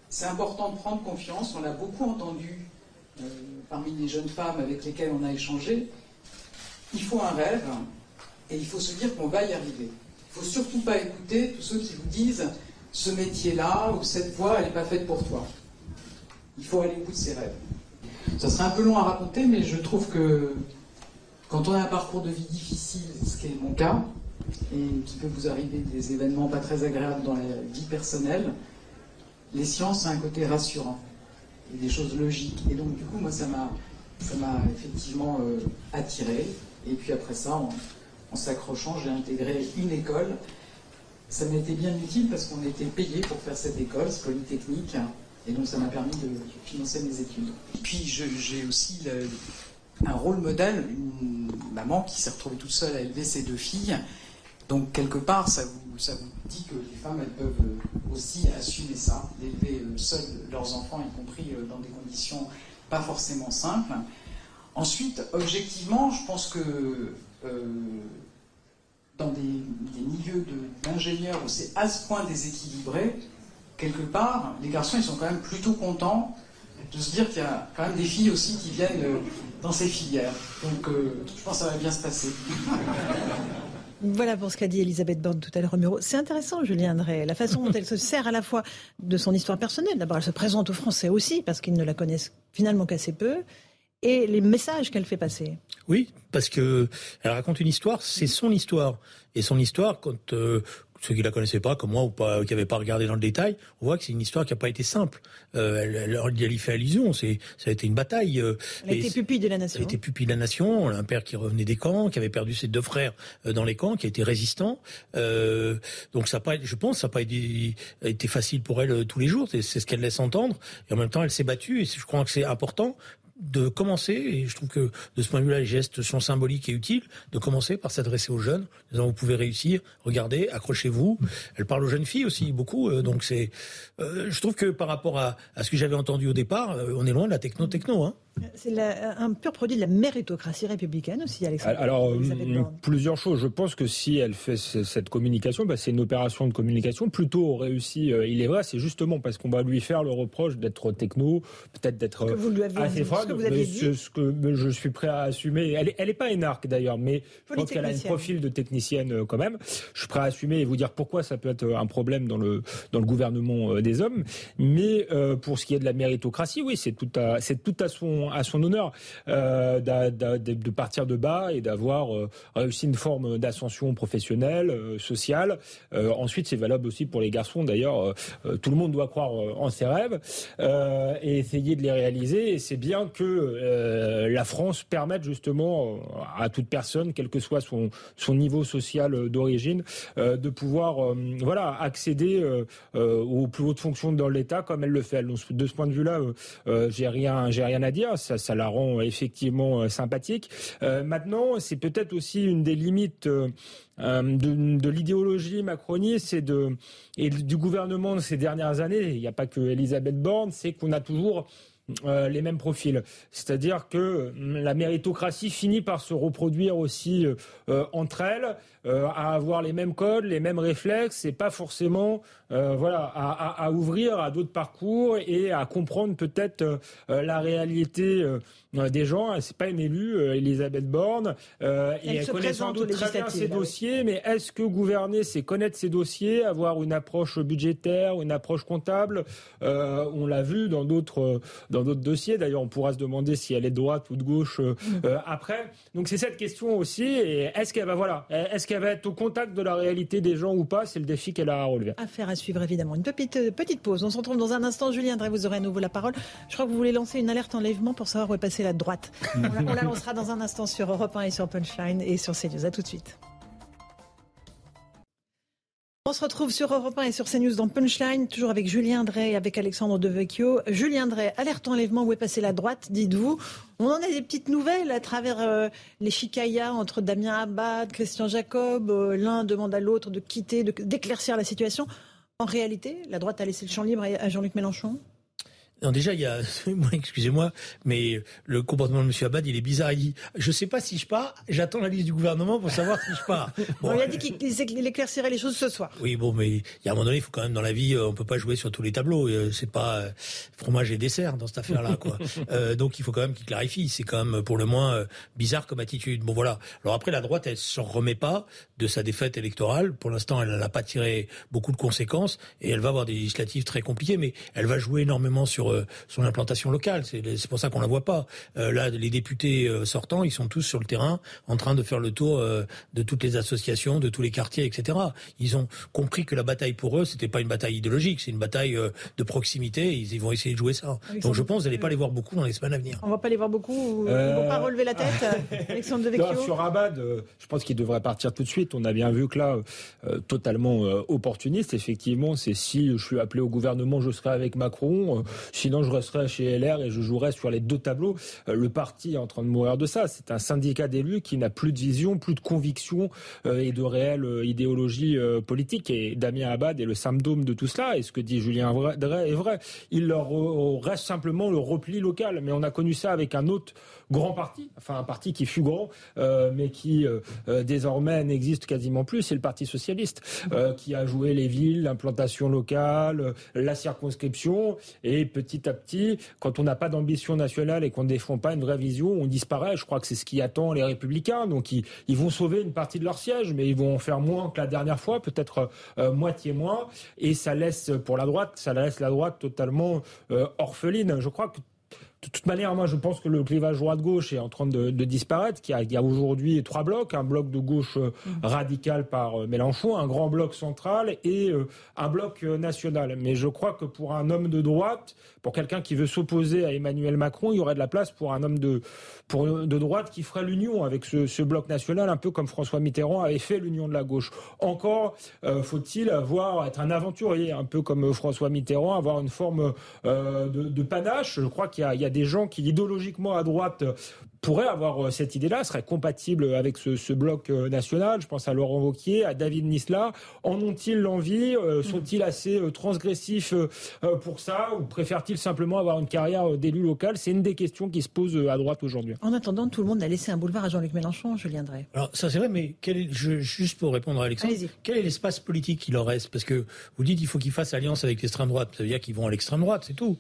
C'est important de prendre confiance. On l'a beaucoup entendu euh, parmi les jeunes femmes avec lesquelles on a échangé. Il faut un rêve et il faut se dire qu'on va y arriver. Il ne faut surtout pas écouter tous ceux qui vous disent ce métier-là ou cette voie, elle n'est pas faite pour toi. Il faut aller au bout de ses rêves. Ça serait un peu long à raconter, mais je trouve que quand on a un parcours de vie difficile, ce qui est mon cas, et qui peut vous arriver des événements pas très agréables dans la vie personnelle, les sciences ont un côté rassurant et des choses logiques. Et donc, du coup, moi, ça m'a, ça m'a effectivement euh, attiré. Et puis après ça, on, en s'accrochant, j'ai intégré une école. ça m'a été bien utile parce qu'on était payé pour faire cette école, ce polytechnique, et donc ça m'a permis de financer mes études. Et puis j'ai aussi un rôle modèle, une maman qui s'est retrouvée toute seule à élever ses deux filles. Donc quelque part, ça vous, dit que les femmes, elles peuvent aussi assumer ça, d'élever euh, seules leurs enfants, y compris euh, dans des conditions pas forcément simples. Ensuite, objectivement, je pense que euh, dans des, milieux d'ingénieurs où c'est à ce point déséquilibré, quelque part, les garçons, ils sont quand même plutôt contents de se dire qu'il y a quand même des filles aussi qui viennent euh, dans ces filières. Donc, euh, je pense que ça va bien se passer. Voilà pour ce qu'a dit Elisabeth Borne tout à l'heure au C'est intéressant, Julien Drey, la façon dont elle se sert à la fois de son histoire personnelle. D'abord, elle se présente aux Français aussi, parce qu'ils ne la connaissent finalement qu'assez peu et les messages qu'elle fait passer. Oui, parce que elle raconte une histoire, c'est son histoire. Et son histoire, quand euh, ceux qui la connaissaient pas, comme moi, ou pas, qui n'avaient pas regardé dans le détail, on voit que c'est une histoire qui n'a pas été simple. Euh, elle, elle, y fait allusion. C'est, ça a été une bataille. Euh, elle a été pupille de la nation. Elle a été pupille de la nation. Un père qui revenait des camps, qui avait perdu ses deux frères euh, dans les camps, qui a été résistant. Euh, donc ça pas, je pense, ça n'a pas été, été, facile pour elle euh, tous les jours. C'est, c'est ce qu'elle laisse entendre. Et en même temps, elle s'est battue. Et je crois que c'est important de commencer, et je trouve que de ce point de vue-là, les gestes sont symboliques et utiles, de commencer par s'adresser aux jeunes, disant vous pouvez réussir, regardez, accrochez-vous. Elle parle aux jeunes filles aussi beaucoup, euh, donc c'est, euh, je trouve que par rapport à, à ce que j'avais entendu au départ, euh, on est loin de la techno-techno. Hein. C'est un pur produit de la méritocratie républicaine aussi, Alexandre. Alors, plusieurs choses. Je pense que si elle fait cette communication, bah, c'est une opération de communication plutôt réussie. il est vrai, c'est justement parce qu'on va lui faire le reproche d'être techno, peut-être d'être assez froid ce que je suis prêt à assumer. Elle n'est elle est pas énarque d'ailleurs, mais je pense qu'elle a un profil de technicienne euh, quand même. Je suis prêt à assumer et vous dire pourquoi ça peut être un problème dans le, dans le gouvernement euh, des hommes. Mais euh, pour ce qui est de la méritocratie, oui, c'est tout à, c'est tout à son, à son honneur euh, de partir de bas et d'avoir réussi une forme d'ascension professionnelle, sociale. ensuite, c'est valable aussi pour les garçons. D'ailleurs, tout le monde doit croire en ses rêves et essayer de les réaliser. Et c'est bien que euh, la France permette justement euh, à toute personne, quel que soit son, son niveau social d'origine, euh, de pouvoir voilà, accéder aux plus hautes fonctions dans l'État comme elle le fait. De ce point de vue-là, j'ai rien, j'ai rien à dire. Ça, la rend effectivement sympathique. maintenant, c'est peut-être aussi une des limites de, de l'idéologie macroniste et, et du gouvernement de ces dernières années. Il n'y a pas que Elisabeth Borne, c'est qu'on a toujours euh, les mêmes profils. C'est-à-dire que hum, la méritocratie finit par se reproduire aussi euh, euh, entre elles, à avoir les mêmes codes, les mêmes réflexes, et pas forcément voilà, à, ouvrir à d'autres parcours et à comprendre peut-être la réalité des gens. C'est pas une élue, Elisabeth Borne, et elle, connaît sans doute très bien ses dossiers, mais est-ce que gouverner, c'est connaître ses dossiers, avoir une approche budgétaire, une approche comptable? On l'a vu dans d'autres dans d'autres dossiers. D'ailleurs, on pourra se demander si elle est de droite ou de gauche euh, mm. euh, après. Donc c'est cette question aussi. Et est-ce qu'elle va voilà, est-ce qu'elle va être au contact de la réalité des gens ou pas? C'est le défi qu'elle a à relever. Affaire à suivre évidemment. Une petite euh, petite pause. On se retrouve dans un instant. Julien Drey, vous aurez à nouveau la parole. Je crois que vous voulez lancer une alerte enlèvement pour savoir où est la droite. on, la, lancera dans un instant sur Europe 1 et sur Punchline et sur CNews. À tout de suite. On se retrouve sur Europe 1 et sur CNews dans Punchline, toujours avec Julien Drey et avec Alexandre Devecchio. Julien Drey, alerte enlèvement, où est passée la droite, dites-vous? On en a des petites nouvelles à travers euh, les chicayas entre Damien Abad, Christian Jacob. Euh, l'un demande à l'autre de quitter, d'éclaircir la situation. En réalité, la droite a laissé le champ libre à Jean-Luc Mélenchon? Non, déjà, il y a, excusez-moi, mais le comportement de M. Abad, il est bizarre. Il dit, je sais pas si je pars, j'attends la liste du gouvernement pour savoir si je pars. Bon, il a dit qu'il éclaircirait les choses ce soir. Oui, bon, mais il y a un moment donné, il faut quand même dans la vie, euh, on peut pas jouer sur tous les tableaux. Euh, c'est pas euh, fromage et dessert dans cette affaire-là, quoi. donc il faut quand même qu'il clarifie. C'est quand même pour le moins bizarre comme attitude. Bon, voilà. Alors après, la droite, elle s'en remet pas de sa défaite électorale. Pour l'instant, elle n'a pas tiré beaucoup de conséquences et elle va avoir des législatives très compliquées, mais elle va jouer énormément sur euh, son implantation locale. C'est pour ça qu'on la voit pas. Euh, là, les députés euh, sortants, ils sont tous sur le terrain en train de faire le tour de toutes les associations, de tous les quartiers, etc. Ils ont compris que la bataille pour eux, c'était pas une bataille idéologique, c'est une bataille de proximité. Ils, vont essayer de jouer ça. Donc je pense que vous n'allez pas les voir beaucoup dans les semaines à venir. On va pas les voir beaucoup. Ils vont pas relever la tête. Alexandre Devecchio. sur Abad, je pense qu'il devrait partir tout de suite. On a bien vu que là, totalement opportuniste, effectivement, c'est si je suis appelé au gouvernement, je serai avec Macron. Sinon, je resterai chez LR et je jouerai sur les deux tableaux. Euh, le parti est en train de mourir de ça. C'est un syndicat d'élus qui n'a plus de vision, plus de conviction euh, et de réelle euh, idéologie politique. Et Damien Abad est le symptôme de tout cela. Et ce que dit Julien Drey est vrai. Il leur reste simplement le repli local. Mais on a connu ça avec un autre grand parti, enfin un parti qui fut grand, mais qui désormais n'existe quasiment plus. C'est le Parti socialiste qui a joué les villes, l'implantation locale, la circonscription. Et petit à petit, quand on n'a pas d'ambition nationale et qu'on ne défend pas une vraie vision, on disparaît. Je crois que c'est ce qui attend les républicains. Donc ils, vont sauver une partie de leur siège, mais ils vont en faire moins que la dernière fois, peut-être euh, moitié moins. Et ça laisse pour la droite, ça laisse la droite totalement euh, orpheline. Je crois que de toute manière, moi, je pense que le clivage droite-gauche est en train de, disparaître. Il y a, a aujourd'hui trois blocs un bloc de gauche euh, mm. radical par euh, Mélenchon, un grand bloc central et euh, un bloc national. Mais je crois que pour un homme de droite, pour quelqu'un qui veut s'opposer à Emmanuel Macron, il y aurait de la place pour un homme de, pour, de droite qui ferait l'union avec ce, bloc national, un peu comme François Mitterrand avait fait l'union de la gauche. Encore faut-il avoir être un aventurier, un peu comme François Mitterrand, avoir une forme de, panache? Je crois qu'il y a des gens qui idéologiquement à droite pourrait avoir euh, cette idée-là, serait compatible avec ce, bloc euh, national. Je pense à Laurent Wauquiez, à David Nisla. En ont-ils l'envie euh, Sont-ils assez transgressifs pour ça Ou préfèrent-ils simplement avoir une carrière d'élu local? C'est une des questions qui se posent à droite aujourd'hui. En attendant, tout le monde a laissé un boulevard à Jean-Luc Mélenchon, je viendrai. Alors ça c'est vrai, mais quel est, juste pour répondre à Alexandre, quel est l'espace politique qu'il leur reste? Parce que vous dites qu'il faut qu'ils fassent alliance avec l'extrême droite. Ça veut dire qu'ils vont à l'extrême droite, c'est tout.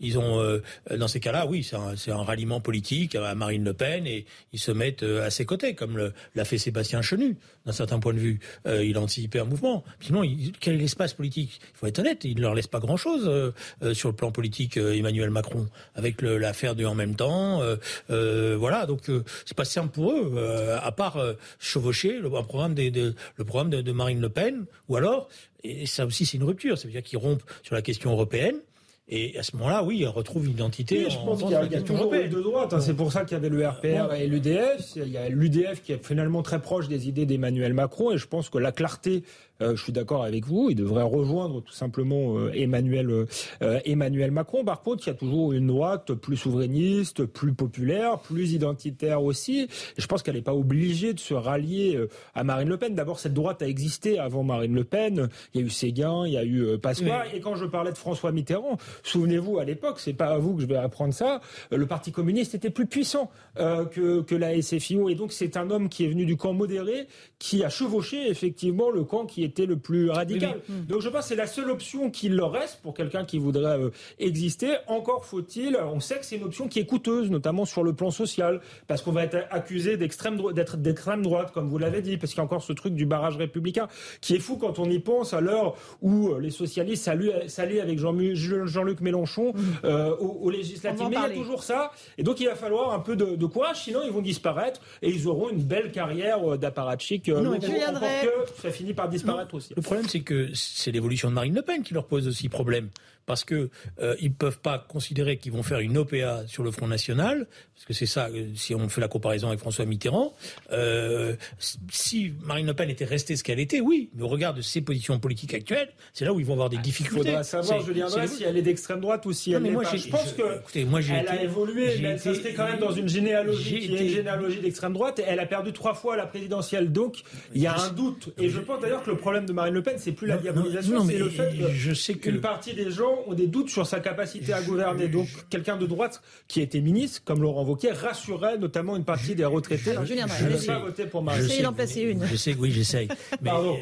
ils ont, dans ces cas-là, oui, c'est un, un, ralliement politique Marine Le Pen et ils se mettent euh, à ses côtés, comme l'a fait Sébastien Chenu, d'un certain point de vue. Euh, il a anticipé un mouvement. Sinon, quel est l'espace politique? Il faut être honnête, il ne leur laisse pas grand-chose euh, sur le plan politique, Emmanuel Macron, avec l'affaire de en même temps. voilà, donc c'est pas simple pour eux, à part chevaucher le, programme, le programme de, de Marine Le Pen, ou alors, et ça aussi c'est une rupture, ça veut dire qu'ils rompent sur la question européenne, et à ce moment-là, oui, il retrouve une identité. je pense qu'il y a, toujours eu de droite. Hein. C'est pour ça qu'il y avait le RPR et l'UDF. Il y a l'UDF qui est finalement très proche des idées d'Emmanuel Macron. Et je pense que la clarté je suis d'accord avec vous. Il devrait rejoindre tout simplement euh, Emmanuel, euh, Emmanuel Macron. Par contre, il y a toujours une droite plus souverainiste, plus populaire, plus identitaire aussi. Je pense qu'elle n'est pas obligée de se rallier à Marine Le Pen. D'abord, cette droite a existé avant Marine Le Pen. Il y a eu Séguin, il y a eu Pasqua. Et quand je parlais de François Mitterrand, souvenez-vous, à l'époque, c'est pas à vous que je vais apprendre ça, le Parti communiste était plus puissant que, que la SFIO. Et donc, c'est un homme qui est venu du camp modéré, qui a chevauché effectivement le camp qui était le plus radical. Donc je pense que c'est la seule option qu'il leur reste pour quelqu'un qui voudrait euh, exister. Encore faut-il, on sait que c'est une option qui est coûteuse, notamment sur le plan social, parce qu'on va être accusé d'extrême d'être d'extrême droite, comme vous l'avez dit, parce qu'il y a encore ce truc du barrage républicain qui est fou quand on y pense à l'heure où euh, les socialistes s'allient avec Jean-Luc Mélenchon mmh. euh, aux, législatives. Mais il y a toujours ça, et donc il va falloir un peu de, courage, sinon ils vont disparaître et ils auront une belle carrière d'apparatchik. Non, que ça finit par disparaître Le problème, c'est que c'est l'évolution de Marine Le Pen qui leur pose aussi problème parce que euh, ils peuvent pas considérer qu'ils vont faire une OPA sur le Front National, parce que c'est ça. Euh, si on fait la comparaison avec François Mitterrand, euh, si Marine Le Pen était restée ce qu'elle était, oui. Mais au regard de ses positions politiques actuelles, c'est là où ils vont avoir des difficultés. Il faudra savoir, Julien si elle est d'extrême droite ou si elle est pas. Je pense que écoutez, moi, elle a évolué, mais elle s'inscrit quand même dans une généalogie qui est une généalogie d'extrême droite. Et elle a perdu trois fois la présidentielle, donc il y a un doute. Et je pense d'ailleurs que le problème de Marine Le Pen, c'est plus la diabolisation, c'est le fait que je sais qu'une partie des gens ont des doutes sur sa capacité à gouverner. Donc, quelqu'un de droite qui a été ministre, comme Laurent Wauquiez, rassurait notamment une partie des retraités. Alors, Julien, je ne vais pas voter pour Marine. Essayez d'en placer une. Je sais, oui, j'essaye. Pardon.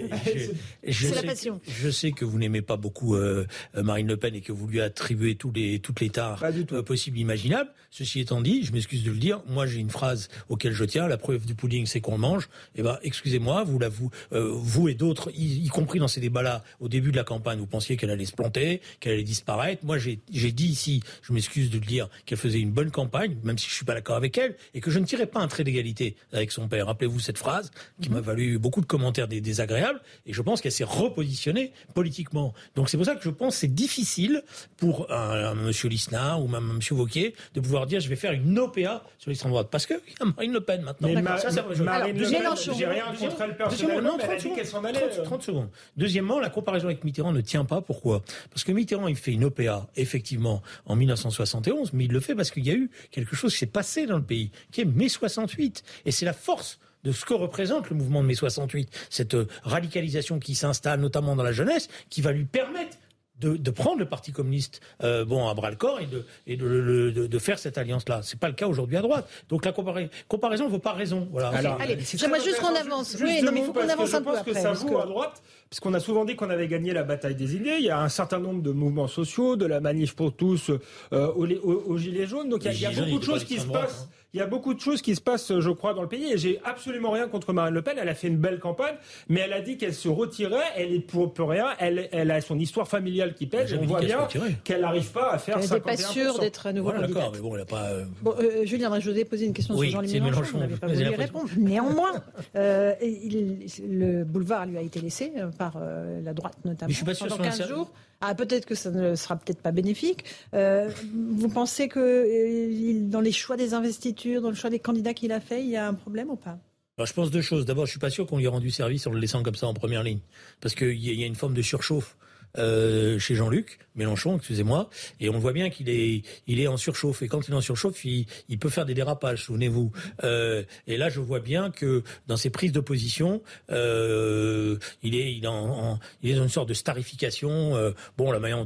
C'est la passion. je sais que vous n'aimez pas beaucoup euh, Marine Le Pen et que vous lui attribuez tous les, toutes les tares euh, possibles, imaginables. Ceci étant dit, je m'excuse de le dire, moi j'ai une phrase auquel je tiens, la preuve du pudding c'est qu'on le mange. Eh ben, excusez-moi, vous, la, vous, euh, vous et d'autres, y, y, compris dans ces débats-là, au début de la campagne, vous pensiez qu'elle allait se planter, qu'elle allait disparaître. Moi, j'ai dit ici, je m'excuse de le dire, qu'elle faisait une bonne campagne, même si je suis pas d'accord avec elle, et que je ne tirais pas un trait d'égalité avec son père. Rappelez-vous cette phrase qui m'a valu beaucoup de commentaires désagréables, et je pense qu'elle s'est repositionnée politiquement. Donc c'est pour ça que je pense que c'est difficile pour un, Monsieur Lisnard ou même Monsieur Vauquier de pouvoir dire je vais faire une OPA sur l'extrême droite parce que y a Marine Le Pen maintenant. Mais ça, ça, Marine Le Pen, j'ai rien contre elle personnellement, elle a dit qu'elle s'en allait. 30, secondes. Deuxièmement, la comparaison avec Mitterrand ne tient pas. Pourquoi? Parce que Mitterrand, il fait une OPA, effectivement, en 1971, mais il le fait parce qu'il y a eu quelque chose qui s'est passé dans le pays, qui est mai 68. Et c'est la force de ce que représente le mouvement de mai 68, cette euh, radicalisation qui s'installe notamment dans la jeunesse, qui va lui permettre de, de, prendre le Parti communiste euh, bon à bras le corps et de, et de, de, de faire cette alliance-là. C'est pas le cas aujourd'hui à droite. Donc la comparaison ne vaut pas raison. Voilà. Alors, allez, j'aimerais juste qu'on avance. oui, non, mais il faut qu'on avance un peu après. Je pense que ça vaut à droite, parce qu'on a souvent dit qu'on avait gagné la bataille des idées. Il y a un certain nombre de mouvements sociaux, de la manif pour tous euh, aux, aux, gilets jaunes. Donc il y a, il y a beaucoup de choses qui se passent. Hein. Il y a beaucoup de choses qui se passent, je crois, dans le pays. Et j'ai absolument rien contre Marine Le Pen. Elle a fait une belle campagne, mais elle a dit qu'elle se retirait. Elle est pour, pour rien. Elle, elle a son histoire familiale qui pèse. On voit bien qu'elle n'arrive pas à faire. Elle n'est pas sûre d'être à nouveau voilà, D'accord, mais bon, elle n'a pas. Euh, bon, euh, Julien, je vous ai posé une question sur Jean-Luc Mélenchon. Vous pas voulu y répondre. Néanmoins, euh, il, le boulevard lui a été laissé par euh, la droite notamment. Mais je suis pas sûr pendant 15 jours. Ah, peut-être que ça ne sera peut-être pas bénéfique. Euh, vous pensez que euh, dans les choix des investitures, dans le choix des candidats qu'il a fait, il y a un problème ou pas? Alors, je pense deux choses. D'abord, je suis pas sûr qu'on lui ait rendu service en le laissant comme ça en première ligne, parce qu'il y, a une forme de surchauffe euh, chez Jean-Luc Mélenchon, excusez-moi, et on voit bien qu'il est, il est en surchauffe. Et quand il est en surchauffe, il, peut faire des dérapages, souvenez-vous. Euh, et là, je vois bien que dans ses prises d'opposition, euh, il est, il est, dans une sorte de starification. Bon, la manière,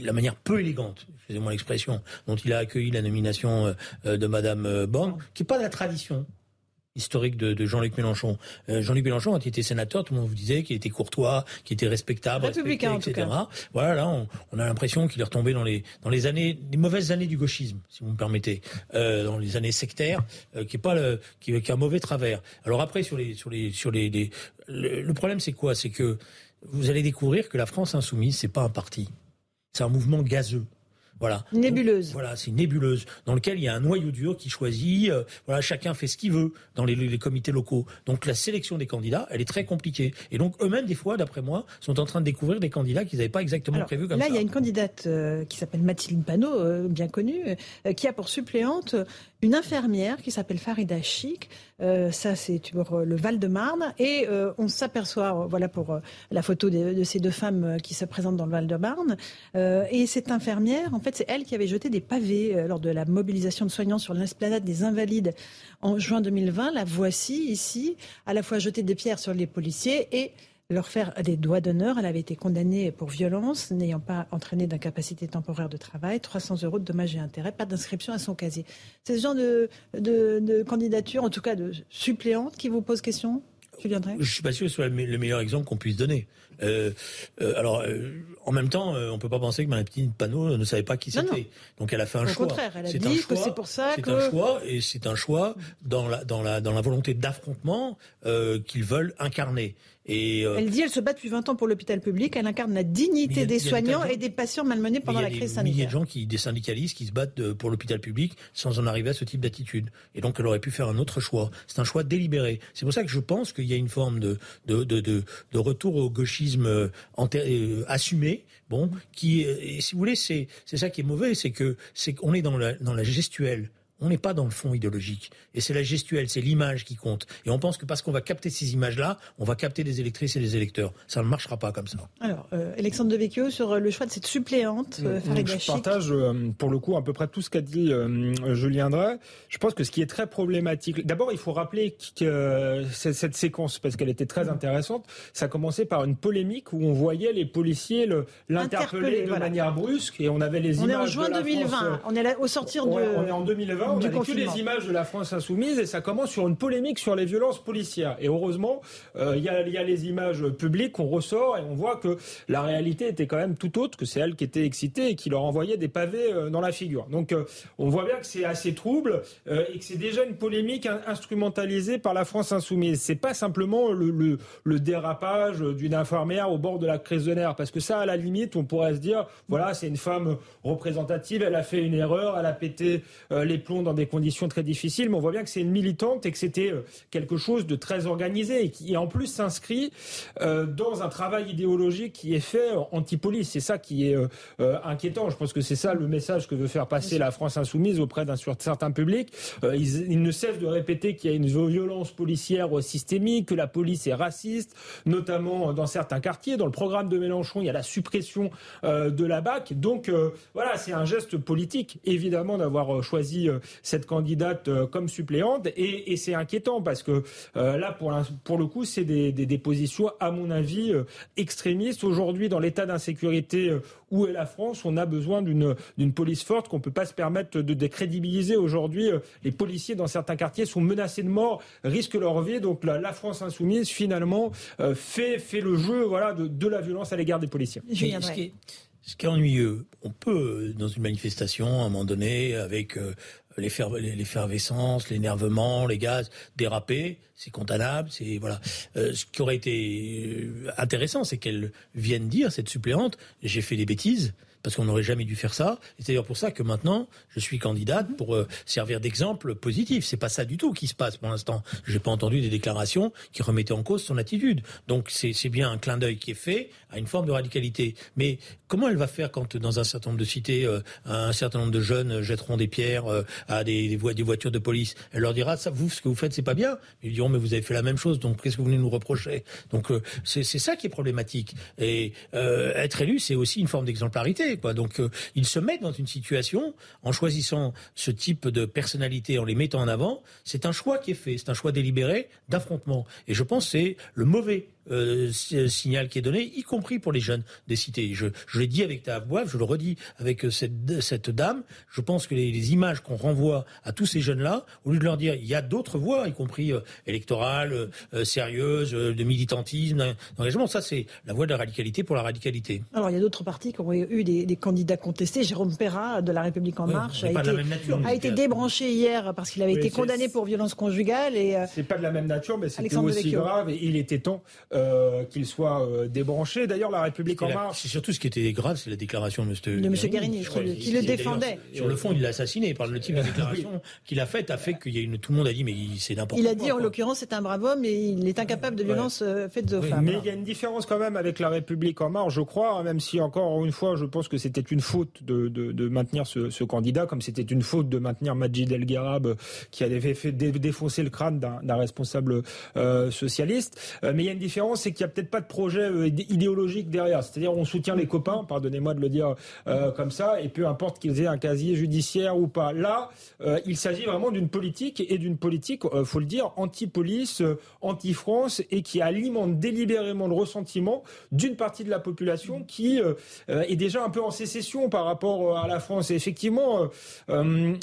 la manière peu élégante, excusez-moi l'expression, dont il a accueilli la nomination de Madame Borne, qui est pas de la tradition historique de, Jean-Luc Mélenchon. Euh, Jean-Luc Mélenchon, quand il était sénateur, tout le monde vous disait qu'il était courtois, qu'il était respectable, respecté, etc. Voilà, là, on, a l'impression qu'il est retombé dans les dans les années, les mauvaises années du gauchisme, si vous me permettez, euh, dans les années sectaires, euh, qui est pas le, qui, qui a un mauvais travers. Alors après, sur les sur les sur les, le, problème, c'est quoi? C'est que vous allez découvrir que la France insoumise, c'est pas un parti, c'est un mouvement gazeux. Voilà. Nébuleuse. voilà, c'est une nébuleuse dans lequel il y a un noyau dur qui choisit. Euh, voilà, chacun fait ce qu'il veut dans les, les, comités locaux. Donc la sélection des candidats, elle est très compliquée. Et donc eux-mêmes, des fois, d'après moi, sont en train de découvrir des candidats qu'ils n'avaient pas exactement prévus comme là, ça. Là, il y a une candidate euh, qui s'appelle Mathilde Panot, euh, bien connue, qui a pour suppléante une infirmière qui s'appelle Farida Chic. ça, c'est le Val-de-Marne. Et on s'aperçoit, voilà pour la photo de, de, ces deux femmes qui se présentent dans le Val-de-Marne. et cette infirmière, en fait, c'est elle qui avait jeté des pavés euh, lors de la mobilisation de soignants sur l'esplanade des Invalides en juin 2020. La voici ici, à la fois jeter des pierres sur les policiers et leur faire des doigts d'honneur. Elle avait été condamnée pour violence, n'ayant pas entraîné d'incapacité temporaire de travail, 300 euros de dommages et intérêts, pas d'inscription à son casier. C'est ce genre de, de, candidature, en tout cas de suppléante, qui vous pose question? Je ne suis pas sûr que ce soit le meilleur exemple qu'on puisse donner. Euh, euh, alors, euh, en même temps, on peut pas penser que Marie petite Panot ne savait pas qui c'était. Donc, elle a fait un choix. Au contraire, elle a dit que c'est pour ça que... C'est un choix, et c'est un choix dans la, dans la, dans la volonté d'affrontement qu'ils veulent incarner. Et Elle dit elle se bat depuis 20 ans pour l'hôpital public, elle incarne la dignité des soignants et des patients malmenés pendant la crise sanitaire. Il y a des gens, qui, des syndicalistes qui se battent pour l'hôpital public sans en arriver à ce type d'attitude. Et donc elle aurait pu faire un autre choix. C'est un choix délibéré. C'est pour ça que je pense qu'il y a une forme de, de, de, de, de retour au gauchisme euh, euh, assumé, bon, qui, et si vous voulez, c'est ça qui est mauvais, c'est que c'est qu'on est dans la, dans la gestuelle. On n'est pas dans le fond idéologique. Et c'est la gestuelle, c'est l'image qui compte. Et on pense que parce qu'on va capter ces images-là, on va capter des électrices et des électeurs. Ça ne marchera pas comme ça. Alors, euh, Alexandre Devecchio, sur euh, le choix de cette suppléante, euh, Je partage euh, pour le coup à peu près tout ce qu'a dit Julien Drey. Je pense que ce qui est très problématique, d'abord il faut rappeler que cette séquence, parce qu'elle était très intéressante, ça commençait par une polémique où on voyait les policiers l'interpeller de manière brusque et on avait les on images. On est en juin 2020, on est là, au sortir de... on est en 2020 on du a vécu les images de la France insoumise et ça commence sur une polémique sur les violences policières. Et heureusement, euh, il y, a, il y a les images publiques qu'on ressort et on voit que la réalité était quand même tout autre, que c'est elle qui était excitée et qui leur envoyait des pavés euh, dans la figure. Donc euh, on voit bien que c'est assez trouble et que c'est déjà une polémique in- instrumentalisée par la France insoumise. C'est pas simplement le, le, le dérapage d'une infirmière au bord de la crise de nerfs, parce que ça, à la limite, on pourrait se dire, voilà, c'est une femme représentative, elle a fait une erreur, elle a pété les plombs dans des conditions très difficiles, mais on voit bien que c'est une militante et que c'était euh, quelque chose de très organisé et qui en plus s'inscrit euh, dans un travail idéologique qui est fait euh, anti-police. C'est ça qui est inquiétant. Je pense que c'est ça le message que veut faire passer la France insoumise auprès d'un certain public. Ils, ne cessent de répéter qu'il y a une violence policière systémique, que la police est raciste, notamment dans certains quartiers. Dans le programme de Mélenchon, il y a la suppression de la BAC. Donc voilà, c'est un geste politique, évidemment, d'avoir choisi cette candidate euh, comme suppléante. Et, et c'est inquiétant parce que euh, là, pour, pour le coup, c'est des, des, des positions, à mon avis, euh, extrémistes. Aujourd'hui, dans l'état d'insécurité où est la France, on a besoin d'une d'une police forte qu'on peut pas se permettre de décrédibiliser. Aujourd'hui, les policiers dans certains quartiers sont menacés de mort, risquent leur vie. Donc la, la France insoumise, finalement, euh, fait, fait le jeu voilà, de, de la violence à l'égard des policiers. Julien ce, qui est, ce qui est ennuyeux, on peut, dans une manifestation, à un moment donné, avec euh, l'effervescence, l'énervement, les gaz, déraper, c'est condamnable, c'est voilà. Euh, ce qui aurait été euh, intéressant, c'est qu'elle vienne dire cette suppléante, j'ai fait des bêtises. Parce qu'on n'aurait jamais dû faire ça. C'est d'ailleurs pour ça que maintenant, je suis candidate pour euh, servir d'exemple positif. C'est pas ça du tout qui se passe pour l'instant. J'ai pas entendu des déclarations qui remettaient en cause son attitude. Donc c'est bien un clin d'œil qui est fait à une forme de radicalité. Mais comment elle va faire quand dans un certain nombre de cités, euh, un certain nombre de jeunes jetteront des pierres euh, à des, des, voi- des voitures de police? Elle leur dira ça, vous, ce que vous faites, c'est pas bien. Ils diront mais vous avez fait la même chose, donc qu'est-ce que vous venez nous reprocher? Donc euh, c'est ça qui est problématique. Et être élu, c'est aussi une forme d'exemplarité. Quoi. Donc ils se mettent dans une situation en choisissant ce type de personnalité, en les mettant en avant. C'est un choix qui est fait, c'est un choix délibéré d'affrontement. Et je pense c'est le mauvais euh, si- signal qui est donné, y compris pour les jeunes des cités. Je, je l'ai dit avec ta voix, je le redis avec euh, cette, cette dame. Je pense que les, les images qu'on renvoie à tous ces jeunes-là, au lieu de leur dire il y a d'autres voies, y compris euh, électorales, euh, euh, sérieuses, euh, de militantisme, d'engagement, ça c'est la voie de la radicalité pour la radicalité. Alors, il y a d'autres partis qui ont eu des, des candidats contestés. Jérôme Perra, de La République En Marche, a été, nature, a débranché hier parce qu'il avait Oui, été condamné pour violence conjugale. Et, euh, C'est pas de la même nature, mais c'était aussi grave et il était temps euh, qu'il soit euh, débranché. D'ailleurs, la République en la- marche. C'est surtout ce qui était grave, c'est la déclaration de M. De Guérini, je crois. qui le- défendait. Sur le fond, il l'a assassiné par le type de déclaration qu'il a faite, a fait qu'il y a une, tout le monde a dit mais il- c'est n'importe il quoi. a dit, en l'occurrence, c'est un brave homme et il est incapable de violence euh, faite aux femmes. Mais il y a une différence quand même avec la République en marche, je crois, hein, même si encore une fois, je pense que c'était une faute de, de, de maintenir ce, ce candidat, comme c'était une faute de maintenir Majid El Gharab, euh, qui avait fait, fait dé- défoncer le crâne d'un responsable euh, socialiste. Mais il y a une différence, c'est qu'il n'y a peut-être pas de projet euh, idé- idéologique derrière. C'est-à-dire, on soutient les copains, pardonnez-moi de le dire euh, comme ça, et peu importe qu'ils aient un casier judiciaire ou pas. Là, euh, il s'agit vraiment d'une politique et d'une politique, euh, faut le dire, anti-police, anti-France et qui alimente délibérément le ressentiment d'une partie de la population qui euh, euh, est déjà un peu en sécession par rapport à la France. Et effectivement,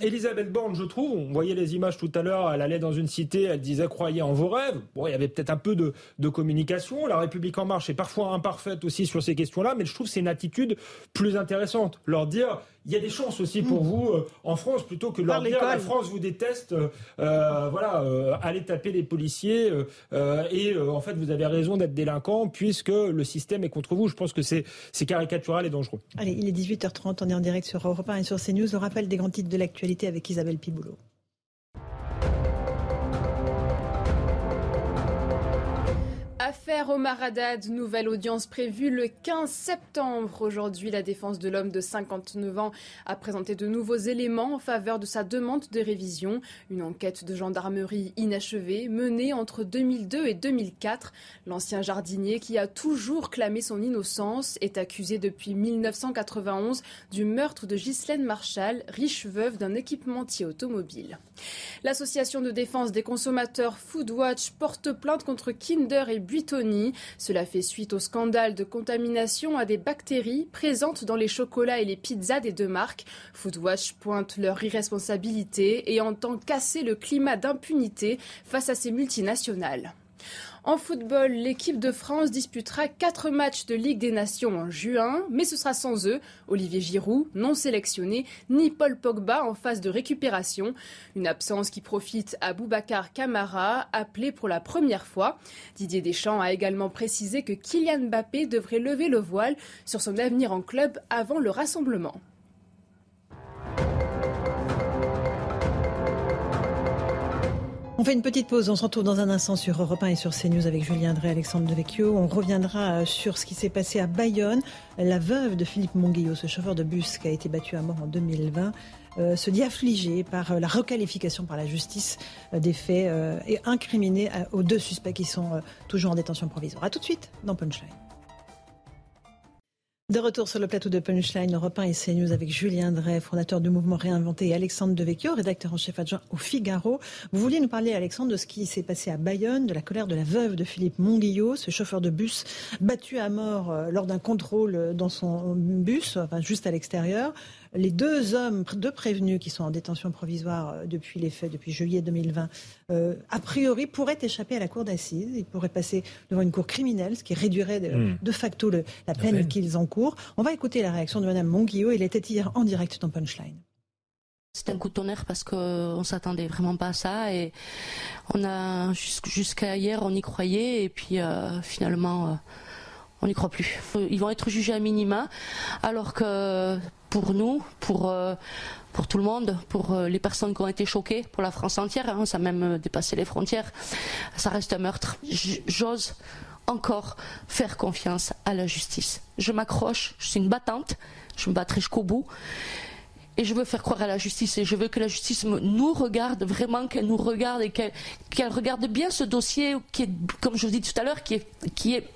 Elisabeth Borne, je trouve, on voyait les images tout à l'heure, elle allait dans une cité, elle disait croyez en vos rêves. Bon, il y avait peut-être un peu de, de communication. La République en marche est parfois imparfaite aussi sur ces questions-là, mais je trouve que c'est une attitude plus intéressante. Leur dire il y a des chances aussi pour vous euh, en France plutôt que de leur dire la France vous déteste, euh, euh, voilà, euh, allez taper les policiers et euh, en fait vous avez raison d'être délinquant puisque le système est contre vous. Je pense que c'est c'est caricatural et dangereux. Allez, il est 18h30, on est en direct sur Europe 1 et sur CNews. Le rappel des grands titres de l'actualité avec Isabelle Piboulot. Affaire Omar Haddad, nouvelle audience prévue le 15 septembre. Aujourd'hui, la défense de l'homme de 59 ans a présenté de nouveaux éléments en faveur de sa demande de révision. Une enquête de gendarmerie inachevée menée entre 2002 et 2004. L'ancien jardinier qui a toujours clamé son innocence est accusé depuis 1991 du meurtre de Ghislaine Marshall, riche veuve d'un équipementier automobile. L'association de défense des consommateurs Foodwatch porte plainte contre Kinder et Buisson Cela fait suite au scandale de contamination à des bactéries présentes dans les chocolats et les pizzas des deux marques. Foodwatch pointe leur irresponsabilité et entend casser le climat d'impunité face à ces multinationales. En football, l'équipe de France disputera quatre matchs de Ligue des Nations en juin, mais ce sera sans eux, Olivier Giroud, non sélectionné, ni Paul Pogba en phase de récupération. Une absence qui profite à Boubacar Camara, appelé pour la première fois. Didier Deschamps a également précisé que Kylian Mbappé devrait lever le voile sur son avenir en club avant le rassemblement. On fait une petite pause, on se retrouve dans un instant sur Europe 1 et sur CNews avec Julien Drey, Alexandre Devecchio. On reviendra euh, sur ce qui s'est passé à Bayonne. La veuve de Philippe Monguillot, ce chauffeur de bus qui a été battu à mort en 2020, euh, se dit affligée par euh, la requalification par la justice des faits et incriminée aux deux suspects qui sont toujours en détention provisoire. A tout de suite dans Punchline. De retour sur le plateau de Punchline Europe 1 et CNews avec Julien Drey, fondateur du mouvement Réinventé, et Alexandre Devecchio, rédacteur en chef adjoint au Figaro. Vous vouliez nous parler, Alexandre, de ce qui s'est passé à Bayonne, de la colère de la veuve de Philippe Monguillot, ce chauffeur de bus battu à mort euh, lors d'un contrôle dans son bus, enfin juste à l'extérieur. Les deux hommes, deux prévenus qui sont en détention provisoire euh, depuis les faits, depuis juillet 2020, euh, a priori pourraient échapper à la cour d'assises. Ils pourraient passer devant une cour criminelle, ce qui réduirait de, hmm. facto la peine qu'ils encourent. On va écouter la réaction de Mme Monguillot. Il était hier en direct dans Punchline. C'est un coup de tonnerre parce qu'on s'attendait vraiment pas à ça et on a jusqu'à hier on y croyait et puis euh, finalement on n'y croit plus. Ils vont être jugés à minima, alors que pour nous, pour, euh, pour tout le monde, pour euh, les personnes qui ont été choquées, pour la France entière, hein, ça a même dépassé les frontières, ça reste un meurtre. J'ose encore faire confiance à la justice. Je m'accroche, je suis une battante, je me battrai jusqu'au bout. Et je veux faire croire à la justice et je veux que la justice nous regarde, vraiment qu'elle nous regarde et qu'elle regarde bien ce dossier qui est, comme je vous dis tout à l'heure, qui est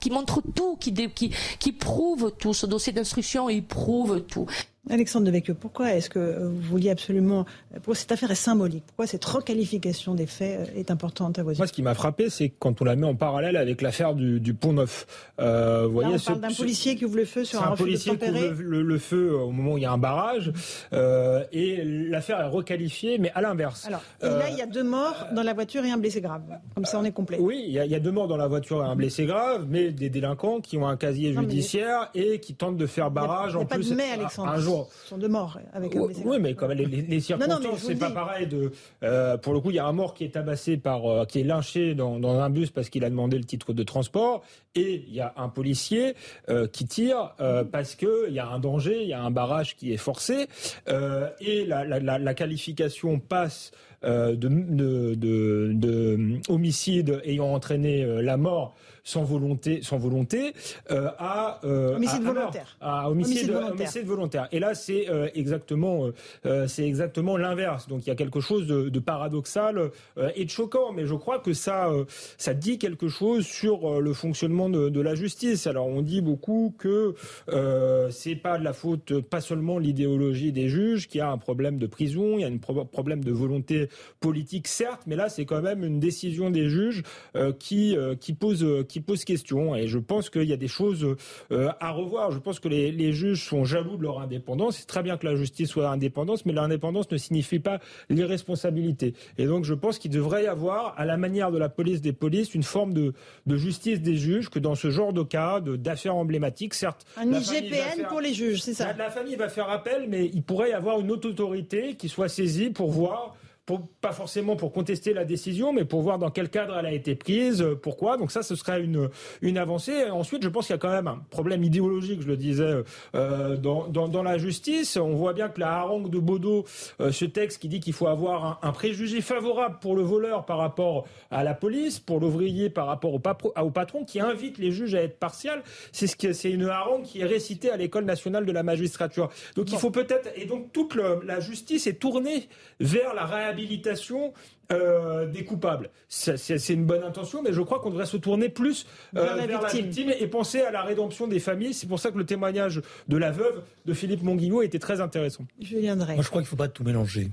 qui montre tout, qui, prouve tout. Ce dossier d'instruction, il prouve tout. Alexandre Devecchio, pourquoi est-ce que vous vouliez absolument. Pourquoi cette affaire est symbolique Pourquoi cette requalification des faits euh, est importante à vos yeux Moi, ce qui m'a frappé, c'est quand on la met en parallèle avec l'affaire du, Pont Neuf. Euh, vous voyez, on parle d'un policier qui ouvre le feu sur un, un policier qui ouvre le, feu au moment où il y a un barrage. Euh, et l'affaire est requalifiée, mais à l'inverse. Alors, là, il y a deux morts dans la voiture et un blessé grave. Comme ça, on est complet. Oui, il y, a, deux morts dans la voiture et un blessé grave, mais des délinquants qui ont un casier judiciaire et qui tentent de faire barrage en plus. un jour sont deux morts avec un Oui, mais comme les, les circonstances, c'est pas pareil. De, euh, pour le coup, il y a un mort qui est tabassé par, euh, qui est lynché dans, dans un bus parce qu'il a demandé le titre de transport, et il y a un policier euh, qui tire parce que il y a un danger, il y a un barrage qui est forcé, et la, la, la, la, qualification passe. De, de, de, de, homicide ayant entraîné la mort sans volonté, sans volonté euh, à, euh, homicide volontaire. À, homicide, volontaire. Et là, c'est euh, exactement, c'est exactement l'inverse. Donc il y a quelque chose de, paradoxal et de choquant, mais je crois que ça, ça dit quelque chose sur le fonctionnement de, la justice. Alors on dit beaucoup que c'est pas de la faute, pas seulement l'idéologie des juges, qui a un problème de prison, il y a un problème de volonté politique, certes, mais là c'est quand même une décision des juges qui qui pose qui pose question. Et je pense qu'il y a des choses euh, à revoir. Je pense que les, juges sont jaloux de leur indépendance. C'est très bien que la justice soit indépendante, mais l'indépendance ne signifie pas l'irresponsabilité. Et donc je pense qu'il devrait y avoir, à la manière de la police des polices, une forme de, justice des juges, que dans ce genre de cas, d'affaires emblématiques, certes... Un IGPN pour les juges, c'est ça La famille va faire appel, mais il pourrait y avoir une autre autorité qui soit saisie pour voir pas forcément pour contester la décision, mais pour voir dans quel cadre elle a été prise, euh, pourquoi. Donc ça, ce serait une, une avancée. Ensuite, je pense qu'il y a quand même un problème idéologique, je le disais, euh, dans, dans, la justice. On voit bien que la harangue de Baudot, euh, ce texte qui dit qu'il faut avoir un, préjugé favorable pour le voleur par rapport à la police, pour l'ouvrier par rapport au, au, patron, qui invite les juges à être partial, c'est ce c'est une harangue qui est récitée à l'école nationale de la magistrature. Donc il faut peut-être et donc toute la justice est tournée vers la réhabilitation euh, des coupables. C'est une bonne intention, mais je crois qu'on devrait se tourner plus euh, vers, la, victime. et penser à la rédemption des familles. C'est pour ça que le témoignage de la veuve de Philippe Monguillot était très intéressant. Je viendrai. Moi, je crois qu'il ne faut pas tout mélanger.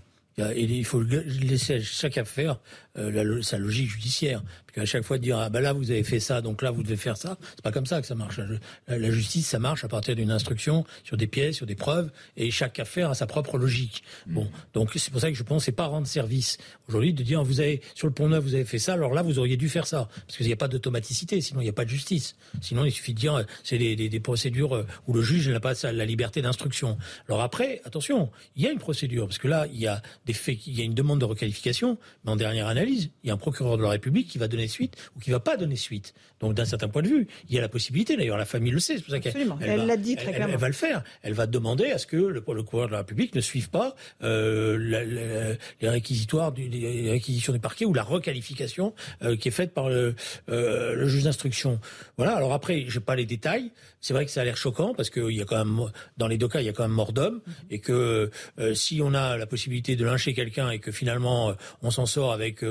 Il faut laisser à chaque affaire euh, sa logique judiciaire. à chaque fois dire ah ben là vous avez fait ça, donc là vous devez faire ça. C'est pas comme ça que ça marche. La, la justice, ça marche à partir d'une instruction sur des pièces, sur des preuves, et chaque affaire a sa propre logique. Mm. Bon, donc c'est pour ça que je pense c'est pas rendre service aujourd'hui de dire vous avez sur le pont neuf vous avez fait ça, alors là vous auriez dû faire ça parce qu'il n'y a pas d'automaticité, sinon il n'y a pas de justice. Sinon il suffit de dire c'est des, des, des, procédures où le juge n'a pas la liberté d'instruction. Alors après, attention, il y a une procédure parce que là il y a des faits, il y a une demande de requalification, mais en dernière analyse, il y a un procureur de la République qui va donner suite ou qui va pas donner suite. Donc d'un certain point de vue, il y a la possibilité. D'ailleurs, la famille le sait. C'est pour ça qu'elle elle l'a dit très clairement. Elle, va le faire. Elle va demander à ce que le, procureur de la République ne suive pas euh, les réquisitoires, du, les réquisitions du parquet ou la requalification euh, qui est faite par le, euh, le juge d'instruction. Voilà. Alors après, j'ai pas les détails. C'est vrai que ça a l'air choquant parce qu'il y a quand même dans les deux cas, il y a quand même mort d'homme et que euh, si on a la possibilité de lyncher quelqu'un et que finalement euh, on s'en sort avec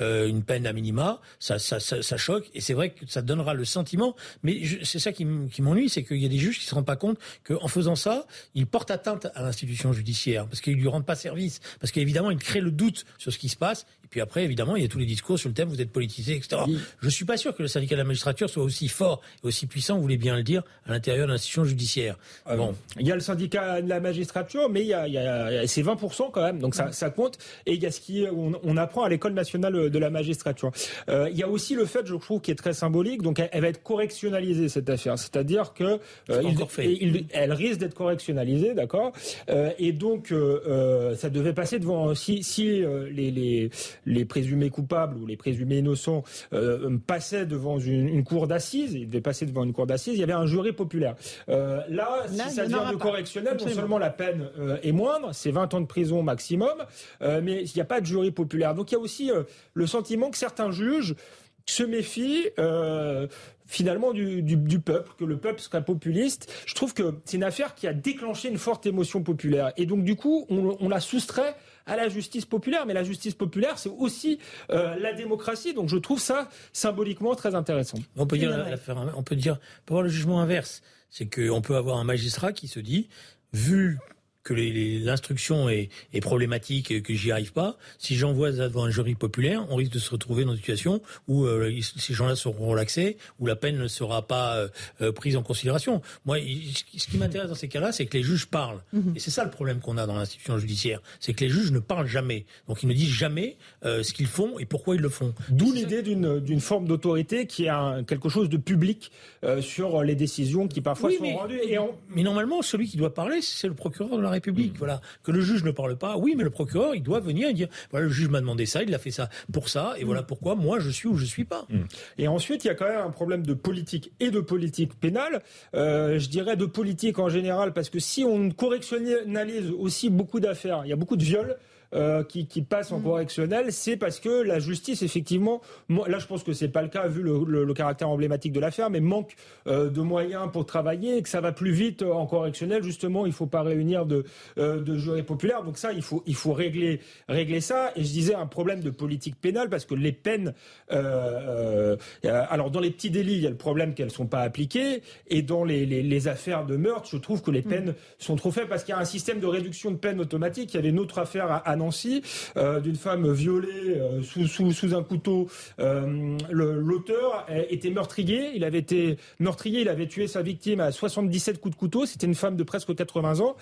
euh, une peine à minima, ça, ça, ça, ça choque et c'est vrai que ça donnera le sentiment. Mais c'est ça qui m'ennuie, c'est qu'il y a des juges qui se rendent pas compte qu'en faisant ça, ils portent atteinte à l'institution judiciaire parce qu'ils lui rendent pas service, parce qu'évidemment ils créent le doute sur ce qui se passe et puis après, évidemment, il y a tous les discours sur le thème vous êtes politisé, etc. Je Je suis pas sûr que le syndicat de la magistrature soit aussi fort et aussi puissant, vous voulez bien le dire, à l'intérieur de l'institution judiciaire. Ah bon. Il y a le syndicat de la magistrature, mais il y a, il y a, c'est 20% quand même, donc ça, ça, compte. Et il y a ce qui on, on apprend à l'école nationale de la magistrature. Euh, il y a aussi le fait, je trouve, qui est très symbolique. Donc elle, va être correctionnalisée cette affaire, c'est-à-dire que euh, il, elle risque d'être correctionnalisée, d'accord. Euh, et donc euh, euh, ça devait passer devant si, si les, les les présumés coupables ou les présumés innocents euh, passaient devant une, cour d'assises, ils devaient passer devant une cour d'assises, il y avait un jury populaire. Euh, là, si ça devient de correctionnel, non seulement la peine euh, est moindre, c'est 20 ans de prison maximum, mais il n'y a pas de jury populaire. Donc il y a aussi le sentiment que certains juges se méfient finalement du, peuple, que le peuple serait populiste. Je trouve que c'est une affaire qui a déclenché une forte émotion populaire. Et donc du coup, on, on la soustrait à la justice populaire. Mais la justice populaire, c'est aussi euh, la démocratie. Donc je trouve ça symboliquement très intéressant. On peut dire, on peut dire, peut voir le jugement inverse. C'est qu'on peut avoir un magistrat qui se dit, vu que l'instruction est, est, problématique et que j'y arrive pas, si j'envoie devant un jury populaire, on risque de se retrouver dans une situation où euh, ces gens-là seront relaxés, où la peine ne sera pas euh, euh, prise en considération. Moi, ce qui m'intéresse dans ces cas-là, c'est que les juges parlent. Mhm. Et c'est ça le problème qu'on a dans l'institution judiciaire, c'est que les juges ne parlent jamais. Donc ils ne disent jamais ce qu'ils font et pourquoi ils le font. D'où l'idée d'une forme d'autorité qui est un, quelque chose de public sur les décisions qui parfois sont rendues. Et Mais normalement, celui qui doit parler, c'est le procureur de la République. Mm. Voilà. Que le juge ne parle pas, oui, mais le procureur, il doit venir et dire voilà, le juge m'a demandé ça, il a fait ça pour ça, et voilà mm. pourquoi moi je suis ou je suis pas. Mm. Et ensuite, il y a quand même un problème de politique et de politique pénale. Euh, je dirais de politique en général, parce que si on correctionnalise aussi beaucoup d'affaires, il y a beaucoup de viols. Euh, qui, qui passent en mm. correctionnel, c'est parce que la justice, effectivement, là je pense que c'est pas le cas vu le, le, caractère emblématique de l'affaire, mais manque euh, de moyens pour travailler et que ça va plus vite en correctionnel. Justement, il faut pas réunir de, euh, de jurés populaires. Donc ça, il faut, il faut régler, régler ça. Et je disais un problème de politique pénale parce que les peines, euh, alors dans les petits délits, il y a le problème qu'elles sont pas appliquées, et dans les, les, les, affaires de meurtre, je trouve que les mm. peines sont trop faibles parce qu'il y a un système de réduction de peine automatique. Il y avait une autre affaire à, à Nancy, euh, d'une femme violée euh, sous, sous, sous, un couteau. Euh, l'auteur était meurtrier. Il avait été meurtrier. Il avait tué sa victime à 77 coups de couteau. C'était une femme de presque 80 ans.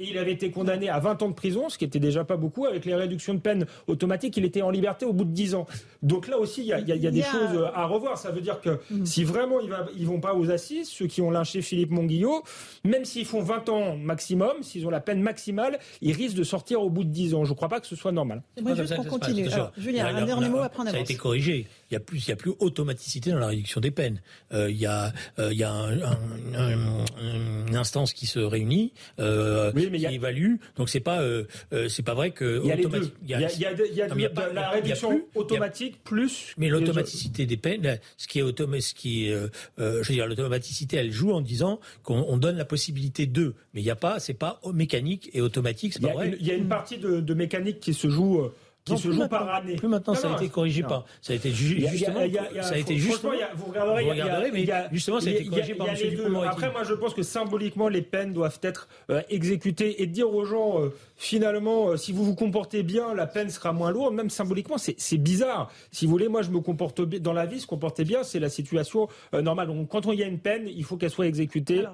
Il avait été condamné à 20 ans de prison, ce qui était déjà pas beaucoup. Avec les réductions de peine automatiques, il était en liberté au bout de 10 ans. Donc là aussi, il y a, y a, des choses à revoir. Ça veut dire que mm. si vraiment ils, va, ils vont pas aux assises, ceux qui ont lynché Philippe Monguillot, même s'ils font 20 ans maximum, s'ils ont la peine maximale, ils risquent de sortir au bout de 10 ans. Je ne crois pas que ce soit normal. Moi, juste pour continuer. Julien, un dernier mot après Ça a été corrigé. Il y a plus, il y a plus automaticité dans la réduction des peines. Euh, il y a, euh, il y a un, un, un, une instance qui se réunit, euh, oui, mais qui a... évalue. Donc c'est pas, euh, euh, c'est pas vrai que. Il y a les deux. Il y a, il y a, il y a, il y a pas, la réduction plus, automatique plus. Mais l'automaticité des peines, ce qui est automatique, ce qui est, je veux dire, l'automaticité, elle joue en disant qu'on donne la possibilité de, mais il n'y a pas, c'est pas mécanique et automatique, c'est pas vrai. Il y a une partie de, de mécanique qui se joue qui se joue par année. Plus maintenant, ça a été corrigé par. Ça a été justement. Ça a été justement. Vous regarderez, mais justement, ça a été corrigé par M. Après, moi, je pense que symboliquement, les peines doivent être euh, exécutées et dire aux gens, euh, finalement, euh, si vous vous comportez bien, la peine sera moins lourde. Même symboliquement, c'est bizarre. Si vous voulez, moi, je me comporte bien dans la vie, se comporter bien, c'est la situation normale. Donc, quand il y a une peine, il faut qu'elle soit exécutée. Euh,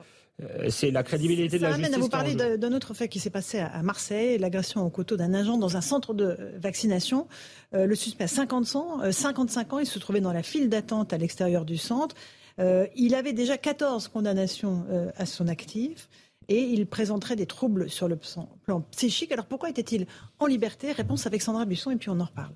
c'est la crédibilité de la justice. Ça amène à vous parler d'un autre fait qui s'est passé à Marseille, l'agression au couteau d'un agent dans un centre de vaccination. Euh, le suspect a 50 ans, 55 euh, ans, il se trouvait dans la file d'attente à l'extérieur du centre. il avait déjà 14 condamnations à son actif et il présenterait des troubles sur le plan psychique. Alors pourquoi était-il en liberté? Réponse avec Sandra Busson et puis on en reparle.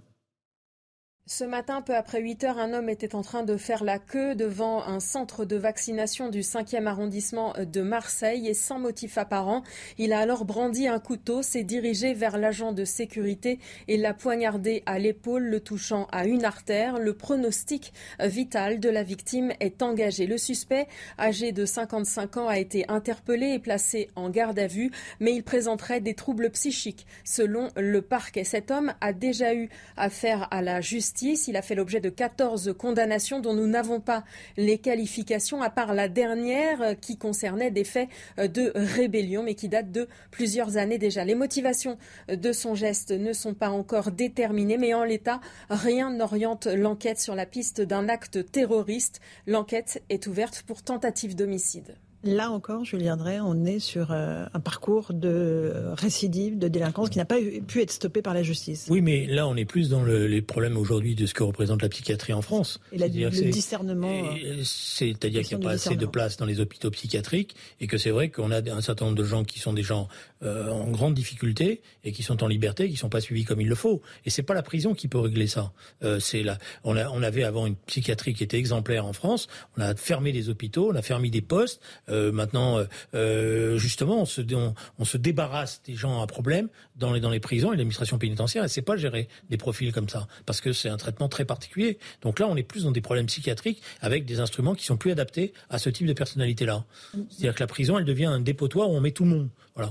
Ce matin, peu après 8 heures, un homme était en train de faire la queue devant un centre de vaccination du 5e arrondissement de Marseille et sans motif apparent, il a alors brandi un couteau, s'est dirigé vers l'agent de sécurité et l'a poignardé à l'épaule, le touchant à une artère. Le pronostic vital de la victime est engagé. Le suspect, âgé de 55 ans, a été interpellé et placé en garde à vue, mais il présenterait des troubles psychiques, selon le parquet. Cet homme a déjà eu affaire à la justice il a fait l'objet de 14 condamnations dont nous n'avons pas les qualifications, à part la dernière euh, qui concernait des faits euh, de rébellion, mais qui date de plusieurs années déjà. Les motivations euh, de son geste ne sont pas encore déterminées, mais en l'état, rien n'oriente l'enquête sur la piste d'un acte terroriste. L'enquête est ouverte pour tentative d'homicide. Là encore, Julien Drey, on est sur euh, un parcours de récidive, de délinquance qui n'a pas pu être stoppé par la justice. Oui, mais là, on est plus dans les problèmes aujourd'hui de ce que représente la psychiatrie en France. Et le discernement. C'est-à-dire qu'il n'y a pas assez de place dans les hôpitaux psychiatriques et que c'est vrai qu'on a un certain nombre de gens qui sont des gens euh, en grande difficulté et qui sont en liberté, qui ne sont pas suivis comme il le faut. Et c'est pas la prison qui peut régler ça. Euh, c'est là, on, a, on avait avant une psychiatrie qui était exemplaire en France. On a fermé des hôpitaux, on a fermé des postes. Euh, maintenant, euh, euh, justement, on se, débarrasse des gens à problème dans les, prisons et l'administration pénitentiaire. Et c'est pas gérer des profils comme ça, parce que c'est un traitement très particulier. Donc là, on est plus dans des problèmes psychiatriques avec des instruments qui sont plus adaptés à ce type de personnalité-là. C'est-à-dire que la prison, elle devient un dépotoir où on met tout le monde. Voilà.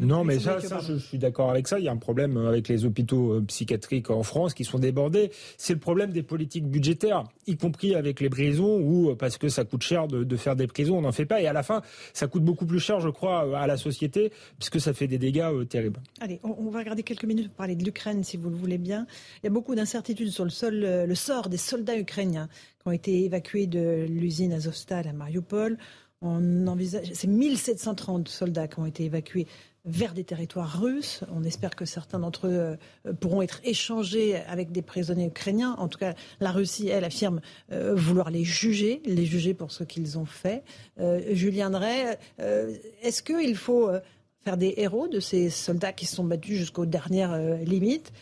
non, mais ça, ça je suis d'accord avec ça. Il y a un problème avec les hôpitaux psychiatriques en France qui sont débordés. C'est le problème des politiques budgétaires, y compris avec les prisons, ou parce que ça coûte cher de, de faire des prisons, on n'en fait pas. Et à la fin, ça coûte beaucoup plus cher, je crois, à la société, puisque ça fait des dégâts euh, terribles. Allez, on, va garder quelques minutes pour parler de l'Ukraine, si vous le voulez bien. Il y a beaucoup d'incertitudes sur le, sol, euh, le sort des soldats ukrainiens qui ont été évacués de l'usine Azovstal à Mariupol. On envisage, c'est 1730 soldats qui ont été évacués vers des territoires russes. On espère que certains d'entre eux euh, pourront être échangés avec des prisonniers ukrainiens. En tout cas, la Russie, elle, affirme euh, vouloir les juger, les juger pour ce qu'ils ont fait. Euh, Julien Drey, est-ce qu'il faut faire des héros de ces soldats qui se sont battus jusqu'aux dernières limites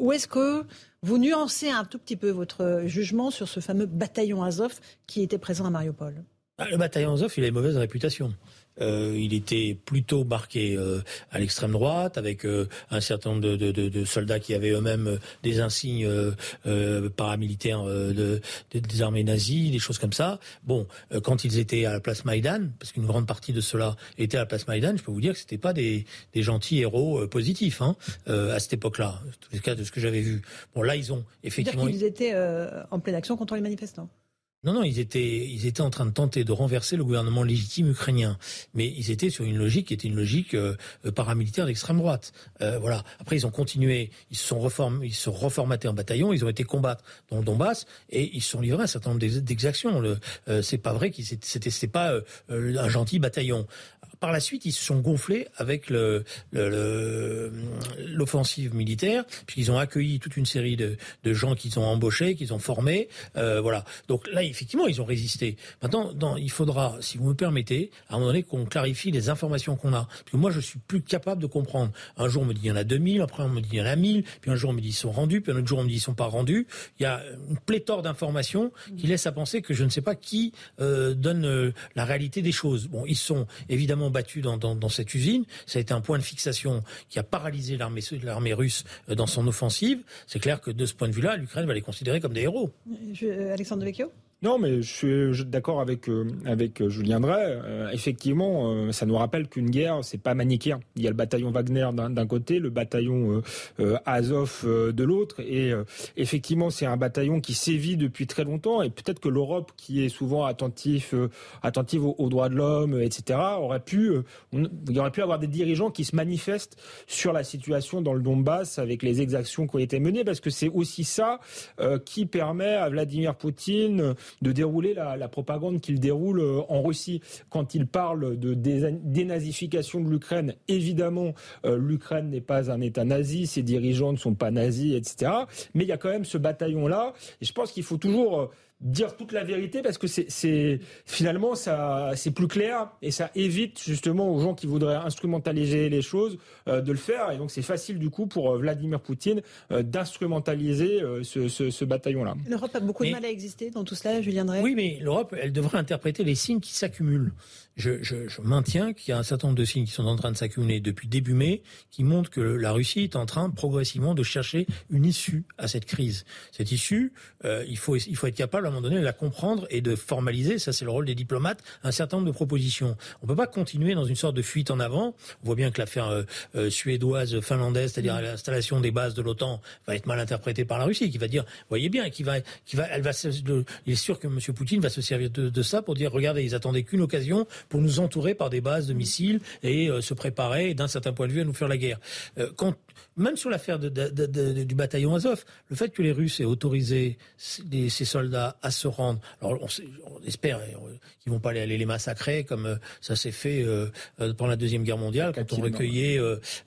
Ou est-ce que vous nuancez un tout petit peu votre jugement sur ce fameux bataillon Azov qui était présent à Mariupol? Ah, Le bataillon Azov, il a une mauvaise réputation. Euh, il était plutôt marqué euh, à l'extrême droite, avec euh, un certain nombre de, de, de, soldats qui avaient eux-mêmes des insignes paramilitaires de, des armées nazies, des choses comme ça. Bon, quand ils étaient à la place Maïdan, parce qu'une grande partie de cela était à la place Maïdan, je peux vous dire que c'était pas des, des gentils héros positifs hein, à cette époque-là, en les cas de ce que j'avais vu. Bon, là, ils ont effectivement. Ils étaient en pleine action contre les manifestants. Non, non, ils étaient, ils étaient en train de tenter de renverser le gouvernement légitime ukrainien, mais ils étaient sur une logique qui était une logique euh, paramilitaire d'extrême droite. Euh, voilà. Après, ils ont continué, ils se sont reformés, ils se sont reformatés en bataillon, ils ont été combattre dans le Donbass et ils se sont livrés à un certain nombre d'exactions. Euh, c'est pas vrai qu'ils c'était, c'était pas euh, un gentil bataillon par la suite, ils se sont gonflés avec l'offensive militaire, puisqu'ils ont accueilli toute une série de, gens qu'ils ont embauchés, qu'ils ont formés. Euh, voilà. Donc là, effectivement, ils ont résisté. Maintenant, il faudra, si vous me permettez, à un moment donné, qu'on clarifie les informations qu'on a. Parce que moi, je suis plus capable de comprendre. Un jour, on me dit il y en a 2000, après, on me dit il y en a 1000, puis un jour, on me dit ils sont rendus, puis un autre jour, on me dit ils sont pas rendus. Il y a une pléthore d'informations qui laissent à penser que je ne sais pas qui euh, donne euh, la réalité des choses. Bon, ils sont évidemment battu dans, dans, cette usine. Ça a été un point de fixation qui a paralysé l'armée russe euh, dans son offensive. C'est clair que de ce point de vue-là, l'Ukraine va les considérer comme des héros. Euh, Alexandre Vecchio Non, mais je suis d'accord avec euh, avec euh, Julien Drey. Euh, effectivement, ça nous rappelle qu'une guerre, c'est pas manichéen. Il y a le bataillon Wagner d'un côté, le bataillon Azov de l'autre, et effectivement, c'est un bataillon qui sévit depuis très longtemps. Et peut-être que l'Europe, qui est souvent attentif, attentive aux, droits de l'homme, etc., aurait pu, il aurait pu avoir des dirigeants qui se manifestent sur la situation dans le Donbass avec les exactions qui ont été menées, parce que c'est aussi ça qui permet à Vladimir Poutine de dérouler la, propagande qu'il déroule euh, en Russie. Quand il parle de dénazification de l'Ukraine, évidemment, euh, l'Ukraine n'est pas un État nazi, ses dirigeants ne sont pas nazis, etc. Mais il y a quand même ce bataillon-là, et je pense qu'il faut toujours euh, dire toute la vérité parce que c'est finalement ça c'est plus clair et ça évite justement aux gens qui voudraient instrumentaliser les choses euh, de le faire et donc c'est facile du coup pour euh, Vladimir Poutine euh, d'instrumentaliser ce, ce, bataillon-là. L'Europe a beaucoup de mal à exister dans tout cela, Julien Drey? Oui, mais l'Europe, elle devrait interpréter les signes qui s'accumulent. Je, je, je, maintiens qu'il y a un certain nombre de signes qui sont en train de s'accumuler depuis début mai, qui montrent que la Russie est en train progressivement de chercher une issue à cette crise. Cette issue, il faut il faut être capable à un moment donné de la comprendre et de formaliser. Ça, c'est le rôle des diplomates. Un certain nombre de propositions. On peut pas continuer dans une sorte de fuite en avant. On voit bien que l'affaire euh, suédoise, finlandaise, c'est-à-dire l'installation des bases de l'OTAN, va être mal interprétée par la Russie, qui va dire, voyez bien, qui va, qui va, elle va, il est sûr que M. Poutine va se servir de, ça pour dire, regardez, ils attendaient qu'une occasion pour nous entourer par des bases de missiles et euh, se préparer, d'un certain point de vue, à nous faire la guerre. Euh, quand, même sur l'affaire du bataillon Azov, le fait que les Russes aient autorisé ces soldats à se rendre, alors on, espère qu'ils vont pas aller, les massacrer comme ça s'est fait pendant la deuxième guerre mondiale quand on recueillait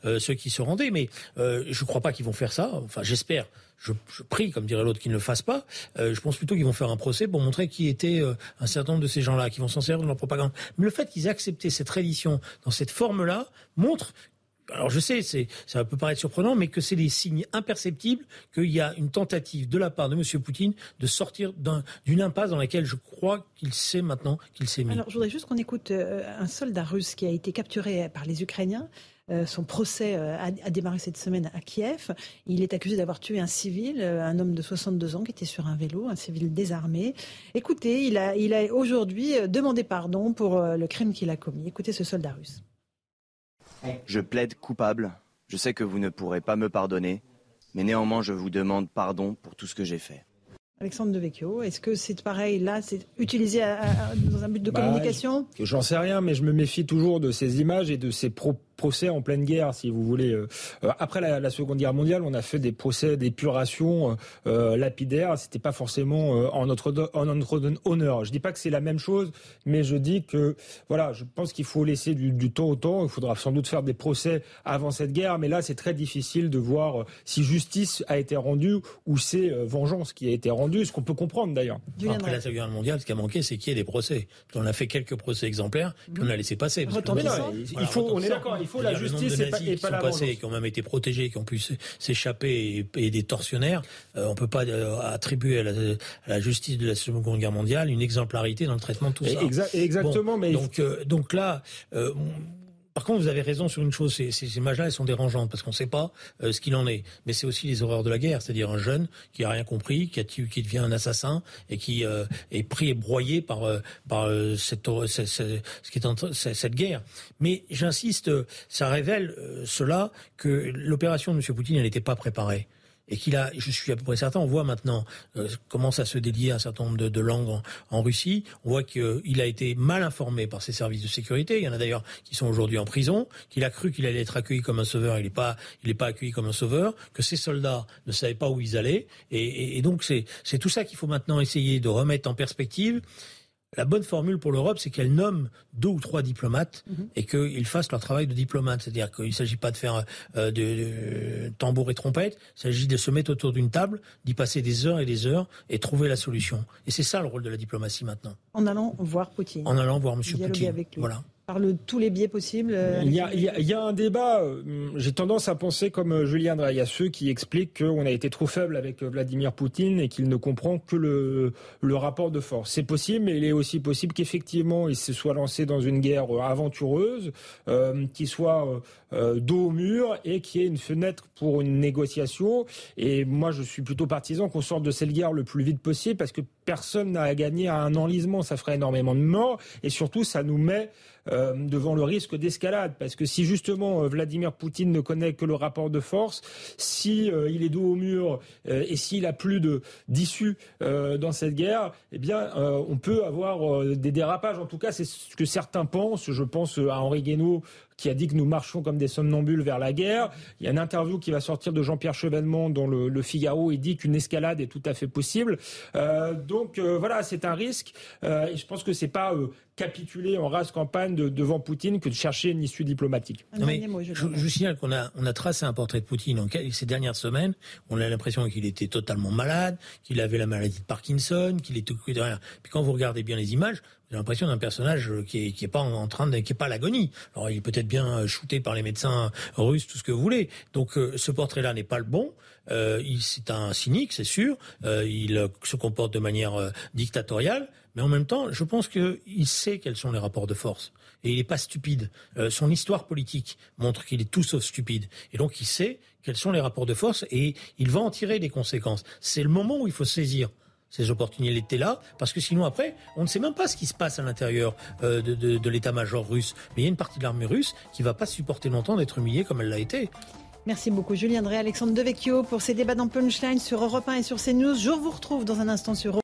euh, ceux qui se rendaient. Mais euh, je ne crois pas qu'ils vont faire ça. Enfin, j'espère. Je, prie, comme dirait l'autre, qu'ils ne le fassent pas. Euh, je pense plutôt qu'ils vont faire un procès pour montrer qui était un certain nombre de ces gens-là, qui vont s'en servir dans leur propagande. Mais le fait qu'ils aient accepté cette reddition dans cette forme-là montre alors je sais, ça peut paraître surprenant, mais que c'est des signes imperceptibles qu'il y a une tentative de la part de M. Poutine de sortir d'une impasse dans laquelle je crois qu'il sait maintenant qu'il s'est mis. Alors je voudrais juste qu'on écoute un soldat russe qui a été capturé par les Ukrainiens. Euh, son procès euh, a, démarré cette semaine à Kiev. Il est accusé d'avoir tué un civil, euh, un homme de 62 ans qui était sur un vélo, un civil désarmé. Écoutez, il a, il a aujourd'hui demandé pardon pour le crime qu'il a commis. Écoutez ce soldat russe. Je plaide coupable. Je sais que vous ne pourrez pas me pardonner, mais néanmoins je vous demande pardon pour tout ce que j'ai fait. Alexandre Devecchio, est-ce que c'est pareil là, c'est utilisé dans un but de bah, communication? J'en sais rien, mais je me méfie toujours de ces images et de ces propos procès en pleine guerre, si vous voulez. Euh, euh, après la, Seconde Guerre mondiale, on a fait des procès d'épuration euh, lapidaires. C'était pas forcément en notre en notre honneur. Je dis pas que c'est la même chose, mais je dis que voilà, je pense qu'il faut laisser du, temps au temps. Il faudra sans doute faire des procès avant cette guerre, mais là, c'est très difficile de voir si justice a été rendue ou c'est vengeance qui a été rendue, ce qu'on peut comprendre d'ailleurs. Après la Seconde Guerre mondiale, ce qui a manqué, c'est qu'il y ait des procès. On a fait quelques procès exemplaires, puis on a laissé passer. il faut, on est d'accord il faut la justice et pas, et pas la passés, qui ont même été protégés, qui ont pu s'échapper et, des tortionnaires. on euh, on peut pas euh, attribuer à la, justice de la Seconde Guerre mondiale une exemplarité dans le traitement de tout ça. exactement, mais donc euh, donc là. Par contre, vous avez raison sur une chose, ces, ces images-là, elles sont dérangeantes parce qu'on ne sait pas ce qu'il en est. Mais c'est aussi les horreurs de la guerre, c'est-à-dire un jeune qui a rien compris, qui, a qui devient un assassin et qui est pris et broyé par par cette, cette, ce qui est en, cette guerre. Mais j'insiste, ça révèle euh, cela que l'opération de M. Poutine n'était pas préparée et qu'il a, je suis à peu près certain, on voit maintenant euh, commence à se délier un certain nombre de, langues en, Russie. On voit qu'il a été mal informé par ses services de sécurité. Il y en a d'ailleurs qui sont aujourd'hui en prison. Qu'il a cru qu'il allait être accueilli comme un sauveur. Il n'est pas, il n'est pas accueilli comme un sauveur. Que ses soldats ne savaient pas où ils allaient. Et, et donc c'est, c'est tout ça qu'il faut maintenant essayer de remettre en perspective. La bonne formule pour l'Europe, c'est qu'elle nomme deux ou trois diplomates mhm. et qu'ils fassent leur travail de diplomate. C'est-à-dire qu'il ne s'agit pas de faire euh, de, tambour et trompette, il s'agit de se mettre autour d'une table, d'y passer des heures et des heures et trouver la solution. Et c'est ça le rôle de la diplomatie maintenant. En allant voir Poutine. En allant voir M. Poutine. Avec lui. Voilà. Par le, tous les biais possibles euh, il y, a, il, y a, il y, a, un débat, euh, j'ai tendance à penser comme euh, Julien. Il y a ceux qui expliquent qu'on a été trop faible avec Vladimir Poutine et qu'il ne comprend que le, le rapport de force. C'est possible, mais il est aussi possible qu'effectivement il se soit lancé dans une guerre aventureuse, euh, qui soit euh, dos au mur et qu'il y ait une fenêtre pour une négociation. Et moi, je suis plutôt partisan qu'on sorte de cette guerre le plus vite possible parce que personne n'a à gagner à un enlisement. Ça ferait énormément de morts et surtout, ça nous met euh, devant le risque d'escalade. Parce que si justement euh, Vladimir Poutine ne connaît que le rapport de force, si euh, il est dos au mur et s'il a plus de d'issue dans cette guerre, eh bien, on peut avoir des dérapages. En tout cas, c'est ce que certains pensent. Je pense à Henri Guénaud qui a dit que nous marchons comme des somnambules vers la guerre. Il y a une interview qui va sortir de Jean-Pierre Chevènement dans le, le, Figaro. Il dit qu'une escalade est tout à fait possible. Euh, donc euh, voilà, c'est un risque. Euh, et je pense que c'est pas capituler en race campagne de, devant Poutine que de chercher une issue diplomatique. Non, mais je, je, signale qu'on a, on a tracé un portrait de Poutine en, ces dernières semaines. On a l'impression qu'il était totalement malade, qu'il avait la maladie de Parkinson, qu'il était de rien. Puis quand vous regardez bien les images, j'ai l'impression d'un personnage qui est, qui est pas en train de, qui est pas l'agonie. Alors il est peut-être bien shooté par les médecins russes, tout ce que vous voulez. Donc euh, ce portrait-là n'est pas le bon. Euh, c'est un cynique, c'est sûr. Euh, il se comporte de manière euh, dictatoriale, mais en même temps, je pense qu'il sait quels sont les rapports de force. Et il n'est pas stupide. Euh, son histoire politique montre qu'il est tout sauf stupide. Et donc il sait quels sont les rapports de force et il va en tirer des conséquences. C'est le moment où il faut saisir ces opportunités-là, parce que sinon après, on ne sait même pas ce qui se passe à l'intérieur euh, de, l'état-major russe. Mais il y a une partie de l'armée russe qui va pas supporter longtemps d'être humiliée comme elle l'a été. Merci beaucoup Julien Drey, Alexandre Devecchio pour ces débats dans Punchline sur Europe 1 et sur CNews. Je vous retrouve dans un instant sur